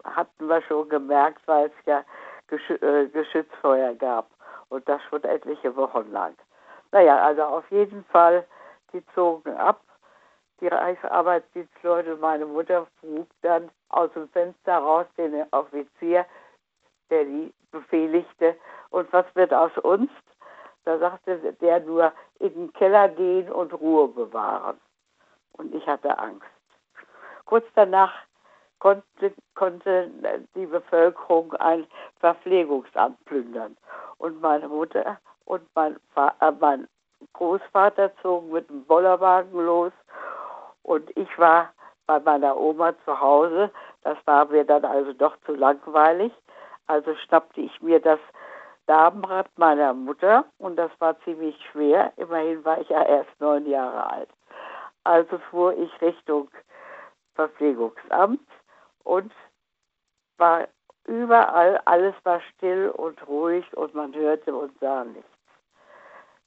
hatten wir schon gemerkt, weil es ja Geschü äh, Geschützfeuer gab. Und das schon etliche Wochen lang. Naja, also auf jeden Fall, die zogen ab. Die Reichsarbeitsdienstleute, meine Mutter frug dann aus dem Fenster raus den Offizier, der die befehligte, und was wird aus uns? Da sagte der nur, in den Keller gehen und Ruhe bewahren. Und ich hatte Angst. Kurz danach konnte, konnte die Bevölkerung ein Verpflegungsamt plündern. Und meine Mutter und mein, äh, mein Großvater zogen mit dem Bollerwagen los. Und ich war bei meiner Oma zu Hause. Das war mir dann also doch zu langweilig. Also schnappte ich mir das Damenrad meiner Mutter und das war ziemlich schwer. Immerhin war ich ja erst neun Jahre alt. Also fuhr ich Richtung Verpflegungsamt und war überall, alles war still und ruhig und man hörte und sah nichts.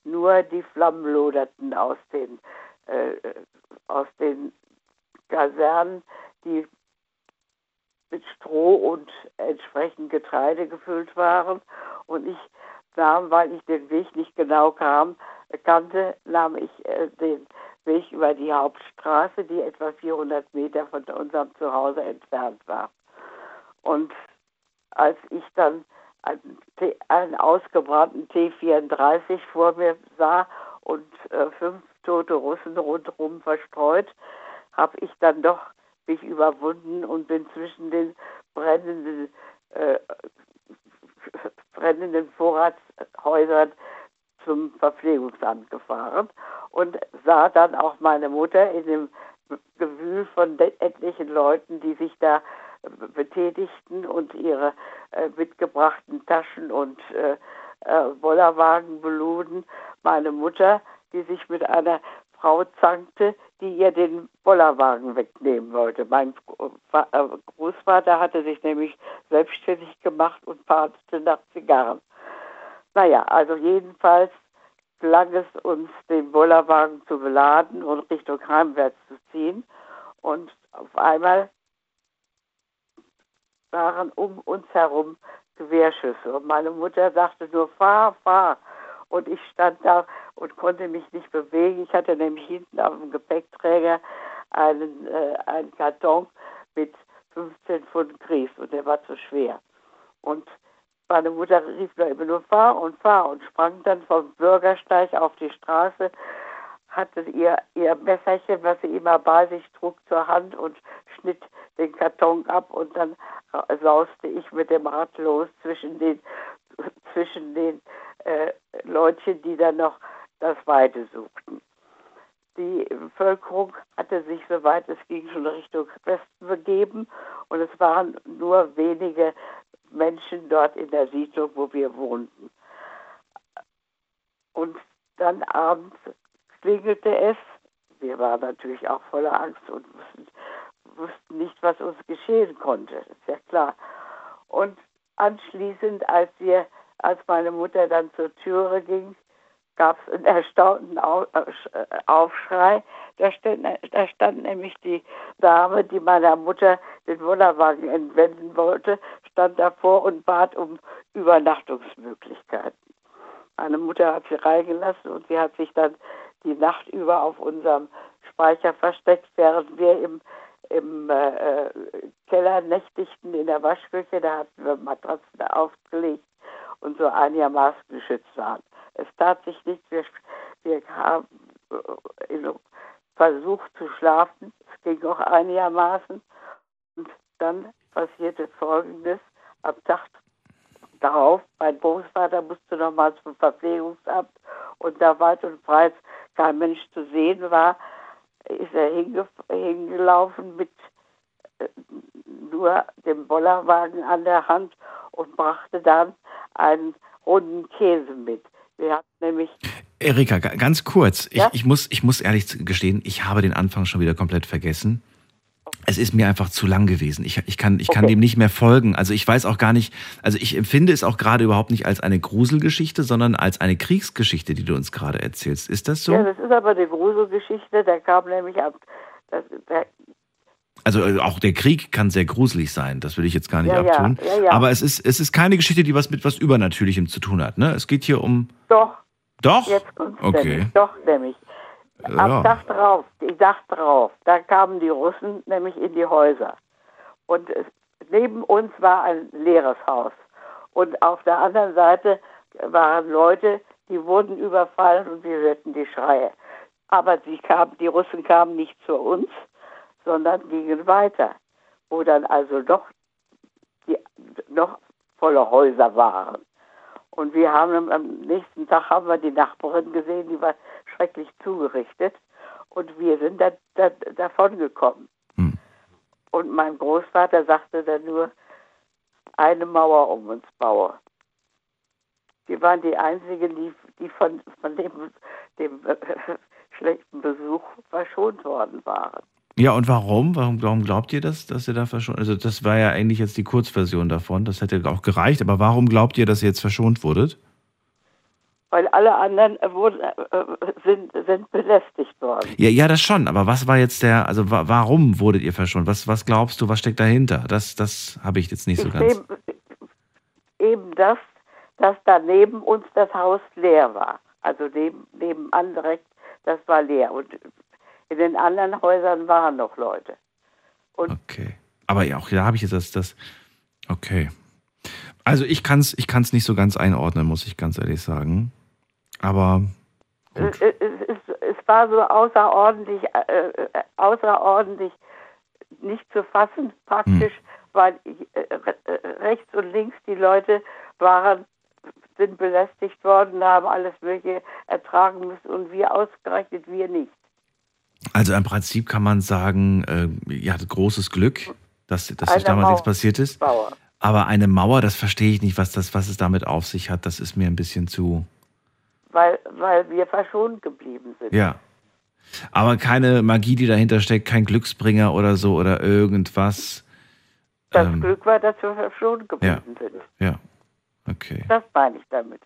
Nur die Flammen loderten aus den, äh, aus den Kasernen, die mit Stroh und entsprechend Getreide gefüllt waren. Und ich nahm, weil ich den Weg nicht genau kam, kannte, nahm ich äh, den Weg über die Hauptstraße, die etwa 400 Meter von unserem Zuhause entfernt war. Und als ich dann einen, ausgebrannten T-34 vor mir sah und äh, fünf tote Russen rundherum verstreut, habe ich dann doch mich überwunden und bin zwischen den brennenden, äh, brennenden Vorratshäusern zum Verpflegungsamt gefahren und sah dann auch meine Mutter in dem Gewühl von etlichen Leuten, die sich da äh, betätigten und ihre äh, mitgebrachten Taschen und äh, äh, Bollerwagen beluden. Meine Mutter, die sich mit einer Frau zankte, die ihr den Bollerwagen wegnehmen wollte. Mein äh, Großvater hatte sich nämlich selbstständig gemacht und fahrte nach Zigarren. Naja, also jedenfalls gelang es uns, den Bollerwagen zu beladen und Richtung heimwärts zu ziehen. Und auf einmal waren um uns herum Gewehrschüsse. Und meine Mutter sagte nur, fahr, fahr. Und ich stand da und konnte mich nicht bewegen. Ich hatte nämlich hinten auf dem Gepäckträger einen, äh, einen Karton mit 15 Pfund Grieß und der war zu schwer. Und meine Mutter rief nur immer nur fahr und fahr und sprang dann vom Bürgersteig auf die Straße, hatte ihr, ihr Messerchen, was sie immer bei sich trug, zur Hand und schnitt den Karton ab und dann sauste ich mit dem Rad los zwischen den, zwischen den äh, Leutchen, die dann noch das Weite suchten. Die Bevölkerung hatte sich, soweit es ging, schon Richtung Westen begeben und es waren nur wenige Menschen dort in der Siedlung, wo wir wohnten. Und dann abends klingelte es. Wir waren natürlich auch voller Angst und wussten, wussten nicht, was uns geschehen konnte. Ist ja klar. Und anschließend, als wir, als meine Mutter dann zur Türe ging, gab es einen erstaunten Au- äh, Aufschrei. Da stand, da stand nämlich die Dame, die meiner Mutter den Wohnwagen entwenden wollte, stand davor und bat um Übernachtungsmöglichkeiten. Meine Mutter hat sie reingelassen und sie hat sich dann die Nacht über auf unserem Speicher versteckt, während wir im, im äh, äh, Keller nächtigten in der Waschküche. Da hatten wir Matratzen aufgelegt und so einigermaßen geschützt waren. Es tat sich nichts. Wir, wir haben äh, versucht zu schlafen. Es ging auch einigermaßen. Und dann passierte Folgendes. Am Tag darauf, mein Großvater musste nochmal zum Verpflegungsamt und da weit und breit kein Mensch zu sehen war, ist er hinge hingelaufen mit äh, nur dem Bollerwagen an der Hand und brachte dann einen runden Käse mit. Hatten nämlich Erika, ga- ganz kurz. Ich, Ja? ich, muss, ich muss ehrlich gestehen, ich habe den Anfang schon wieder komplett vergessen. Es ist mir einfach zu lang gewesen. Ich, ich, kann, ich kann Okay. dem nicht mehr folgen. Also ich weiß auch gar nicht, also ich empfinde es auch gerade überhaupt nicht als eine Gruselgeschichte, sondern als eine Kriegsgeschichte, die du uns gerade erzählst. Ist das so? Ja, das ist aber eine Gruselgeschichte. Der kam nämlich ab. Das, der, Also äh, auch der Krieg kann sehr gruselig sein, das will ich jetzt gar nicht Ja, abtun. ja, ja. Aber es ist, es ist keine Geschichte, die was mit was Übernatürlichem zu tun hat. Ne? Es geht hier um. doch. Doch? Jetzt kommt's Okay. nämlich. Doch, nämlich. Am Tag drauf, die Nacht drauf, da kamen die Russen nämlich in die Häuser. Und es, neben uns war ein leeres Haus. Und auf der anderen Seite waren Leute, die wurden überfallen und wir hörten die Schreie. Aber sie kamen, die Russen kamen nicht zu uns, sondern gingen weiter, wo dann also noch, die, noch volle Häuser waren. Und wir haben am- nächsten Tag haben wir die Nachbarin gesehen, die war schrecklich zugerichtet. Und wir sind da, da, davon gekommen. Und mein Großvater sagte dann nur, eine Mauer um uns baue. Wir waren die Einzigen, die, die von, von dem, dem schlechten Besuch verschont worden waren. Ja, und warum? warum? Warum glaubt ihr das, dass ihr da verschont? Also, das war ja eigentlich jetzt die Kurzversion davon. Das hätte auch gereicht. Aber warum glaubt ihr, dass ihr jetzt verschont wurdet? Weil alle anderen äh, wurden, äh, äh, sind, sind belästigt worden. Ja, ja, das schon. Aber was war jetzt der, also wa warum wurdet ihr verschont? Was, was glaubst du, was steckt dahinter? Das, das habe ich jetzt nicht so Ich ganz. sehe eben das, dass da neben uns das Haus leer war. Also neben, nebenan direkt, das war leer. Und in den anderen Häusern waren noch Leute. Okay. Aber ja, auch da habe ich jetzt das, das. Okay. Also ich kann es ich kann's nicht so ganz einordnen, muss ich ganz ehrlich sagen. Aber Es, es, es, es war so außerordentlich, äh, äh, außerordentlich nicht zu fassen, praktisch, weil äh, äh, rechts und links die Leute waren, sind belästigt worden, haben alles Mögliche ertragen müssen und wir ausgerechnet, wir nicht. Also im Prinzip kann man sagen, äh, ihr hattet großes Glück, dass, dass euch damals Mauer. nichts passiert ist. Mauer. Aber eine Mauer, das verstehe ich nicht, was, das, was es damit auf sich hat. Das ist mir ein bisschen zu. weil, weil wir verschont geblieben sind. Ja. Aber keine Magie, die dahinter steckt, kein Glücksbringer oder so oder irgendwas. Das Ähm, Glück war, dass wir verschont geblieben sind. ja. Okay. Das meine ich damit.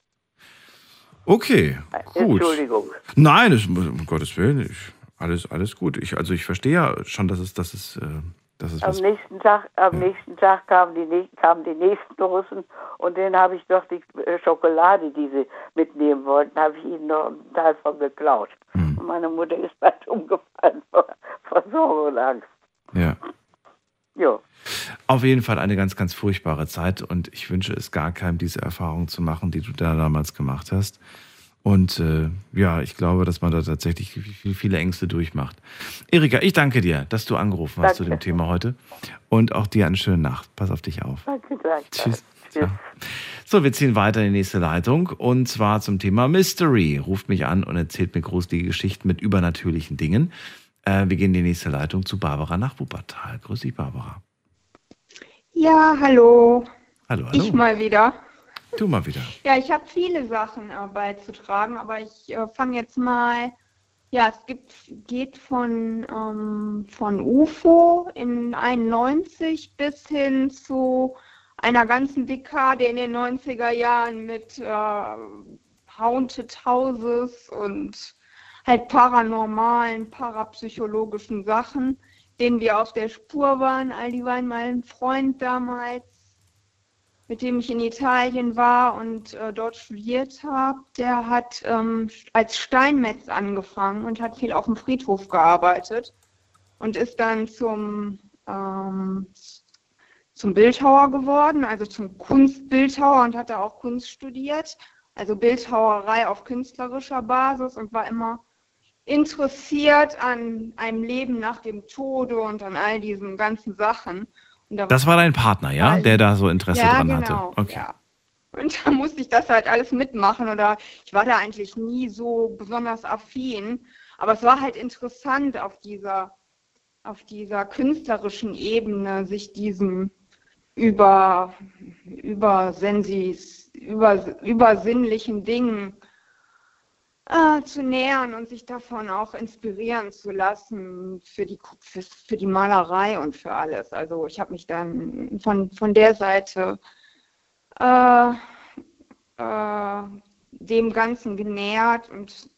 Okay. Gut. Entschuldigung. Nein, das, um Gottes Willen, ich, alles, alles gut. Ich, also ich verstehe ja schon, dass es, dass es, äh, dass es Am nächsten Tag, am nächsten Tag kamen die, kamen die nächsten Russen und denen habe ich doch die äh, Schokolade, die sie mitnehmen wollten, habe ich ihnen noch einen Teil von geklaut. Hm. Und meine Mutter ist bald umgefallen vor, vor Sorge und Angst. Ja. Jo. Auf jeden Fall eine ganz, ganz furchtbare Zeit und ich wünsche es gar keinem, diese Erfahrung zu machen, die du da damals gemacht hast. Und äh, ja, ich glaube, dass man da tatsächlich viel, viele Ängste durchmacht. Erika, ich danke dir, dass du angerufen hast zu dem Danke. Thema heute. Und auch dir eine schöne Nacht. Pass auf dich auf. Danke gleich. Tschüss. Ciao. So, wir ziehen weiter in die nächste Leitung und zwar zum Thema Mystery. Ruft mich an und erzählt mir gruselige Geschichten mit übernatürlichen Dingen. Äh, wir gehen in die nächste Leitung zu Barbara nach Wuppertal. Grüß dich, Barbara. Ja, hallo. Hallo, hallo. Ich mal wieder. Du mal wieder. Ja, ich habe viele Sachen äh, beizutragen, aber ich äh, fange jetzt mal Ja, es gibt, geht von, ähm, von UFO in 91 bis hin zu einer ganzen Dekade in den 90er Jahren mit äh, Haunted Houses und halt paranormalen, parapsychologischen Sachen, denen wir auf der Spur waren. All die waren mein Freund damals, mit dem ich in Italien war und äh, dort studiert habe. Der hat ähm, als Steinmetz angefangen und hat viel auf dem Friedhof gearbeitet und ist dann zum, ähm, zum Bildhauer geworden, also zum Kunstbildhauer und hat da auch Kunst studiert. Also Bildhauerei auf künstlerischer Basis und war immer interessiert an einem Leben nach dem Tode und an all diesen ganzen Sachen. Das war dein Partner, ja? Der da so Interesse ja, dran genau, hatte. Okay. Ja. Und da musste ich das halt alles mitmachen oder ich war da eigentlich nie so besonders affin. Aber es war halt interessant auf dieser, auf dieser künstlerischen Ebene, sich diesem über, übersensis, über, übersinnlichen Dingen äh, zu nähern und sich davon auch inspirieren zu lassen für die, für, für die Malerei und für alles. Also ich habe mich dann von, von der Seite äh, äh, dem Ganzen genähert und,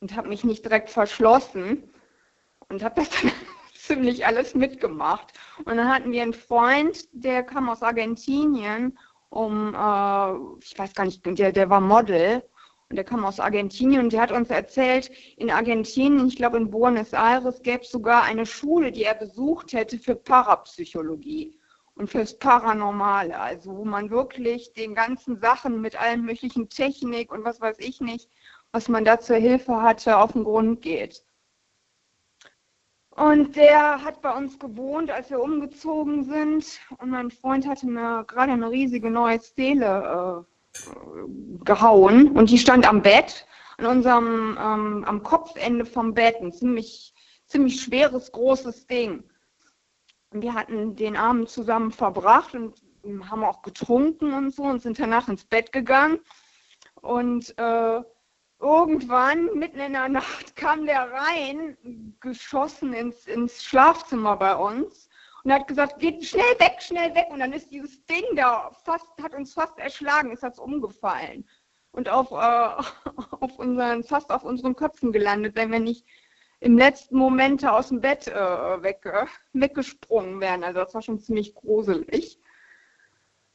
und habe mich nicht direkt verschlossen und habe das dann ziemlich alles mitgemacht. Und dann hatten wir einen Freund, der kam aus Argentinien, um, äh, ich weiß gar nicht, der, der war Model und der kam aus Argentinien und der hat uns erzählt, in Argentinien, ich glaube in Buenos Aires, gäbe es sogar eine Schule, die er besucht hätte für Parapsychologie und fürs Paranormale. Also wo man wirklich den ganzen Sachen mit allen möglichen Technik und was weiß ich nicht, was man da zur Hilfe hatte, auf den Grund geht. Und der hat bei uns gewohnt, als wir umgezogen sind. Und mein Freund hatte eine, gerade eine riesige neue Stele äh, gehauen. Und die stand am Bett, an unserem, ähm, am Kopfende vom Bett. Ein ziemlich, ziemlich schweres, großes Ding. Und wir hatten den Abend zusammen verbracht und haben auch getrunken und so und sind danach ins Bett gegangen. Und äh, irgendwann, mitten in der Nacht, kam der rein, geschossen ins, ins Schlafzimmer bei uns und hat gesagt, geht schnell weg, schnell weg. Und dann ist dieses Ding da fast, hat uns fast erschlagen, ist das umgefallen und auf, äh, auf unseren, fast auf unseren Köpfen gelandet, wenn wir nicht im letzten Moment aus dem Bett äh, weg, äh, weggesprungen wären. Also das war schon ziemlich gruselig.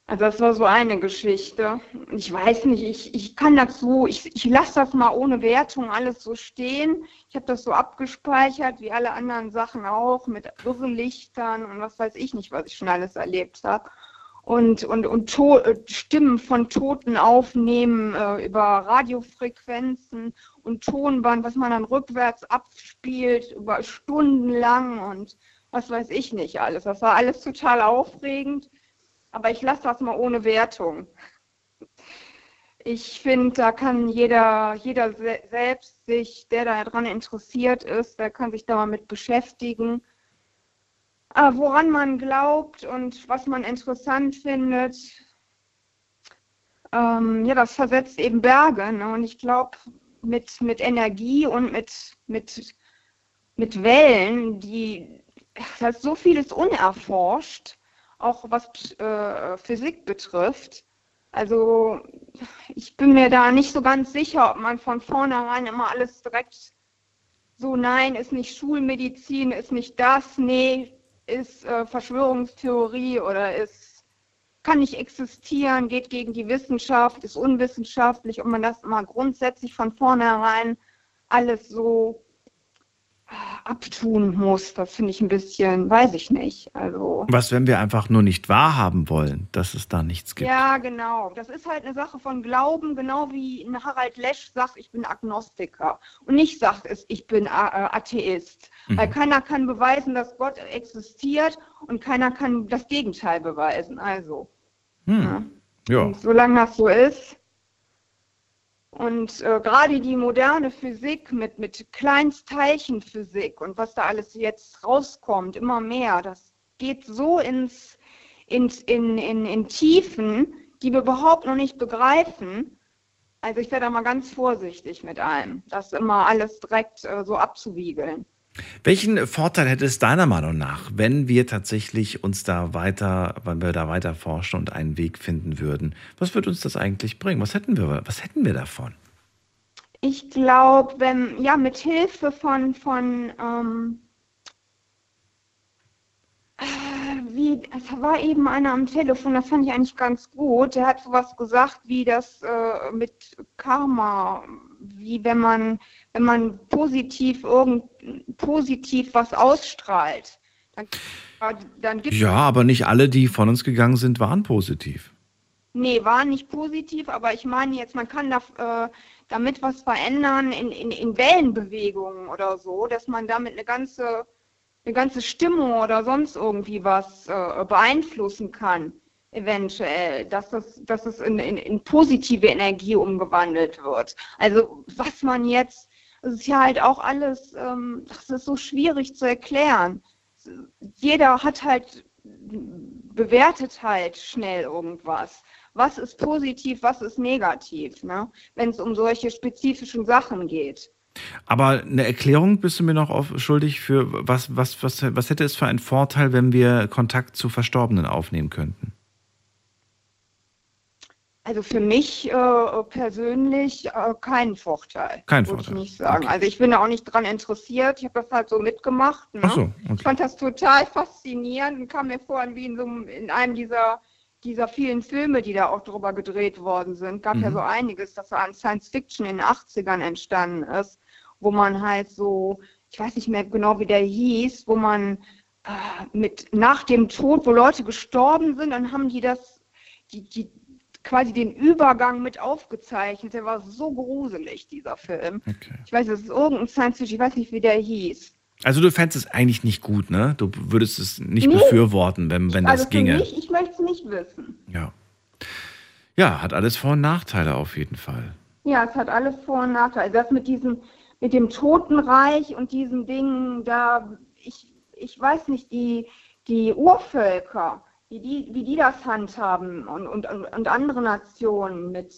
Also das war so eine Geschichte. Ich weiß nicht, ich, ich kann das so, ich, ich lasse das mal ohne Wertung alles so stehen. Ich habe das so abgespeichert, wie alle anderen Sachen auch, mit Irrlichtern und was weiß ich nicht, was ich schon alles erlebt habe. Und, und, und to Stimmen von Toten aufnehmen äh, über Radiofrequenzen und Tonband, was man dann rückwärts abspielt, über Stunden lang und was weiß ich nicht alles. Das war alles total aufregend. Aber ich lasse das mal ohne Wertung. Ich finde, da kann jeder, jeder se selbst sich, der daran interessiert ist, der kann sich da mal mit beschäftigen. Äh, woran man glaubt und was man interessant findet, ähm, ja, das versetzt eben Berge. Ne? Und ich glaube, mit, mit Energie und mit, mit, mit Wellen, die, da ist so vieles unerforscht auch was äh, Physik betrifft. Also ich bin mir da nicht so ganz sicher, ob man von vornherein immer alles direkt so, nein, ist nicht Schulmedizin, ist nicht das, nee, ist äh, Verschwörungstheorie oder ist, kann nicht existieren, geht gegen die Wissenschaft, ist unwissenschaftlich, ob man das immer grundsätzlich von vornherein alles so abtun muss. Das finde ich ein bisschen, weiß ich nicht. Also Was, wenn wir einfach nur nicht wahrhaben wollen, dass es da nichts gibt? ja, genau. Das ist halt eine Sache von Glauben, genau wie Harald Lesch sagt, ich bin Agnostiker und nicht sagt es, ich bin äh, Atheist. Mhm. Weil keiner kann beweisen, dass Gott existiert und keiner kann das Gegenteil beweisen. Also, Hm. Ja. und solange das so ist, und äh, gerade die moderne Physik mit, mit Kleinstteilchenphysik und was da alles jetzt rauskommt, immer mehr, das geht so ins, ins, in, in, in Tiefen, die wir überhaupt noch nicht begreifen. Also ich werde da mal ganz vorsichtig mit allem, das immer alles direkt äh, so abzuwiegeln. Welchen Vorteil hätte es deiner Meinung nach, wenn wir tatsächlich uns da weiter, wenn wir da weiter forschen und einen Weg finden würden? Was würde uns das eigentlich bringen? Was hätten wir, was hätten wir davon? Ich glaube, wenn, ja, mit Hilfe von, von ähm, äh, wie, es war eben einer am Telefon, das fand ich eigentlich ganz gut. Der hat sowas gesagt, wie das äh, mit Karma, wie wenn man, wenn man positiv irgend, positiv was ausstrahlt, dann, dann Ja, aber nicht alle, die von uns gegangen sind, waren positiv. Nee, war nicht positiv, aber ich meine jetzt, man kann da, äh, damit was verändern in, in, in Wellenbewegungen oder so, dass man damit eine ganze eine ganze Stimmung oder sonst irgendwie was äh, beeinflussen kann, eventuell, dass das, dass es in, in, in positive Energie umgewandelt wird. Also was man jetzt, das ist ja halt auch alles, ähm, das ist so schwierig zu erklären. Jeder hat halt, bewertet halt schnell irgendwas. Was ist positiv, was ist negativ, ne? wenn es um solche spezifischen Sachen geht. Aber eine Erklärung bist du mir noch schuldig für was, was, was, was hätte es für einen Vorteil, wenn wir Kontakt zu Verstorbenen aufnehmen könnten? Also für mich äh, persönlich äh, keinen Vorteil. Kein Vorteil. Ich nicht sagen. Also ich bin da auch nicht dran interessiert. Ich habe das halt so mitgemacht. Ne? Ach so, okay. Ich fand das total faszinierend und kam mir vor wie in, so einem, in einem dieser, dieser vielen Filme, die da auch drüber gedreht worden sind. Gab ja Mhm. so einiges, das so an Science Fiction in den 80ern entstanden ist, wo man halt so, ich weiß nicht mehr genau, wie der hieß, wo man äh, mit nach dem Tod, wo Leute gestorben sind, dann haben die das, die, die quasi den Übergang mit aufgezeichnet. Der war so gruselig, dieser Film. Ich weiß, es ist irgendein Science Fiction, ich weiß nicht, wie der hieß. Also du fändest es eigentlich nicht gut, ne? Du würdest es nicht Nee. befürworten, wenn, wenn das also für ginge. mich, ich möchte es nicht wissen. Ja. Ja, hat alles Vor- und Nachteile auf jeden Fall. Ja, es hat alles Vor- und Nachteile. Also das mit diesem, mit dem Totenreich und diesen Dingen, da, ich, ich weiß nicht, die, die Urvölker, wie die, wie die das handhaben und, und, und, andere Nationen mit,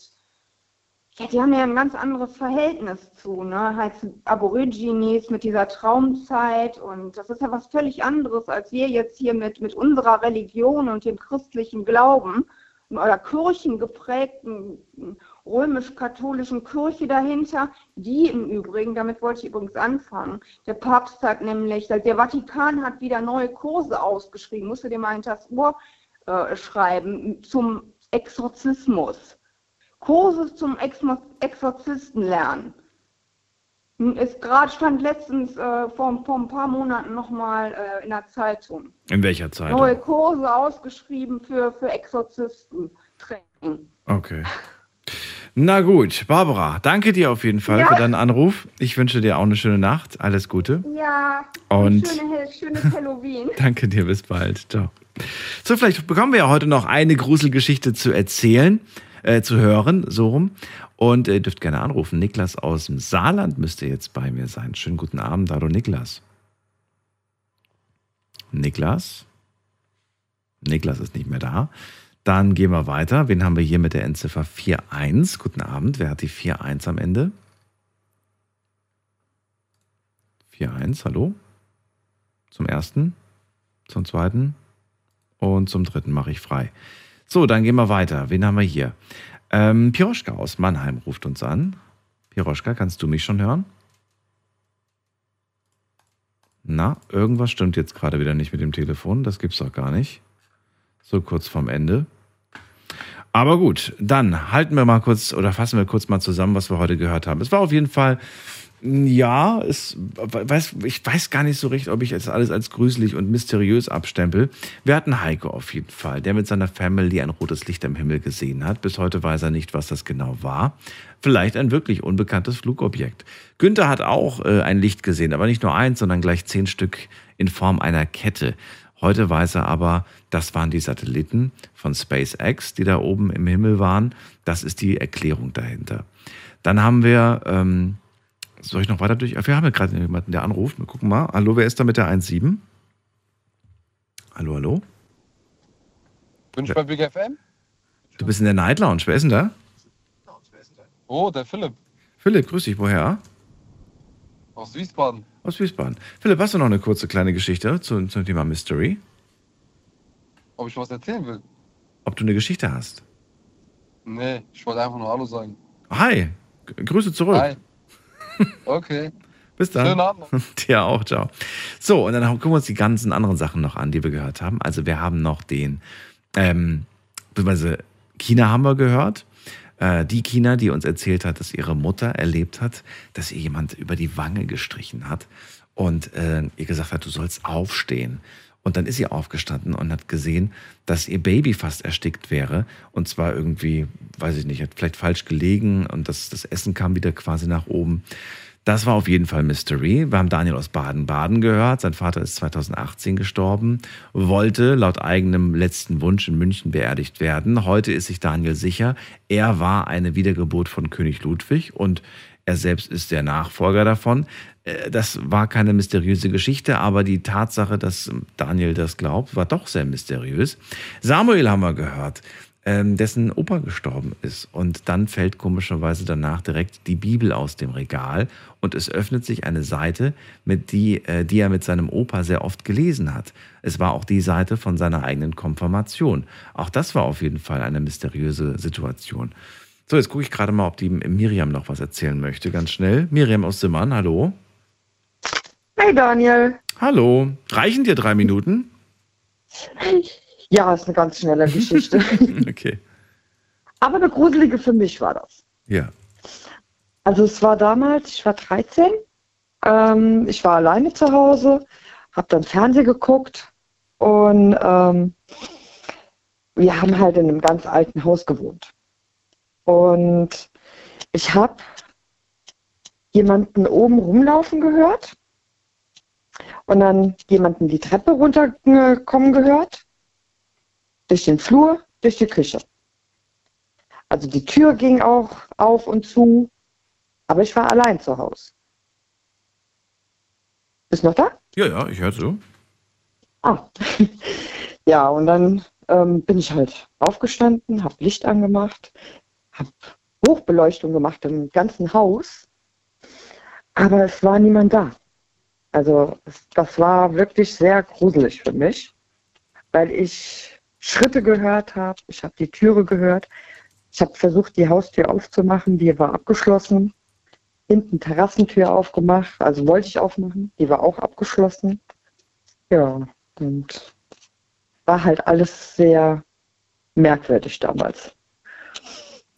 ja, die haben ja ein ganz anderes Verhältnis zu, ne? Heißt Aborigines mit dieser Traumzeit und das ist ja was völlig anderes, als wir jetzt hier mit, mit unserer Religion und dem christlichen Glauben oder kirchengeprägten römisch-katholischen Kirche dahinter, die im Übrigen, damit wollte ich übrigens anfangen, der Papst hat nämlich, der Vatikan hat wieder neue Kurse ausgeschrieben, musst du dir mal hinter das Ohr äh, schreiben, zum Exorzismus. Kurse zum Exorzisten lernen. Es gerade stand letztens äh, vor, vor ein paar Monaten nochmal äh, in der Zeitung. In welcher Zeit? Neue Kurse ausgeschrieben für, für Exorzisten. Training. Okay. Na gut, Barbara, danke dir auf jeden Fall Ja. für deinen Anruf. Ich wünsche dir auch eine schöne Nacht. Alles Gute. Ja, Und- schöne, schönes Halloween. Danke dir, bis bald. Ciao. So, vielleicht bekommen wir ja heute noch eine Gruselgeschichte zu erzählen, äh, zu hören, so rum. Und ihr dürft gerne anrufen. Niklas aus dem Saarland müsste jetzt bei mir sein. Schönen guten Abend, hallo Niklas. Niklas? Niklas ist nicht mehr da. Dann gehen wir weiter. Wen haben wir hier mit der Endziffer 41? Guten Abend. Wer hat die 41 am Ende? 41, hallo? Zum ersten, zum zweiten und zum dritten mache ich frei. So, dann gehen wir weiter. Wen haben wir hier? Ähm, Piroschka aus Mannheim ruft uns an. Piroschka, kannst du mich schon hören? Na, irgendwas stimmt jetzt gerade wieder nicht mit dem Telefon. Das gibt's doch gar nicht. So kurz vorm Ende. Aber gut, dann halten wir mal kurz oder fassen wir kurz mal zusammen, was wir heute gehört haben. Es war auf jeden Fall, ja, es, weiß, ich weiß gar nicht so recht, ob ich es alles als gruselig und mysteriös abstempel. Wir hatten Heiko auf jeden Fall, der mit seiner Family ein rotes Licht am Himmel gesehen hat. Bis heute weiß er nicht, was das genau war. Vielleicht ein wirklich unbekanntes Flugobjekt. Günther hat auch äh, ein Licht gesehen, aber nicht nur eins, sondern gleich zehn Stück in Form einer Kette. Heute weiß er aber, das waren die Satelliten von SpaceX, die da oben im Himmel waren. Das ist die Erklärung dahinter. Dann haben wir, ähm, soll ich noch weiter durch? Wir haben ja gerade jemanden, der anruft. Wir gucken mal. Hallo, wer ist da mit der 1.7? Hallo, hallo? Wünsch bei Big FM? Du bist in der Night Lounge. Wer ist denn da? Oh, der Philipp Philipp, grüß dich. Woher? aus Wiesbaden. Aus Wiesbaden. Philipp, hast du noch eine kurze kleine Geschichte zu, zum Thema Mystery? Ob ich was erzählen will? Ob du eine Geschichte hast? Nee, ich wollte einfach nur Hallo sagen. Hi, Grüße zurück. Hi. Okay. Bis dann. Schönen Abend. Dir auch, ciao. So, und dann gucken wir uns die ganzen anderen Sachen noch an, die wir gehört haben. Also wir haben noch den, ähm, beziehungsweise China haben wir gehört. Äh, die China, die uns erzählt hat, dass ihre Mutter erlebt hat, dass ihr jemand über die Wange gestrichen hat und äh, ihr gesagt hat, du sollst aufstehen. Und dann ist sie aufgestanden und hat gesehen, dass ihr Baby fast erstickt wäre. Und zwar irgendwie, weiß ich nicht, hat vielleicht falsch gelegen und das, das Essen kam wieder quasi nach oben. Das war auf jeden Fall Mystery. Wir haben Daniel aus Baden-Baden gehört. Sein Vater ist 2018 gestorben, wollte laut eigenem letzten Wunsch in München beerdigt werden. Heute ist sich Daniel sicher, er war eine Wiedergeburt von König Ludwig und er selbst ist der Nachfolger davon. Äh, Das war keine mysteriöse Geschichte, aber die Tatsache, dass Daniel das glaubt, war doch sehr mysteriös. Samuel haben wir gehört dessen Opa gestorben ist. Und dann fällt komischerweise danach direkt die Bibel aus dem Regal und es öffnet sich eine Seite, mit die, äh, die er mit seinem Opa sehr oft gelesen hat. Es war auch die Seite von seiner eigenen Konfirmation. Auch das war auf jeden Fall eine mysteriöse Situation. So, jetzt gucke ich gerade mal, ob die Miriam noch was erzählen möchte, ganz schnell. Miriam aus Simmern, hallo. Hey Daniel. Hallo. Reichen dir drei Minuten? Ja, ist eine ganz schnelle Geschichte. Okay. Aber eine gruselige für mich war das. Ja. Also es war damals, ich war 13, ähm, ich war alleine zu Hause, habe dann Fernsehen geguckt und ähm, wir haben halt in einem ganz alten Haus gewohnt. Und ich habe jemanden oben rumlaufen gehört und dann jemanden die Treppe runterkommen gehört, durch den Flur, durch die Küche. Also die Tür ging auch auf und zu, aber ich war allein zu Hause. Bist noch da? Ja, ja, ich höre zu. Ah. ja, und dann ähm, bin ich halt aufgestanden, habe Licht angemacht, habe Hochbeleuchtung gemacht im ganzen Haus, aber es war niemand da. Also das war wirklich sehr gruselig für mich, weil ich Schritte gehört habe, ich habe die Türe gehört, ich habe versucht, die Haustür aufzumachen, die war abgeschlossen. Hinten Terrassentür aufgemacht, also wollte ich aufmachen, die war auch abgeschlossen. Ja, und war halt alles sehr merkwürdig damals.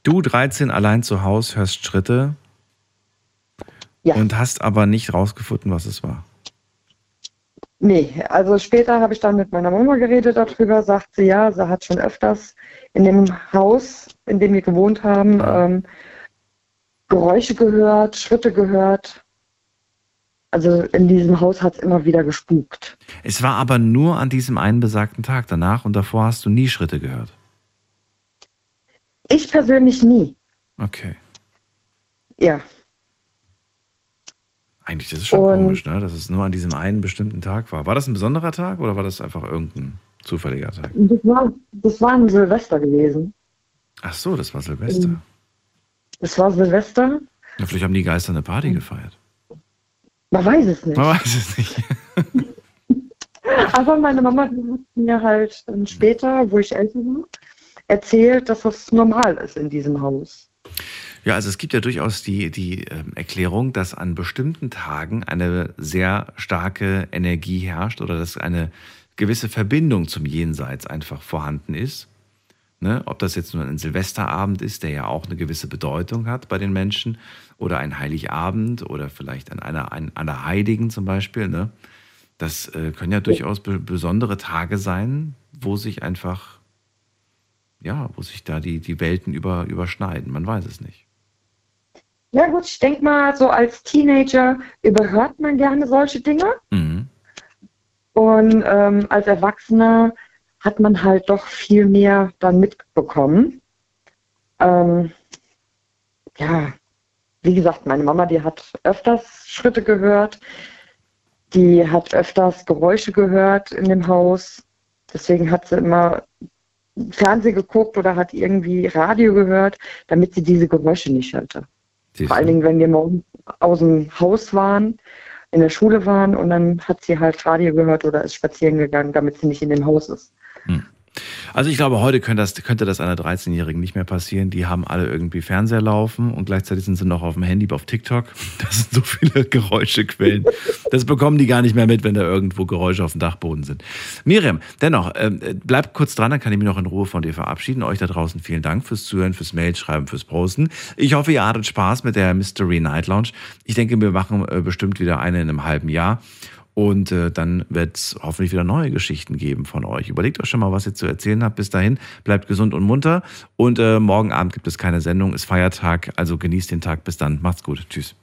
Du 13 allein zu Hause hörst Schritte und hast aber nicht rausgefunden, was es war. Nee, also später habe ich dann mit meiner Mama geredet darüber, sagt sie, ja, sie hat schon öfters in dem Haus, in dem wir gewohnt haben, ähm, Geräusche gehört, Schritte gehört. Also in diesem Haus hat es immer wieder gespukt. Es war aber nur an diesem einen besagten Tag danach und davor hast du nie Schritte gehört. Ich persönlich nie. Okay. Ja. Eigentlich, das ist schon Und- komisch, ne? dass es nur an diesem einen bestimmten Tag war. War das ein besonderer Tag oder war das einfach irgendein zufälliger Tag? Das war, das war ein Silvester gewesen. Ach so, das war Silvester. Das war Silvester. Ja, vielleicht haben die Geister eine Party gefeiert. Man weiß es nicht. Man weiß es nicht. Aber meine Mama die hat mir halt später, wo ich älter war, erzählt, dass das normal ist in diesem Haus. Ja, also es gibt ja durchaus die, die ähm, Erklärung, dass an bestimmten Tagen eine sehr starke Energie herrscht oder dass eine gewisse Verbindung zum Jenseits einfach vorhanden ist. Ne? Ob das jetzt nur ein Silvesterabend ist, der ja auch eine gewisse Bedeutung hat bei den Menschen, oder ein Heiligabend oder vielleicht an einer, an einer Heiligen zum Beispiel. Ne? Das äh, können ja durchaus be besondere Tage sein, wo sich einfach, ja, wo sich da die, die Welten über, überschneiden. Man weiß es nicht. Ja gut, ich denke mal, so als Teenager überhört man gerne solche Dinge. Mhm. Und ähm, als Erwachsener hat man halt doch viel mehr dann mitbekommen. Ähm, ja, wie gesagt, meine Mama, die hat öfters Schritte gehört. Die hat öfters Geräusche gehört in dem Haus. Deswegen hat sie immer Fernsehen geguckt oder hat irgendwie Radio gehört, damit sie diese Geräusche nicht hörte. Vor allen Dingen, wenn wir morgen aus dem Haus waren, in der Schule waren und dann hat sie halt Radio gehört oder ist spazieren gegangen, damit sie nicht in dem Haus ist. Also ich glaube, heute könnte das, könnte das einer 13-Jährigen nicht mehr passieren. Die haben alle irgendwie Fernseher laufen und gleichzeitig sind sie noch auf dem Handy auf TikTok. Das sind so viele Geräuschequellen. Das bekommen die gar nicht mehr mit, wenn da irgendwo Geräusche auf dem Dachboden sind. Miriam, dennoch, ähm, bleib kurz dran, dann kann ich mich noch in Ruhe von dir verabschieden. Euch da draußen vielen Dank fürs Zuhören, fürs Mailschreiben, fürs Posten. Ich hoffe, ihr hattet Spaß mit der Mystery Night Lounge. Ich denke, wir machen äh, bestimmt wieder eine in einem halben Jahr. Und äh, dann wird es hoffentlich wieder neue Geschichten geben von euch. Überlegt euch schon mal, was ihr zu erzählen habt. Bis dahin, bleibt gesund und munter. Und äh, morgen Abend gibt es keine Sendung, ist Feiertag. Also genießt den Tag. Bis dann. Macht's gut. Tschüss.